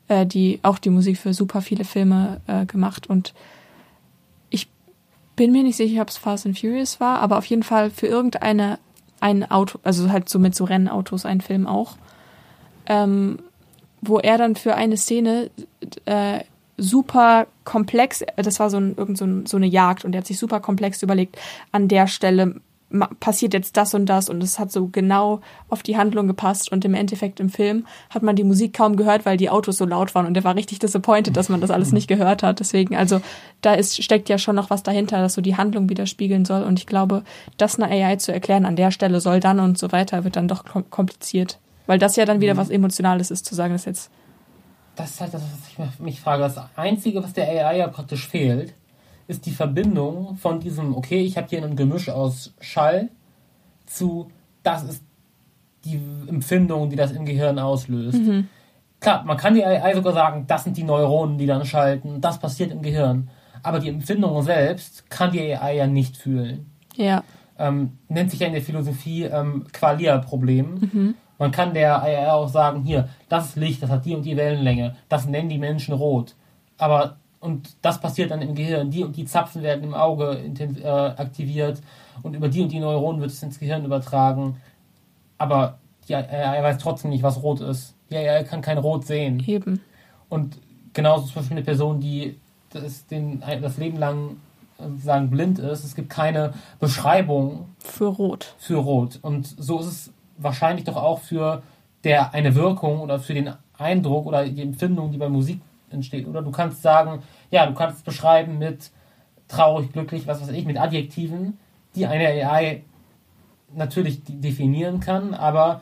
[SPEAKER 5] äh, die auch die Musik für super viele Filme äh, gemacht und ich bin mir nicht sicher, ob es Fast and Furious war, aber auf jeden Fall für irgendeine ein Auto, also halt so mit so Rennautos ein Film auch, ähm, wo er dann für eine Szene äh, super komplex, das war so, ein, irgend so, ein, so eine Jagd und er hat sich super komplex überlegt, an der Stelle passiert jetzt das und das und es hat so genau auf die Handlung gepasst und im Endeffekt im Film hat man die Musik kaum gehört, weil die Autos so laut waren und er war richtig disappointed, dass man das alles nicht gehört hat. Deswegen, also da ist, steckt ja schon noch was dahinter, das so die Handlung widerspiegeln soll und ich glaube, das einer AI zu erklären, an der Stelle soll dann und so weiter, wird dann doch kom- kompliziert. Weil das ja dann wieder was Emotionales ist, zu sagen, dass jetzt
[SPEAKER 1] Das ist halt das, was ich mich- frage. Das Einzige, was der AI ja praktisch fehlt, ist die Verbindung von diesem, okay, ich habe hier ein Gemisch aus Schall zu, das ist die Empfindung, die das im Gehirn auslöst. Klar, man kann die AI sogar sagen, das sind die Neuronen, die dann schalten, das passiert im Gehirn. Aber die Empfindung selbst kann die AI ja nicht fühlen.
[SPEAKER 5] ja,
[SPEAKER 1] ähm, nennt sich ja in der Philosophie ähm, Qualia-Problem. Man kann der AI auch sagen, hier, das ist Licht, das hat die und die Wellenlänge, das nennen die Menschen rot. Aber, und das passiert dann im Gehirn, die und die Zapfen werden im Auge äh, aktiviert und über die und die Neuronen wird es ins Gehirn übertragen. Aber die AI weiß trotzdem nicht, was rot ist. Die AI kann kein Rot sehen.
[SPEAKER 5] eben.
[SPEAKER 1] Und genauso zum Beispiel eine Person, die das, den, das Leben lang äh, sozusagen blind ist. Es gibt keine Beschreibung
[SPEAKER 5] Für Rot.
[SPEAKER 1] für Rot. Und so ist es wahrscheinlich doch auch für der eine Wirkung oder für den Eindruck oder die Empfindung, die bei Musik entsteht. Oder du kannst sagen, ja, du kannst es beschreiben mit traurig, glücklich, was weiß ich, mit Adjektiven, die eine AI natürlich de- definieren kann, aber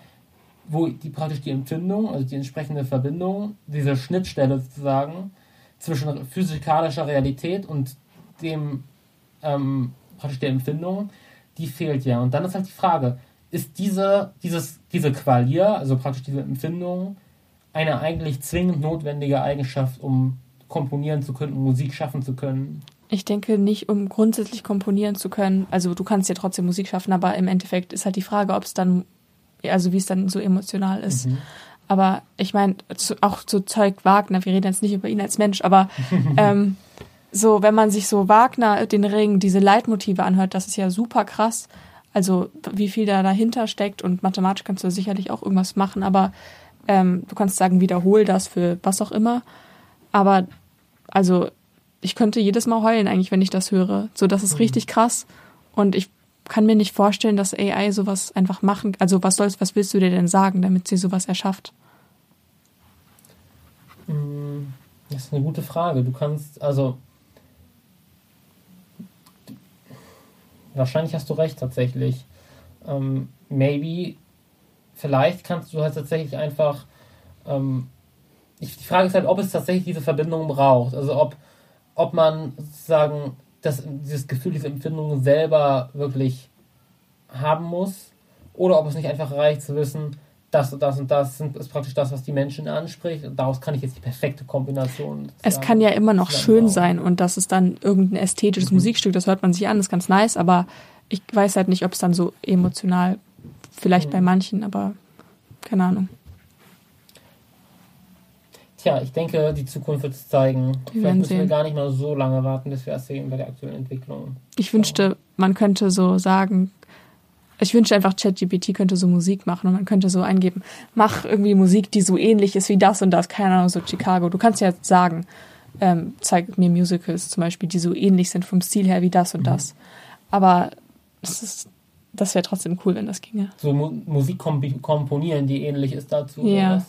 [SPEAKER 1] wo die praktisch die Empfindung, also die entsprechende Verbindung, diese Schnittstelle sozusagen zwischen physikalischer Realität und dem ähm, praktisch der Empfindung, die fehlt ja. Und dann ist halt die Frage, ist diese, dieses, diese Qualia, also praktisch diese Empfindung, eine eigentlich zwingend notwendige Eigenschaft, um komponieren zu können, um Musik schaffen zu können?
[SPEAKER 5] Ich denke nicht, um grundsätzlich komponieren zu können. Also du kannst ja trotzdem Musik schaffen, aber im Endeffekt ist halt die Frage, ob es dann, also wie es dann so emotional ist. Aber ich meine, auch so Zeug Wagner, wir reden jetzt nicht über ihn als Mensch, aber ähm, so, wenn man sich so Wagner, den Ring, diese Leitmotive anhört, das ist ja super krass. Also wie viel da dahinter steckt und mathematisch kannst du sicherlich auch irgendwas machen, aber ähm, du kannst sagen, wiederhol das für was auch immer. Aber also ich könnte jedes Mal heulen eigentlich, wenn ich das höre. So, das ist mhm. richtig krass. Und ich kann mir nicht vorstellen, dass AI sowas einfach machen. Also was sollst, was willst du dir denn sagen, damit sie sowas erschafft?
[SPEAKER 1] Mm, das ist eine gute Frage. Du kannst, also wahrscheinlich hast du recht tatsächlich. Ähm, maybe, vielleicht kannst du halt tatsächlich einfach. Ähm, ich, die Frage ist halt, ob es tatsächlich diese Verbindung braucht. Also ob, ob man sozusagen das, dieses Gefühl, diese Empfindung selber wirklich haben muss. Oder ob es nicht einfach reicht zu wissen, das und das und das sind, ist praktisch das, was die Menschen anspricht. Und daraus kann ich jetzt die perfekte Kombination.
[SPEAKER 5] Es kann ja immer noch schön sein und das ist dann irgendein ästhetisches mhm. Musikstück, das hört man sich an, ist ganz nice, aber ich weiß halt nicht, ob es dann so emotional, vielleicht mhm. bei manchen, aber keine Ahnung.
[SPEAKER 1] Tja, ich denke, die Zukunft wird es zeigen. Wir Vielleicht müssen sehen. wir gar nicht mal so lange warten, bis wir es sehen bei der aktuellen Entwicklung.
[SPEAKER 5] Ich wünschte, man könnte so sagen, ich wünschte einfach, ChatGPT könnte so Musik machen und man könnte so eingeben, mach irgendwie Musik, die so ähnlich ist wie das und das, keine Ahnung, so Chicago. Du kannst ja sagen, ähm, zeig mir Musicals zum Beispiel, die so ähnlich sind vom Stil her wie das und mhm. das. Aber das das wäre trotzdem cool, wenn das ginge.
[SPEAKER 1] So Mu Musik komponieren, die ähnlich ist dazu.
[SPEAKER 5] Ja.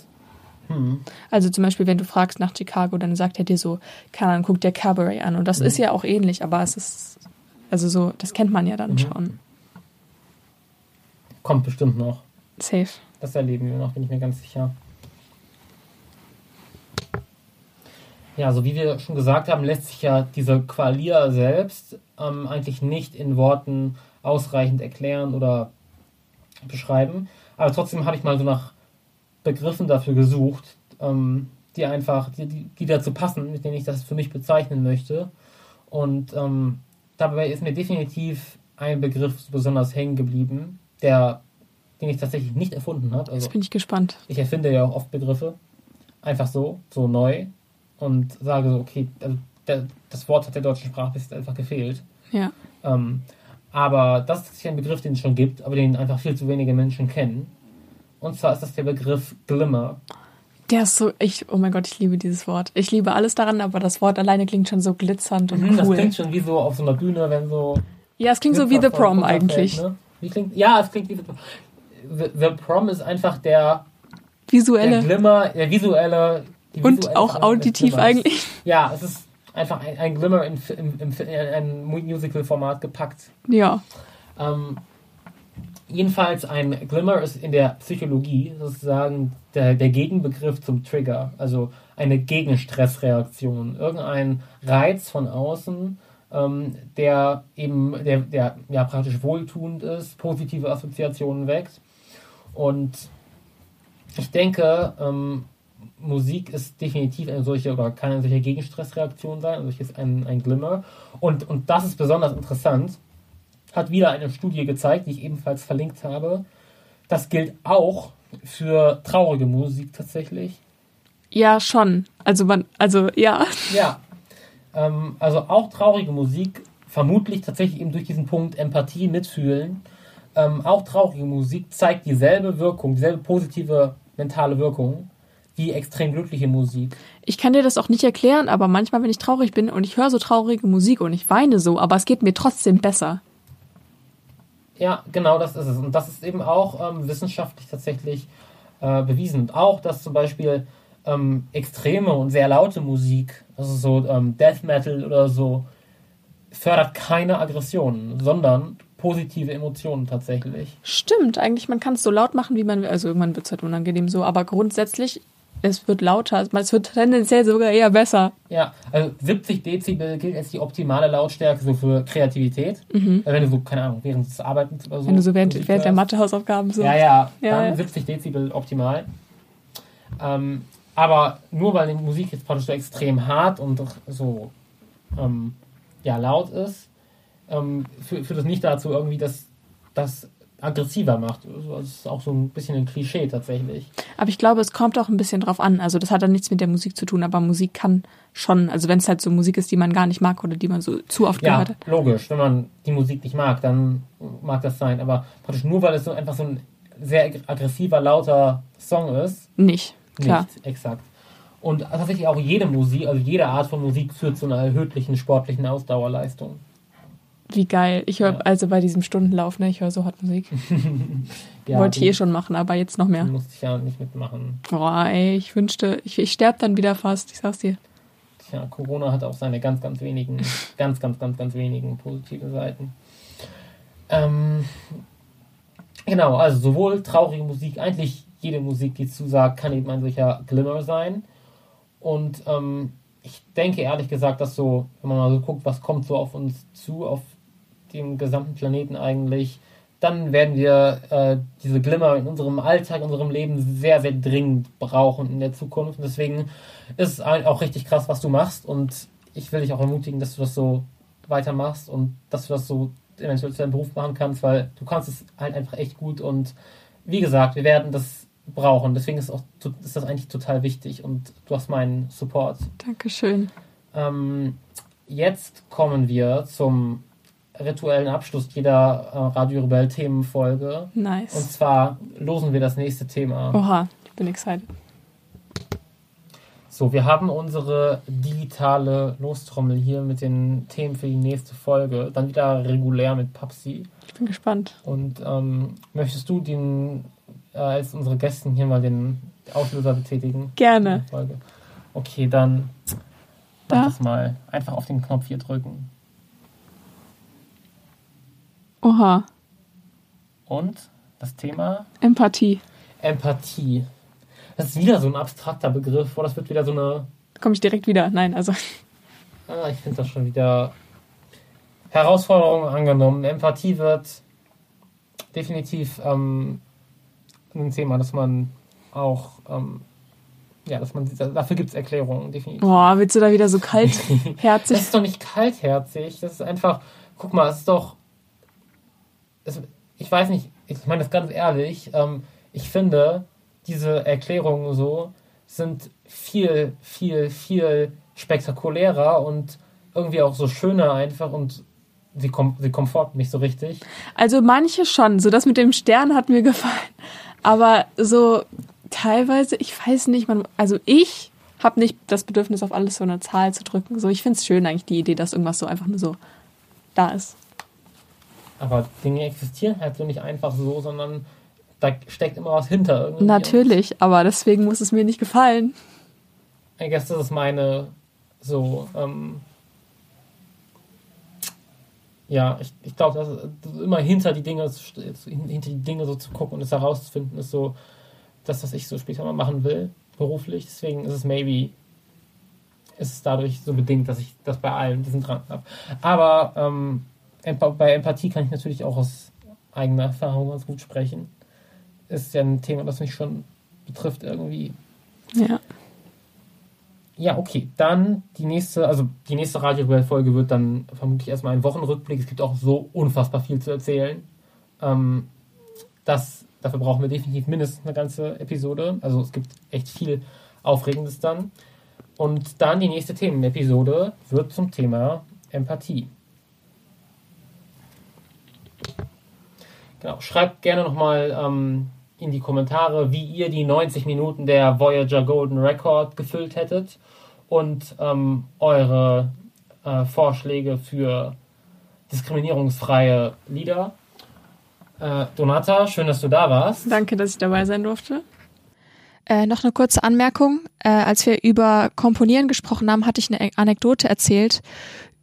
[SPEAKER 5] Hm. Also zum Beispiel, wenn du fragst nach Chicago, dann sagt er dir so, keine Ahnung, guck dir Cabaret an. Und das mhm. ist ja auch ähnlich, aber es ist, also so, das kennt man ja dann mhm. schon.
[SPEAKER 1] Kommt bestimmt noch.
[SPEAKER 5] Safe.
[SPEAKER 1] Das erleben wir noch, bin ich mir ganz sicher. Ja, so wie wir schon gesagt haben, lässt sich ja diese Qualia selbst ähm, eigentlich nicht in Worten ausreichend erklären oder beschreiben. Aber trotzdem habe ich mal so nach Begriffen dafür gesucht, ähm, die einfach, die, die, dazu passen, mit denen ich das für mich bezeichnen möchte. Und ähm, dabei ist mir definitiv ein Begriff besonders hängen geblieben, der, den ich tatsächlich nicht erfunden habe.
[SPEAKER 5] Also, Jetzt bin ich gespannt.
[SPEAKER 1] Ich erfinde ja auch oft Begriffe. Einfach so, so neu. Und sage so, okay, also der, das Wort hat der deutschen Sprache bis jetzt einfach gefehlt.
[SPEAKER 5] Ja.
[SPEAKER 1] Ähm, aber das ist ein Begriff, den es schon gibt, aber den einfach viel zu wenige Menschen kennen. Und zwar ist das der Begriff Glimmer.
[SPEAKER 5] Der ist so, ich, oh mein Gott, ich liebe dieses Wort. Ich liebe alles daran, aber das Wort alleine klingt schon so glitzernd und mhm,
[SPEAKER 1] cool. Das klingt schon wie so auf so einer Bühne, wenn so.
[SPEAKER 5] Ja, es klingt so wie The Prom eigentlich.
[SPEAKER 1] Ne? Wie klingt, ja, es klingt wie The The Prom ist einfach der
[SPEAKER 5] visuelle.
[SPEAKER 1] Der Glimmer, der visuelle.
[SPEAKER 5] Und auch auditiv eigentlich.
[SPEAKER 1] Ja, es ist einfach ein, ein Glimmer in, in, in, in ein Musical-Format gepackt.
[SPEAKER 5] Ja.
[SPEAKER 1] Ähm, jedenfalls ein Glimmer ist in der Psychologie sozusagen der, der Gegenbegriff zum Trigger, also eine Gegenstressreaktion, irgendein Reiz von außen, ähm, der eben der, der ja praktisch wohltuend ist, positive Assoziationen weckt. Und ich denke, ähm, Musik ist definitiv eine solche oder kann eine solche Gegenstressreaktion sein, also ist ein, ein Glimmer. Und, und das ist besonders interessant, hat wieder eine Studie gezeigt, die ich ebenfalls verlinkt habe. Das gilt auch für traurige Musik tatsächlich.
[SPEAKER 5] Ja, schon. Also man, also ja.
[SPEAKER 1] Ja. Ähm, also auch traurige Musik, vermutlich tatsächlich eben durch diesen Punkt Empathie, Mitfühlen. Ähm, auch traurige Musik zeigt dieselbe Wirkung, dieselbe positive mentale Wirkung wie extrem glückliche Musik.
[SPEAKER 5] Ich kann dir das auch nicht erklären, aber manchmal, wenn ich traurig bin und ich höre so traurige Musik und ich weine so, aber es geht mir trotzdem besser.
[SPEAKER 1] Ja, genau das ist es. Und das ist eben auch ähm, wissenschaftlich tatsächlich äh, bewiesen. Und auch, dass zum Beispiel ähm, extreme und sehr laute Musik, also so ähm, Death Metal oder so, fördert keine Aggressionen, sondern positive Emotionen tatsächlich.
[SPEAKER 5] Stimmt, eigentlich, man kann es so laut machen, wie man will. Also irgendwann wird es halt unangenehm so, aber grundsätzlich es wird lauter, es wird tendenziell sogar eher besser.
[SPEAKER 1] Ja, also 70 Dezibel gilt als die optimale Lautstärke so für Kreativität. Mhm. Also wenn du so, keine Ahnung, während des Arbeitens oder so.
[SPEAKER 5] Wenn du so während, während der Mathehausaufgaben so.
[SPEAKER 1] Ja, ja, ja dann ja. 70 Dezibel optimal. Ähm, aber nur weil die Musik jetzt praktisch so extrem hart und so ähm, ja, laut ist, ähm, führt, führt das nicht dazu irgendwie, dass, dass aggressiver macht. Also Das ist auch so ein bisschen ein Klischee tatsächlich.
[SPEAKER 5] Aber ich glaube, es kommt auch ein bisschen drauf an. Also das hat dann nichts mit der Musik zu tun, aber Musik kann schon, also wenn es halt so Musik ist, die man gar nicht mag oder die man so zu oft
[SPEAKER 1] Ja,
[SPEAKER 5] gehört hat.
[SPEAKER 1] logisch. Wenn man die Musik nicht mag, dann mag das sein. Aber praktisch nur, weil es so einfach so ein sehr aggressiver, lauter Song ist,
[SPEAKER 5] Nicht, klar.
[SPEAKER 1] Nicht, exakt. Und tatsächlich auch jede Musik, also jede Art von Musik führt zu einer erhöhlichen sportlichen Ausdauerleistung.
[SPEAKER 5] Wie geil. Ich höre
[SPEAKER 1] Ja.
[SPEAKER 5] also bei diesem Stundenlauf, ne, ich höre so Hot Musik.
[SPEAKER 1] Ja,
[SPEAKER 5] Wollte ich eh schon machen, aber jetzt noch mehr.
[SPEAKER 1] Du musst dich ja nicht mitmachen.
[SPEAKER 5] Boah, ey, ich wünschte, ich, ich sterbe dann wieder fast, ich sag's dir.
[SPEAKER 1] Tja, Corona hat auch seine ganz, ganz wenigen, ganz, ganz, ganz, ganz wenigen positive Seiten. Ähm, genau, also sowohl traurige Musik, eigentlich jede Musik, die zusagt, kann eben ein solcher Glimmer sein. Und ähm, ich denke ehrlich gesagt, dass so, wenn man mal so guckt, was kommt so auf uns zu, auf dem gesamten Planeten eigentlich, dann werden wir äh, diese Glimmer in unserem Alltag, in unserem Leben sehr, sehr dringend brauchen in der Zukunft. Und deswegen ist es auch richtig krass, was du machst. Und ich will dich auch ermutigen, dass du das so weitermachst und dass du das so eventuell zu deinem Beruf machen kannst, weil du kannst es halt einfach echt gut. Und wie gesagt, wir werden das brauchen. Deswegen ist, auch, ist das eigentlich total wichtig und du hast meinen Support.
[SPEAKER 5] Dankeschön.
[SPEAKER 1] Ähm, jetzt kommen wir zum rituellen Abschluss jeder äh, Radio Rebell Themenfolge. Und
[SPEAKER 5] Nice.
[SPEAKER 1] zwar losen wir das nächste Thema.
[SPEAKER 5] Oha, ich bin excited.
[SPEAKER 1] So, wir haben unsere digitale Lostrommel hier mit den Themen für die nächste Folge. Dann wieder regulär mit Papsi.
[SPEAKER 5] Ich bin gespannt.
[SPEAKER 1] Und ähm, möchtest du den als unsere Gästen hier mal den Auslöser betätigen?
[SPEAKER 5] Gerne.
[SPEAKER 1] Okay, dann
[SPEAKER 5] Da?
[SPEAKER 1] mach das mal. Einfach auf den Knopf hier drücken.
[SPEAKER 5] Oha,
[SPEAKER 1] Und das Thema
[SPEAKER 5] Empathie.
[SPEAKER 1] Empathie. Das ist wieder so ein abstrakter Begriff, oder das wird wieder so eine.
[SPEAKER 5] Komme ich direkt wieder? Nein, also
[SPEAKER 1] Ah, ich finde das schon wieder Herausforderungen angenommen. Empathie wird definitiv ähm, ein Thema, dass man auch, ähm, ja, dass man, dafür gibt es Erklärungen, definitiv.
[SPEAKER 5] boah, willst du da wieder so
[SPEAKER 1] Das
[SPEAKER 5] kaltherzig?
[SPEAKER 1] ist doch nicht kaltherzig, das ist einfach, guck mal, es ist doch, es, ich weiß nicht, ich meine das ganz ehrlich, ähm, ich finde, diese Erklärungen so sind viel, viel, viel spektakulärer und irgendwie auch so schöner einfach und sie, kom sie komforten mich so richtig.
[SPEAKER 5] Also manche schon. So das mit dem Stern hat mir gefallen. Aber so teilweise, ich weiß nicht, man, also ich habe nicht das Bedürfnis, auf alles so eine Zahl zu drücken. So, ich finde es schön eigentlich die Idee, dass irgendwas so einfach nur so da ist.
[SPEAKER 1] Aber Dinge existieren halt so nicht einfach so, sondern da steckt immer was hinter. Irgendwie.
[SPEAKER 5] Natürlich, aber deswegen muss es mir nicht gefallen.
[SPEAKER 1] I guess das ist meine so, ähm, ja, ich, ich glaube, immer hinter die Dinge hinter die Dinge so zu gucken und es herauszufinden, ist so das, was ich so später mal machen will, beruflich. Deswegen ist es maybe ist es dadurch so bedingt, dass ich das bei allen diesen Drang habe. Aber ähm, bei Empathie kann ich natürlich auch aus eigener Erfahrung ganz gut sprechen. Ist ja ein Thema, das mich schon betrifft irgendwie.
[SPEAKER 5] Ja.
[SPEAKER 1] Ja, okay. Dann die nächste, also die nächste Radio-Folge wird dann vermutlich erstmal ein Wochenrückblick. Es gibt auch so unfassbar viel zu erzählen. Ähm, das, dafür brauchen wir definitiv mindestens eine ganze Episode. Also es gibt echt viel Aufregendes dann. Und dann die nächste Themenepisode wird zum Thema Empathie. Genau. Schreibt gerne nochmal ähm, in die Kommentare, wie ihr die 90 Minuten der Voyager Golden Record gefüllt hättet und ähm, eure äh, Vorschläge für diskriminierungsfreie Lieder. Äh, Donata, schön, dass du da warst.
[SPEAKER 5] Danke, dass ich dabei sein durfte.
[SPEAKER 6] Äh, noch eine kurze Anmerkung. Äh, als wir über Komponieren gesprochen haben, hatte ich eine Anekdote erzählt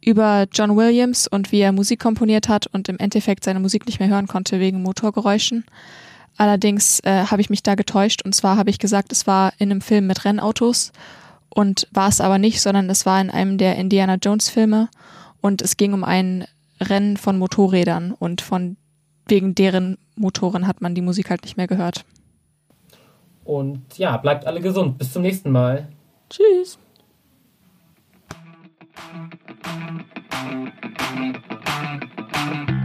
[SPEAKER 6] über John Williams und wie er Musik komponiert hat und im Endeffekt seine Musik nicht mehr hören konnte wegen Motorgeräuschen. Allerdings äh, habe ich mich da getäuscht und zwar habe ich gesagt, es war in einem Film mit Rennautos und war es aber nicht, sondern es war in einem der Indiana Jones Filme und es ging um ein Rennen von Motorrädern und von wegen deren Motoren hat man die Musik halt nicht mehr gehört.
[SPEAKER 1] Und ja, bleibt alle gesund. Bis zum nächsten Mal.
[SPEAKER 5] Tschüss.
[SPEAKER 7] Thank